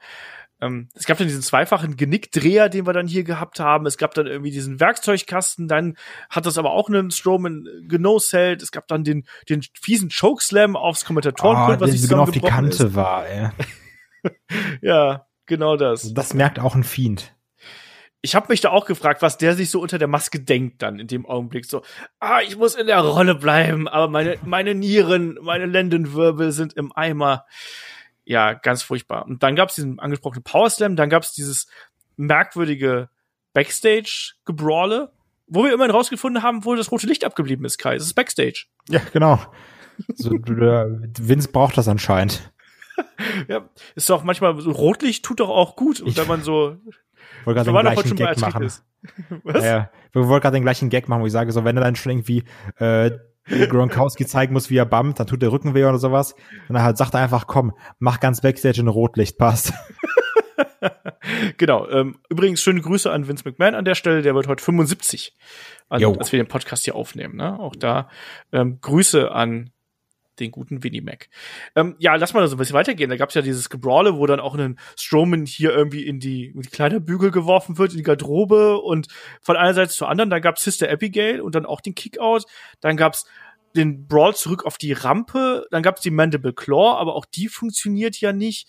Ähm, es gab dann diesen zweifachen Genickdreher, den wir dann hier gehabt haben. Es gab dann irgendwie diesen Werkzeugkasten. Dann hat das aber auch einen Strowman genocellt. Es gab dann den, den fiesen Chokeslam aufs Kommentatorenpult, Ah, was so genau auf die Kante war, ey. Ist. Ja, genau das. Also das merkt auch ein Fiend. ich habe mich da auch gefragt, was der sich so unter der Maske denkt dann in dem Augenblick. So, ah, ich muss in der Rolle bleiben, aber meine, meine Nieren, meine Lendenwirbel sind im Eimer. Ja, ganz furchtbar. Und dann gab's diesen angesprochenen Power Slam, dann gab's dieses merkwürdige Backstage-Gebrawle, wo wir immerhin rausgefunden haben, wo das rote Licht abgeblieben ist, Kai. Es ist Backstage. Ja, genau. So, Vince braucht das anscheinend. Ja, ist doch manchmal so Rotlicht tut doch auch gut, und Ich- wenn man so, wollte wir gerade den doch heute gleichen Gag machen. Was? Ja, wir wollten gerade den gleichen Gag machen, wo ich sage, so wenn er dann schon irgendwie äh, Gronkowski zeigen muss, wie er bumpt, dann tut der Rücken weh oder sowas. Und dann halt sagt er einfach, komm, mach ganz Backstage in Rotlicht, passt. Genau. Ähm, übrigens schöne Grüße an Vince McMahon an der Stelle. Der wird heute 75, an, Jo. als wir den Podcast hier aufnehmen. Ne? Auch da ähm, Grüße an den guten Winnie Mac. Ähm, ja, lass mal so ein bisschen weitergehen. Da gab's ja dieses Gebrawle, wo dann auch ein Strowman hier irgendwie in die, in die Kleiderbügel geworfen wird, in die Garderobe und von einer Seite zur anderen. Dann gab's Sister Abigail und dann auch den Kickout. Dann gab's den Brawl zurück auf die Rampe. Dann gab's die Mandible Claw, aber auch die funktioniert ja nicht.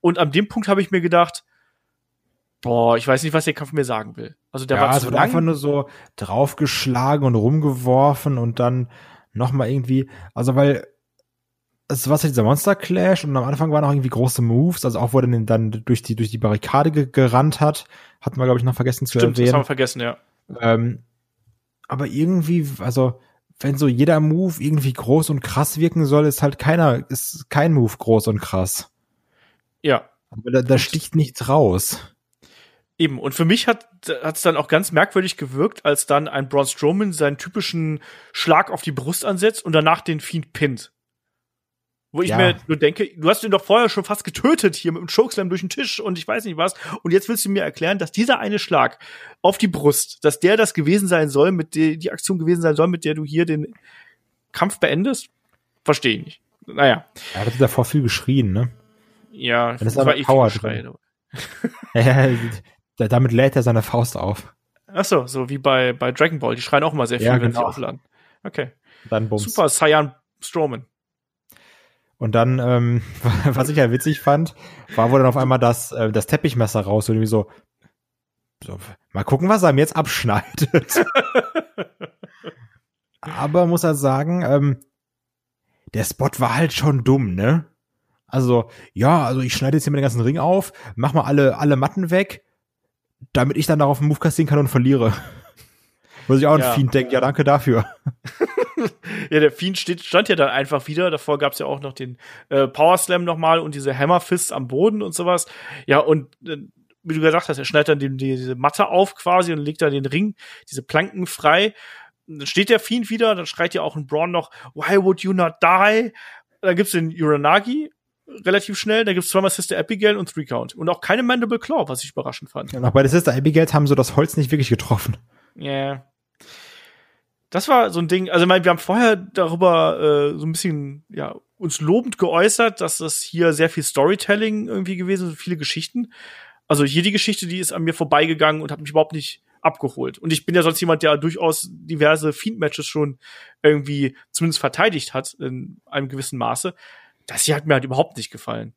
Und an dem Punkt habe ich mir gedacht, boah, ich weiß nicht, was der Kampf mir sagen will. Also der ja, war es zu wird lang. einfach nur so draufgeschlagen und rumgeworfen und dann nochmal irgendwie, also weil es war ja dieser Monster Clash und am Anfang waren auch irgendwie große Moves, also auch wo er dann durch die durch die Barrikade ge gerannt hat, hatten wir glaube ich noch vergessen zu Stimmt, das haben erwähnen. wir vergessen, ja. Ähm, aber irgendwie, also wenn so jeder Move irgendwie groß und krass wirken soll, ist halt keiner, ist kein Move groß und krass. Ja, Aber da, da sticht nichts raus. Eben, und für mich hat es dann auch ganz merkwürdig gewirkt, als dann ein Braun Strowman seinen typischen Schlag auf die Brust ansetzt und danach den Fiend pinnt. Wo ich Ja. mir nur denke, du hast ihn doch vorher schon fast getötet hier mit dem Chokeslam durch den Tisch und ich weiß nicht was. Und jetzt willst du mir erklären, dass dieser eine Schlag auf die Brust, dass der das gewesen sein soll, mit der die Aktion gewesen sein soll, mit der du hier den Kampf beendest? Verstehe ich nicht. Naja, Er hat davor viel geschrien, ne? ja, das aber war eh Power. Da- Damit lädt er seine Faust auf. Ach so, so wie bei, bei Dragon Ball. Die schreien auch immer sehr viel, Ja, wenn sie genau. aufladen. Okay. Dann bums. Super, Cyan Strowman. Und dann, ähm, was ich ja witzig fand, war, wo dann auf einmal das, äh, das Teppichmesser raus und irgendwie so, so, mal gucken, was er mir jetzt abschneidet. Aber muss er sagen, ähm, der Spot war halt schon dumm, ne? Also, ja, also ich schneide jetzt hier mal den ganzen Ring auf, mach mal alle, alle Matten weg, damit ich dann darauf einen Move kassieren kann und verliere. Muss ich auch Ja. ein Fiend denken, ja, danke dafür. Ja, der Fiend steht, stand ja dann einfach wieder. Davor gab's ja auch noch den äh, Power Slam nochmal und diese Hammer Fist am Boden und sowas. Ja, und äh, wie du gesagt hast, er schneidet dann die, die, diese Matte auf quasi und legt dann den Ring, diese Planken frei. Und dann steht der Fiend wieder, dann schreit ja auch ein Braun noch, why would you not die? Dann gibt's den Uranagi relativ schnell, da gibt's zweimal Sister Abigail und Three Count. Und auch keine Mandible Claw, was ich überraschend fand. Und auch bei der Sister Abigail haben so das Holz nicht wirklich getroffen. Ja. Das war so ein Ding, also ich meine, wir haben vorher darüber äh, so ein bisschen, ja, uns lobend geäußert, dass das hier sehr viel Storytelling irgendwie gewesen ist, viele Geschichten. Also die Geschichte, die ist an mir vorbeigegangen und hat mich überhaupt nicht abgeholt. Und ich bin ja sonst jemand, der durchaus diverse Fiend-Matches schon irgendwie zumindest verteidigt hat in einem gewissen Maße. Das hier hat mir halt überhaupt nicht gefallen.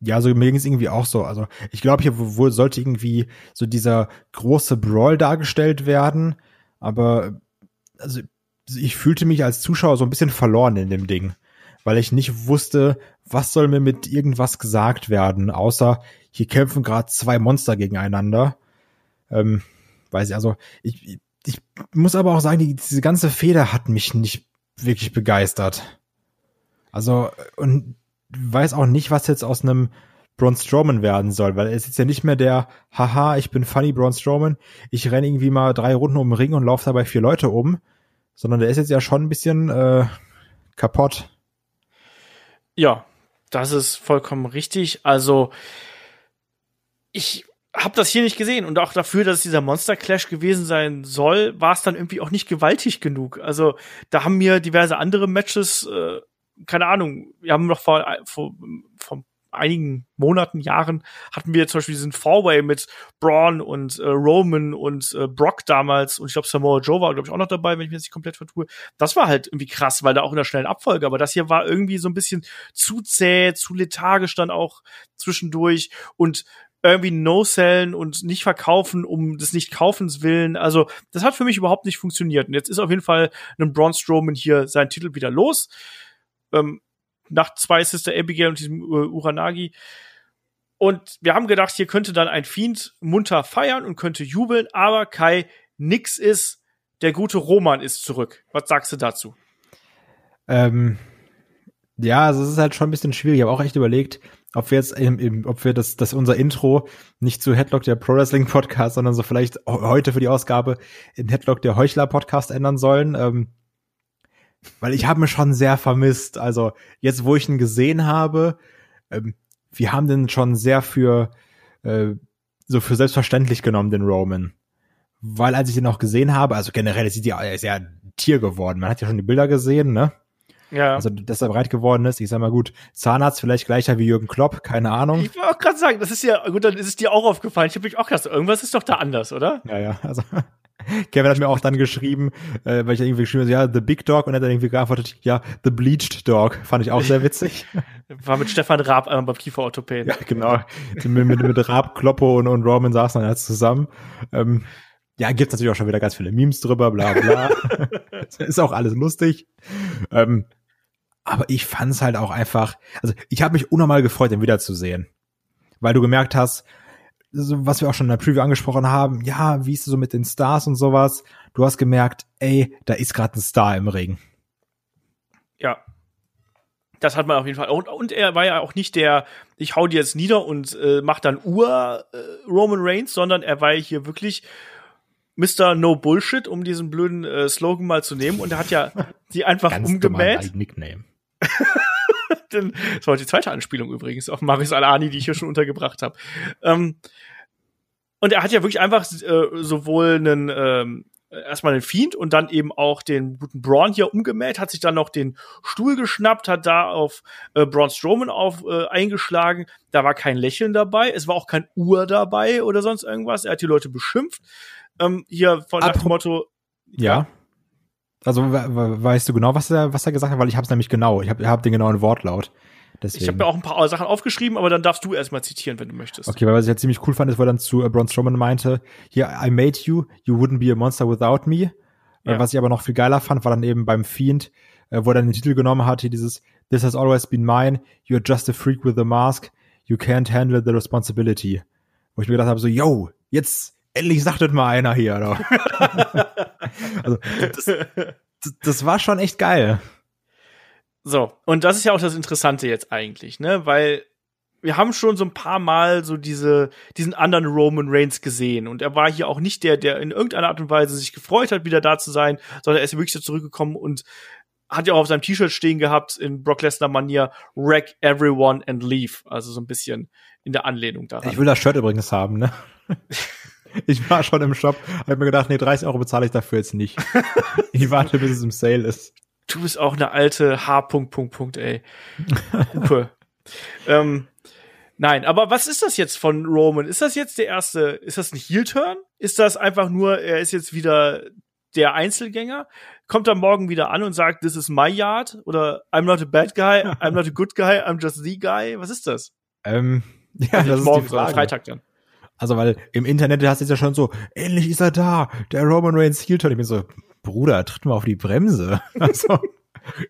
Ja, also mir ging es irgendwie auch so. Also ich glaube, hier wohl sollte irgendwie so dieser große Brawl dargestellt werden, aber also ich fühlte mich als Zuschauer so ein bisschen verloren in dem Ding, weil ich nicht wusste, was soll mir mit irgendwas gesagt werden, außer hier kämpfen gerade zwei Monster gegeneinander. Ähm, weiß ich, also ich, ich muss aber auch sagen, die, diese ganze Feder hat mich nicht wirklich begeistert. Also, und weiß auch nicht, was jetzt aus einem Braun Strowman werden soll, weil er ist jetzt ja nicht mehr der, haha, ich bin funny Braun Strowman, ich renne irgendwie mal drei Runden um den Ring und laufe dabei vier Leute um, sondern der ist jetzt ja schon ein bisschen äh, kaputt. Ja, das ist vollkommen richtig. Also, ich hab das hier nicht gesehen und auch dafür, dass es dieser Monster Clash gewesen sein soll, war es dann irgendwie auch nicht gewaltig genug. Also da haben mir diverse andere Matches, äh, keine Ahnung, wir haben noch vor, vor, vor einigen Monaten, Jahren hatten wir zum Beispiel diesen Four-Way mit Braun und äh, Roman und äh, Brock damals und ich glaube Samoa Joe war glaube ich auch noch dabei, wenn ich mir das nicht komplett vertue. Das war halt irgendwie krass, weil da auch in der schnellen Abfolge, aber das hier war irgendwie so ein bisschen zu zäh, zu lethargisch dann auch zwischendurch und irgendwie No-Sellen und nicht verkaufen um des Nicht-Kaufens willen. Also, das hat für mich überhaupt nicht funktioniert. Und jetzt ist auf jeden Fall ein Braun Strowman hier seinen Titel wieder los. Ähm, nach zwei Sister Abigail und diesem uh, Uranagi. Und wir haben gedacht, hier könnte dann ein Fiend munter feiern und könnte jubeln, aber Kai, nix ist, der gute Roman ist zurück. Was sagst du dazu? Ähm, ja, also es ist halt schon ein bisschen schwierig. Ich habe auch echt überlegt, ob wir jetzt, im, im, ob wir das, das unser Intro nicht zu Headlock der Pro Wrestling Podcast, sondern so vielleicht heute für die Ausgabe in Headlock der Heuchler Podcast ändern sollen. Ähm, weil ich habe mir schon sehr vermisst. Also jetzt, wo ich ihn gesehen habe, ähm, wir haben den schon sehr für äh, so für selbstverständlich genommen, den Roman. Weil als ich den auch gesehen habe, also generell ist er ist ja ein Tier geworden. Man hat ja schon die Bilder gesehen, ne? Ja. Also, dass er breit geworden ist. Ich sag mal gut, Zahnarzt vielleicht gleicher wie Jürgen Klopp, keine Ahnung. Ich wollte auch gerade sagen, das ist ja, gut, dann ist es dir auch aufgefallen. Ich habe mich auch gedacht, irgendwas ist doch da anders, oder? Ja, ja, also Kevin hat mir auch dann geschrieben, äh, weil ich irgendwie geschrieben habe, ja, The Big Dog und er hat dann irgendwie geantwortet, ja, The Bleached Dog. Fand ich auch sehr witzig. War mit Stefan Raab äh, beim Kieferorthopäden. Ja, genau. mit, mit, mit Raab, Kloppo und, und Roman saßen dann jetzt zusammen. Ähm, ja, gibt's natürlich auch schon wieder ganz viele Memes drüber, bla bla. ist auch alles lustig. Ähm, aber ich fand's halt auch einfach, also ich habe mich unnormal gefreut, ihn wiederzusehen. Weil du gemerkt hast, so, was wir auch schon in der Preview angesprochen haben, ja, wie ist es so mit den Stars und sowas? Du hast gemerkt, ey, da ist gerade ein Star im Ring. Ja. Das hat man auf jeden Fall. Und, und er war ja auch nicht der, ich hau dir jetzt nieder und äh, mach dann Ur äh, Roman Reigns, sondern er war hier wirklich Mr. No Bullshit, um diesen blöden äh, Slogan mal zu nehmen. Und er hat ja die einfach Ganz umgemäht. Nickname. das war die zweite Anspielung übrigens auf Marius Alani, die ich hier schon untergebracht habe. Ähm, und er hat ja wirklich einfach äh, sowohl einen ähm, erstmal den Fiend und dann eben auch den guten Braun hier umgemäht, hat sich dann noch den Stuhl geschnappt, hat da auf äh, Braun Strowman auf äh, eingeschlagen. Da war kein Lächeln dabei, es war auch kein Uhr dabei oder sonst irgendwas. Er hat die Leute beschimpft. Ähm, hier von nach dem Motto. Ja. Also weißt du genau, was er, was er gesagt hat? Weil ich habe es nämlich genau. Ich habe hab den genauen Wortlaut. Deswegen. Ich habe mir auch ein paar Sachen aufgeschrieben, aber dann darfst du erstmal zitieren, wenn du möchtest. Okay, weil was ich jetzt ziemlich cool fand, ist, wo er dann zu äh, Braun Strowman meinte, hier, I made you, you wouldn't be a monster without me. Äh, ja. Was ich aber noch viel geiler fand, war dann eben beim Fiend, äh, wo er dann den Titel genommen hat, hier dieses This has always been mine, you're just a freak with a mask, you can't handle the responsibility. Wo ich mir gedacht habe, so, yo, jetzt endlich sagt das mal einer hier. also, das, das, das war schon echt geil. So, und das ist ja auch das Interessante jetzt eigentlich, ne? Weil wir haben schon so ein paar Mal so diese, diesen anderen Roman Reigns gesehen. Und er war hier auch nicht der, der in irgendeiner Art und Weise sich gefreut hat, wieder da zu sein, sondern er ist wirklich so zurückgekommen und hat ja auch auf seinem T-Shirt stehen gehabt, in Brock Lesnar-Manier, wreck everyone and leave. Also so ein bisschen in der Anlehnung daran. Ich will das Shirt übrigens haben, ne? Ich war schon im Shop, hab mir gedacht, nee, 30 Euro bezahle ich dafür jetzt nicht. ich warte, bis es im Sale ist. Du bist auch eine alte H. Punkt, Punkt, Punkt, ey. Hupe. ähm, nein, aber was ist das jetzt von Roman? Ist das jetzt der erste, ist das ein Heel-Turn? Ist das einfach nur, er ist jetzt wieder der Einzelgänger? Kommt er morgen wieder an und sagt, this is my yard? Oder I'm not a bad guy, I'm not a good guy, I'm just the guy? Was ist das? Ähm, ja, also das ist morgen, die Frage. Freitag dann. Also, weil im Internet hast du ja schon so, ähnlich ist er da, der Roman Reigns Heel Turn. Ich bin so, Bruder, tritt mal auf die Bremse. Also,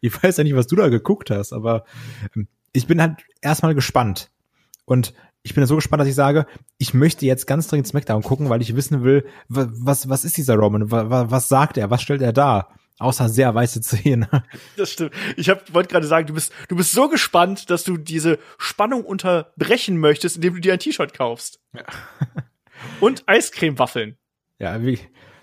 ich weiß ja nicht, was du da geguckt hast, aber ähm, ich bin halt erstmal gespannt. Und ich bin so gespannt, dass ich sage, ich möchte jetzt ganz dringend SmackDown gucken, weil ich wissen will, was, was ist dieser Roman? Was, was sagt er? Was stellt er da? Außer sehr weiße Zähne. Das stimmt. Ich wollte gerade sagen, du bist, du bist so gespannt, dass du diese Spannung unterbrechen möchtest, indem du dir ein T-Shirt kaufst. Ja. Und Eiscremewaffeln. Ja, wie,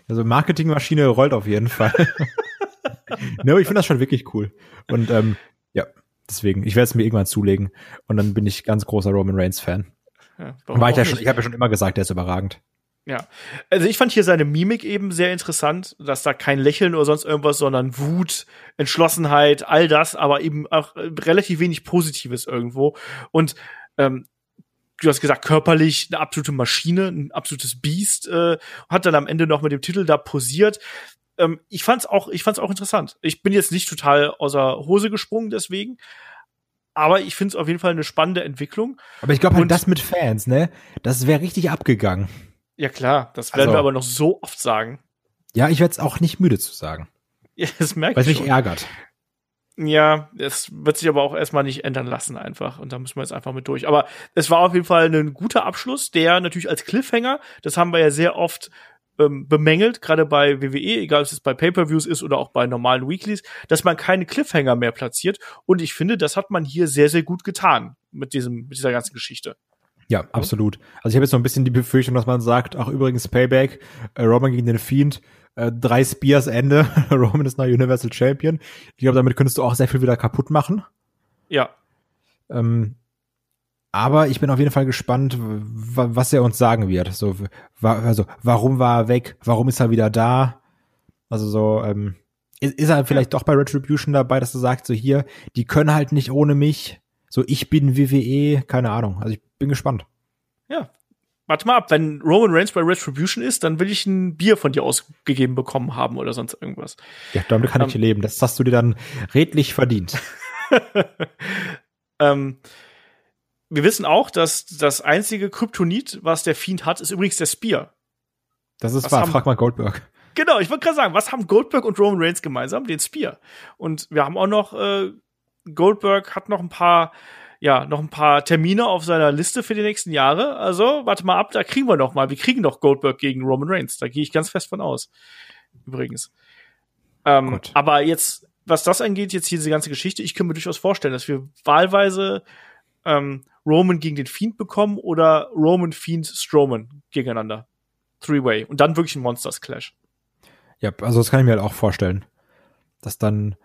also Marketingmaschine rollt auf jeden Fall. no, ich finde das schon wirklich cool. Und ähm, ja, deswegen, ich werde es mir irgendwann zulegen. Und dann bin ich ganz großer Roman Reigns Fan. Ja, War ich ja schon, ich habe ja schon immer gesagt, der ist überragend. Ja, also ich fand hier seine Mimik eben sehr interessant, dass da kein Lächeln oder sonst irgendwas, sondern Wut, Entschlossenheit, all das, aber eben auch äh, relativ wenig Positives irgendwo. Und ähm, du hast gesagt, körperlich eine absolute Maschine, ein absolutes Biest, äh, hat dann am Ende noch mit dem Titel da posiert. Ähm, ich fand's auch, ich fand's auch interessant. Ich bin jetzt nicht total außer Hose gesprungen deswegen, aber ich finde es auf jeden Fall eine spannende Entwicklung. Aber ich glaube halt, das mit Fans, ne, das wäre richtig abgegangen. Ja klar, das werden Also- wir aber noch so oft sagen. Ja, ich werde es auch nicht müde zu sagen, Ja, das merke weil es ich mich schon. ärgert. Ja, es wird sich aber auch erstmal nicht ändern lassen einfach. Und da müssen wir jetzt einfach mit durch. Aber es war auf jeden Fall ein guter Abschluss, der natürlich als Cliffhanger, das haben wir ja sehr oft ähm, bemängelt, gerade bei WWE, egal ob es bei Pay-Per-Views ist oder auch bei normalen Weeklies, dass man keine Cliffhanger mehr platziert. Und ich finde, das hat man hier sehr, sehr gut getan mit diesem, mit dieser ganzen Geschichte. Ja, absolut. Also ich habe jetzt noch ein bisschen die Befürchtung, dass man sagt, ach übrigens Payback, äh, Roman gegen den Fiend, äh, drei Spears Ende, Roman ist neuer Universal Champion. Ich glaube, damit könntest du auch sehr viel wieder kaputt machen. Ja, Ähm, aber ich bin auf jeden Fall gespannt, was er uns sagen wird. So, wa also, warum war er weg? Warum ist er wieder da? Also so, ähm, ist, ist er vielleicht doch bei Retribution dabei, dass er sagt, so hier, die können halt nicht ohne mich. So, ich bin WWE, keine Ahnung. Also ich bin gespannt. ja. Warte mal ab, wenn Roman Reigns bei Retribution ist, dann will ich ein Bier von dir ausgegeben bekommen haben oder sonst irgendwas. Ja, damit kann ich Ähm. leben. Das hast du dir dann redlich verdient. ähm, wir wissen auch, dass das einzige Kryptonit, was der Fiend hat, ist übrigens der Spear. Das ist Was wahr. haben- Frag mal Goldberg. Genau, ich wollte gerade sagen, was haben Goldberg und Roman Reigns gemeinsam? Den Spear. Und wir haben auch noch, äh, Goldberg hat noch ein paar, ja, noch ein paar Termine auf seiner Liste für die nächsten Jahre. Also, warte mal ab, da kriegen wir noch mal. Wir kriegen noch Goldberg gegen Roman Reigns. Da gehe ich ganz fest von aus. Übrigens. Ähm, Gut. aber jetzt, was das angeht, jetzt hier diese ganze Geschichte, ich kann mir durchaus vorstellen, dass wir wahlweise ähm, Roman gegen den Fiend bekommen oder Roman, Fiend, Strowman gegeneinander. Three-Way. Und dann wirklich ein Monsters Clash. Ja, also das kann ich mir halt auch vorstellen. Dass dann,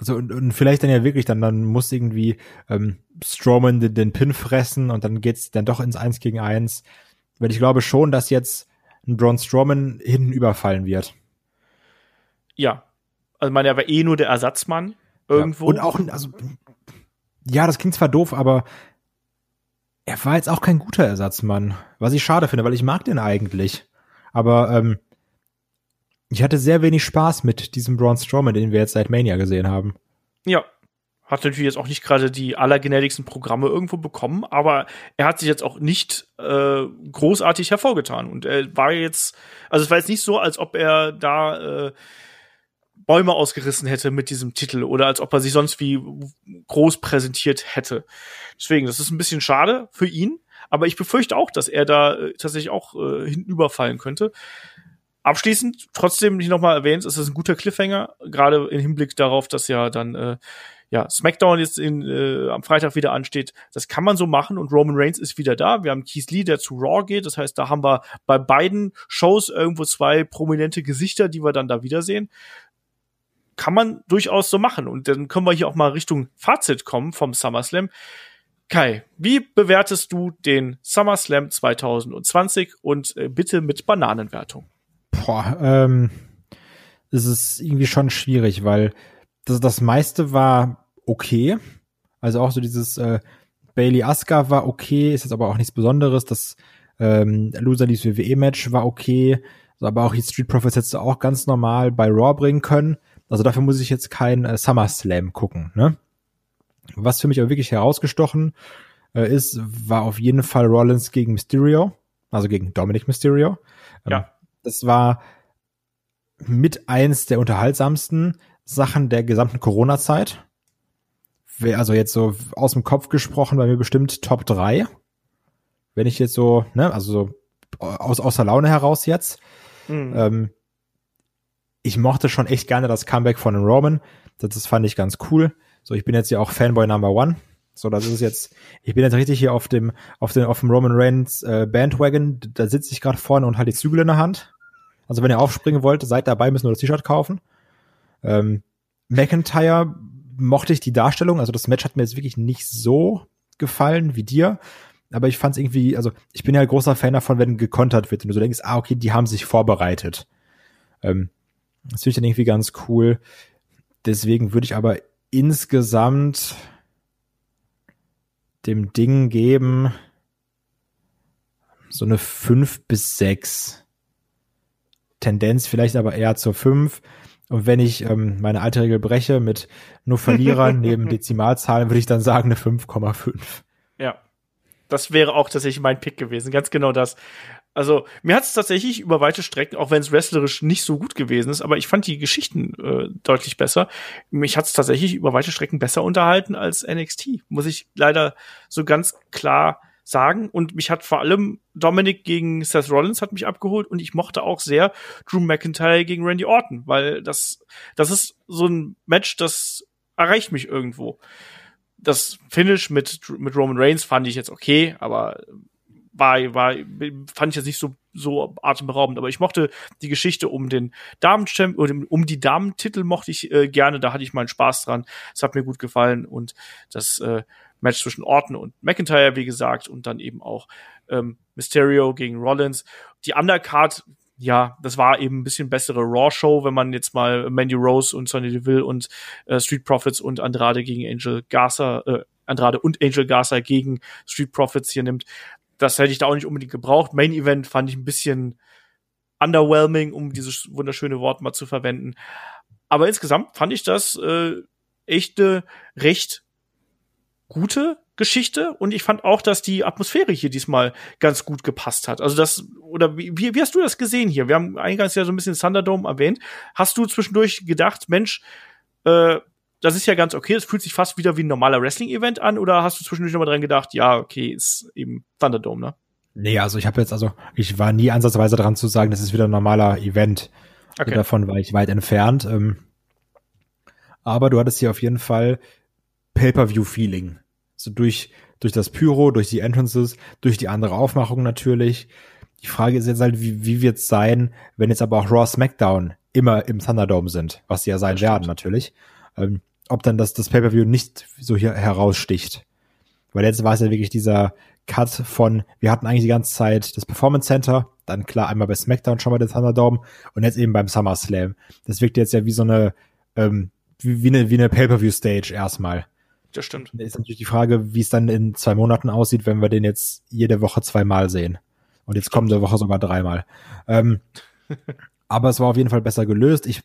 also und, und vielleicht dann ja wirklich, dann, dann muss irgendwie ähm, Strowman den, den Pin fressen und dann geht's dann doch ins Eins gegen Eins. Weil ich glaube schon, dass jetzt ein Braun Strowman hinten überfallen wird. Ja. Also, man, er war eh nur der Ersatzmann irgendwo. Ja. Und auch, also, ja, das klingt zwar doof, aber er war jetzt auch kein guter Ersatzmann. Was ich schade finde, weil ich mag den eigentlich. Aber ähm, ich hatte sehr wenig Spaß mit diesem Braun Strowman, den wir jetzt seit Mania gesehen haben. Ja. Hat natürlich jetzt auch nicht gerade die allergenädigsten Programme irgendwo bekommen, aber er hat sich jetzt auch nicht äh, großartig hervorgetan. Und er war jetzt, also es war jetzt nicht so, als ob er da äh, Bäume ausgerissen hätte mit diesem Titel oder als ob er sich sonst wie groß präsentiert hätte. Deswegen, das ist ein bisschen schade für ihn, aber ich befürchte auch, dass er da äh, tatsächlich auch äh, hinten überfallen könnte. Abschließend, trotzdem nicht nochmal erwähnt, ist es ein guter Cliffhanger, gerade im Hinblick darauf, dass ja dann äh, ja, SmackDown jetzt in, äh, am Freitag wieder ansteht. Das kann man so machen und Roman Reigns ist wieder da. Wir haben Keith Lee, der zu Raw geht. Das heißt, da haben wir bei beiden Shows irgendwo zwei prominente Gesichter, die wir dann da wiedersehen. Kann man durchaus so machen. Und dann können wir hier auch mal Richtung Fazit kommen vom SummerSlam. Kai, wie bewertest du den SummerSlam 2020 und äh, bitte mit Bananenwertung? Boah, ähm, es ist irgendwie schon schwierig, weil das, das meiste war okay. Also auch so dieses äh, Bailey Asuka war okay, ist jetzt aber auch nichts Besonderes. Das ähm, Loser Leaves WWE Match war okay. Also aber auch die Street Profits hättest du auch ganz normal bei Raw bringen können. Also dafür muss ich jetzt kein äh, SummerSlam gucken, ne? Was für mich aber wirklich herausgestochen äh, ist, war auf jeden Fall Rollins gegen Mysterio, also gegen Dominic Mysterio. Ähm, Ja. Das war mit eins der unterhaltsamsten Sachen der gesamten Corona-Zeit. Also jetzt so aus dem Kopf gesprochen, bei mir bestimmt Top 3. Wenn ich jetzt so, ne, also so aus, aus der Laune heraus jetzt. Mhm. Ähm, ich mochte schon echt gerne das Comeback von den Roman. Das, das fand ich ganz cool. So, ich bin jetzt ja auch Fanboy Number One. So, das ist jetzt, ich bin jetzt richtig hier auf dem, auf dem, auf dem Roman Reigns äh, Bandwagon. Da sitze ich gerade vorne und halte die Zügel in der Hand. Also wenn ihr aufspringen wollt, seid dabei, müsst nur das T-Shirt kaufen. Ähm, McIntyre mochte ich die Darstellung, also das Match hat mir jetzt wirklich nicht so gefallen wie dir. aber ich fand es irgendwie, also ich bin ja großer Fan davon, wenn gekontert wird und du so denkst, ah, okay, die haben sich vorbereitet. Ähm, das finde ich dann irgendwie ganz cool. Deswegen würde ich aber insgesamt dem Ding geben so eine fünf bis sechs Tendenz vielleicht aber eher zur fünf Und wenn ich ähm, meine alte Regel breche mit nur Verlierern neben Dezimalzahlen, würde ich dann sagen eine 5,5. Ja. Das wäre auch tatsächlich mein Pick gewesen. Ganz genau das. Also, mir hat es tatsächlich über weite Strecken, auch wenn es wrestlerisch nicht so gut gewesen ist, aber ich fand die Geschichten äh, deutlich besser. Mich hat es tatsächlich über weite Strecken besser unterhalten als NXT, muss ich leider so ganz klar sagen. Und mich hat vor allem Dominic gegen Seth Rollins hat mich abgeholt und ich mochte auch sehr Drew McIntyre gegen Randy Orton, weil das, das ist so ein Match, das erreicht mich irgendwo. Das Finish mit, mit Roman Reigns fand ich jetzt okay, aber war, war, fand ich jetzt nicht so, so atemberaubend, aber ich mochte die Geschichte um den Damen oder um die Damentitel mochte ich äh, gerne, da hatte ich meinen Spaß dran. Es hat mir gut gefallen und das äh, Match zwischen Orton und McIntyre, wie gesagt, und dann eben auch ähm, Mysterio gegen Rollins. Die Undercard, ja, das war eben ein bisschen bessere Raw-Show, wenn man jetzt mal Mandy Rose und Sonny Deville und äh, Street Profits und Andrade gegen Angel Garza, äh, Andrade und Angel Garza gegen Street Profits hier nimmt. Das hätte ich da auch nicht unbedingt gebraucht. Main Event fand ich ein bisschen underwhelming, um dieses wunderschöne Wort mal zu verwenden. Aber insgesamt fand ich das äh, echt eine recht gute Geschichte und ich fand auch, dass die Atmosphäre hier diesmal ganz gut gepasst hat. Also das, oder wie, wie hast du das gesehen hier? Wir haben eingangs ja so ein bisschen Thunderdome erwähnt. Hast du zwischendurch gedacht, Mensch, äh, das ist ja ganz okay, es fühlt sich fast wieder wie ein normaler Wrestling-Event an, oder hast du zwischendurch nochmal dran gedacht, ja, okay, ist eben Thunderdome, ne? Nee, also ich habe jetzt, also ich war nie ansatzweise dran zu sagen, das ist wieder ein normaler Event. Okay. Davon war ich weit entfernt. Ähm, aber du hattest hier auf jeden Fall Pay-per-view-Feeling. So durch, durch das Pyro, durch die Entrances, durch die andere Aufmachung natürlich. Die Frage ist jetzt halt, wie, wie wird es sein, wenn jetzt aber auch Raw SmackDown immer im Thunderdome sind, was sie ja sein werden natürlich. Ähm, ob dann das, das Pay-Per-View nicht so hier heraussticht. Weil jetzt war es ja wirklich dieser Cut von, wir hatten eigentlich die ganze Zeit das Performance Center, dann klar einmal bei SmackDown schon mal den Thunderdome und jetzt eben beim SummerSlam. Das wirkt jetzt ja wie so eine, ähm, wie, wie eine, wie eine Pay-Per-View-Stage erstmal. Das stimmt. Da ist natürlich die Frage, wie es dann in zwei Monaten aussieht, wenn wir den jetzt jede Woche zweimal sehen. Und jetzt kommende Woche sogar dreimal. Ähm, aber es war auf jeden Fall besser gelöst. Ich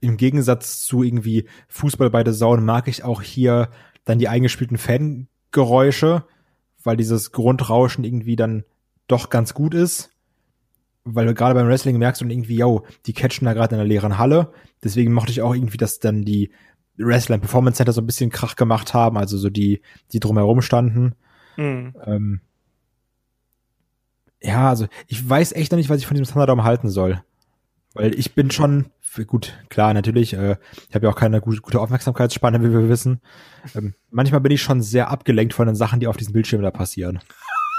im Gegensatz zu irgendwie Fußball bei der Zone mag ich auch hier dann die eingespielten Fangeräusche, weil dieses Grundrauschen irgendwie dann doch ganz gut ist. Weil gerade beim Wrestling merkst du dann irgendwie, yo, die catchen da gerade in einer leeren Halle. Deswegen mochte ich auch irgendwie, dass dann die Wrestler im Performance Center so ein bisschen Krach gemacht haben, also so die, die drumherum standen. Mhm. Ähm, ja, also ich weiß echt noch nicht, was ich von diesem Thunderdome halten soll. Weil ich bin schon, gut, klar, natürlich, äh, ich habe ja auch keine gute, gute Aufmerksamkeitsspanne, wie wir wissen. Ähm, manchmal bin ich schon sehr abgelenkt von den Sachen, die auf diesem Bildschirm da passieren.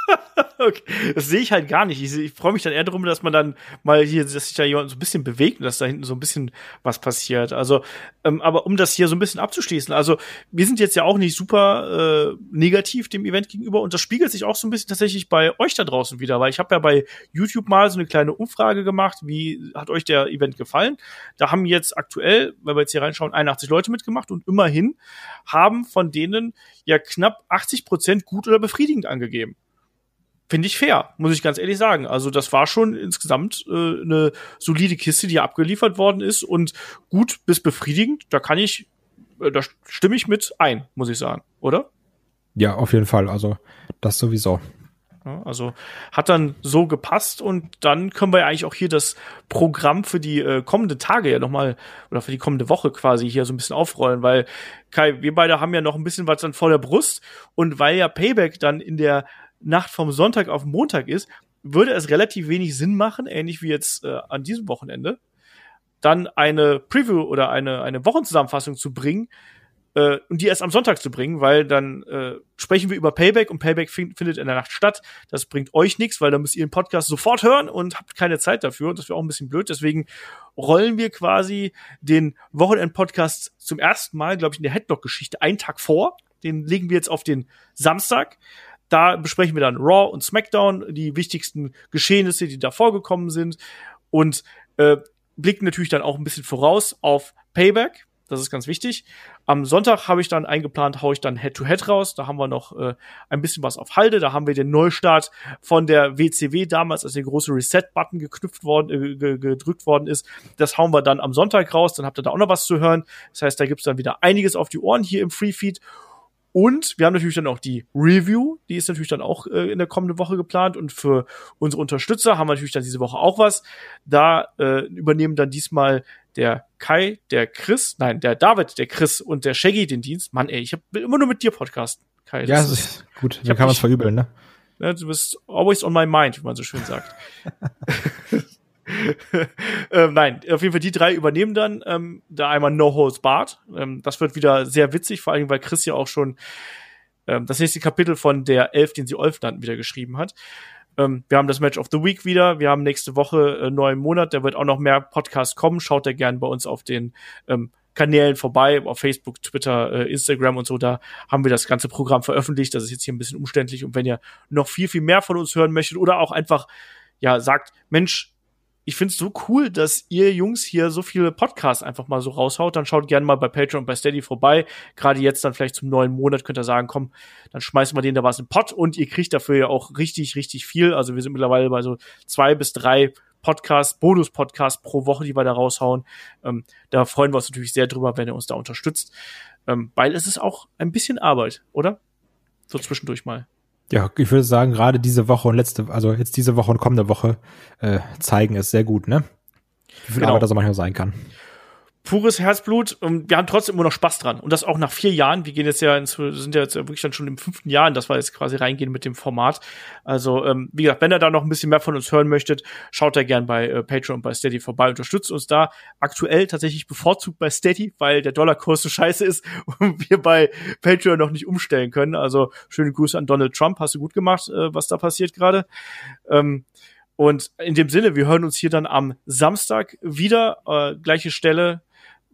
okay. Das sehe ich halt gar nicht. Ich, ich freue mich dann eher darum, dass man dann mal hier, dass sich da jemand so ein bisschen bewegt und dass da hinten so ein bisschen was passiert. Also, ähm, aber um das hier so ein bisschen abzuschließen, also wir sind jetzt ja auch nicht super äh, negativ dem Event gegenüber und das spiegelt sich auch so ein bisschen tatsächlich bei euch da draußen wieder, weil ich habe ja bei YouTube mal so eine kleine Umfrage gemacht, wie hat euch der Event gefallen? Da haben jetzt aktuell, wenn wir jetzt hier reinschauen, 81 Leute mitgemacht und immerhin haben von denen ja knapp 80 Prozent gut oder befriedigend angegeben finde ich fair, muss ich ganz ehrlich sagen. Also das war schon insgesamt äh, eine solide Kiste, die abgeliefert worden ist und gut bis befriedigend. Da kann ich, äh, da stimme ich mit ein, muss ich sagen, oder? Ja, auf jeden Fall. Also das sowieso. Ja, also hat dann so gepasst und dann können wir ja eigentlich auch hier das Programm für die äh, kommende Tage ja nochmal oder für die kommende Woche quasi hier so ein bisschen aufrollen, weil Kai, wir beide haben ja noch ein bisschen was dann vor der Brust und weil ja Payback dann in der Nacht vom Sonntag auf Montag ist, würde es relativ wenig Sinn machen, ähnlich wie jetzt äh, an diesem Wochenende, dann eine Preview oder eine, eine Wochenzusammenfassung zu bringen äh, und die erst am Sonntag zu bringen, weil dann äh, sprechen wir über Payback und Payback findet in der Nacht statt. Das bringt euch nichts, weil dann müsst ihr den Podcast sofort hören und habt keine Zeit dafür und das wäre auch ein bisschen blöd. Deswegen rollen wir quasi den Wochenend-Podcast zum ersten Mal, glaube ich, in der Headlock-Geschichte einen Tag vor. Den legen wir jetzt auf den Samstag da besprechen wir dann Raw und SmackDown, die wichtigsten Geschehnisse, die da vorgekommen sind und äh, blicken natürlich dann auch ein bisschen voraus auf Payback. Das ist ganz wichtig. Am Sonntag habe ich dann eingeplant, haue ich dann Head-to-Head -Head raus. Da haben wir noch äh, ein bisschen was auf Halde. Da haben wir den Neustart von der WCW damals, als der große Reset-Button geknüpft worden, äh, gedrückt worden ist. Das hauen wir dann am Sonntag raus. Dann habt ihr da auch noch was zu hören. Das heißt, da gibt's dann wieder einiges auf die Ohren hier im Free-Feed. Und wir haben natürlich dann auch die Review, die ist natürlich dann auch äh, in der kommenden Woche geplant. Und für unsere Unterstützer haben wir natürlich dann diese Woche auch was. Da äh, übernehmen dann diesmal der Kai, der Chris, nein, der David, der Chris und der Shaggy den Dienst. Mann, ey, ich hab, will immer nur mit dir podcasten, Kai. Ja, das ist gut. Da kann man es verübeln, ne? Ja, du bist always on my mind, wie man so schön sagt. ähm, nein, auf jeden Fall die drei übernehmen dann ähm, da einmal No Holds Barred. Ähm, das wird wieder sehr witzig, vor allem weil Chris ja auch schon ähm, das nächste Kapitel von der Elf, den sie Olf nannten, wieder geschrieben hat. Ähm, wir haben das Match of the Week wieder. Wir haben nächste Woche äh, neuen Monat. Da wird auch noch mehr Podcasts kommen. Schaut da gerne bei uns auf den ähm, Kanälen vorbei, auf Facebook, Twitter, äh, Instagram und so. Da haben wir das ganze Programm veröffentlicht. Das ist jetzt hier ein bisschen umständlich. Und wenn ihr noch viel, viel mehr von uns hören möchtet oder auch einfach ja sagt, Mensch, ich finde es so cool, dass ihr Jungs hier so viele Podcasts einfach mal so raushaut. Dann schaut gerne mal bei Patreon und bei Steady vorbei. Gerade jetzt dann vielleicht zum neuen Monat könnt ihr sagen, komm, dann schmeißen wir denen da was in Pod und ihr kriegt dafür ja auch richtig, richtig viel. Also wir sind mittlerweile bei so zwei bis drei Podcasts, Bonus-Podcasts pro Woche, die wir da raushauen. Ähm, da freuen wir uns natürlich sehr drüber, wenn ihr uns da unterstützt. Ähm, weil es ist auch ein bisschen Arbeit, oder? So zwischendurch mal. Ja, ich würde sagen, gerade diese Woche und letzte, also jetzt diese Woche und kommende Woche äh, zeigen es sehr gut, ne? Wie viel genau. Arbeit das auch manchmal sein kann pures Herzblut und wir haben trotzdem immer noch Spaß dran. Und das auch nach vier Jahren. Wir gehen jetzt ja, ins, sind ja jetzt wirklich dann schon im fünften Jahr, dass wir jetzt quasi reingehen mit dem Format. Also, ähm, wie gesagt, wenn ihr da noch ein bisschen mehr von uns hören möchtet, schaut da gern bei äh, Patreon und bei Steady vorbei. Unterstützt uns da aktuell tatsächlich bevorzugt bei Steady, weil der Dollarkurs so scheiße ist und wir bei Patreon noch nicht umstellen können. Also, schöne Grüße an Donald Trump. Hast du gut gemacht, äh, was da passiert gerade. Ähm, und in dem Sinne, wir hören uns hier dann am Samstag wieder, äh, gleiche Stelle,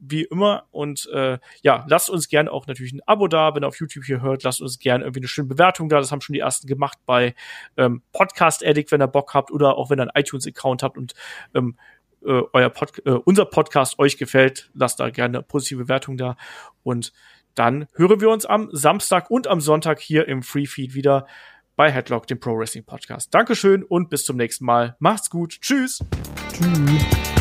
wie immer. Und äh, ja, lasst uns gern auch natürlich ein Abo da, wenn ihr auf YouTube hier hört. Lasst uns gern irgendwie eine schöne Bewertung da. Das haben schon die ersten gemacht bei ähm, Podcast Addict, wenn ihr Bock habt oder auch wenn ihr einen iTunes-Account habt und ähm, äh, euer Pod äh, unser Podcast euch gefällt, lasst da gerne eine positive Bewertung da. Und dann hören wir uns am Samstag und am Sonntag hier im Free Feed wieder bei Headlock, dem Pro Wrestling Podcast. Dankeschön und bis zum nächsten Mal. Macht's gut. Tschüss. Tschüss.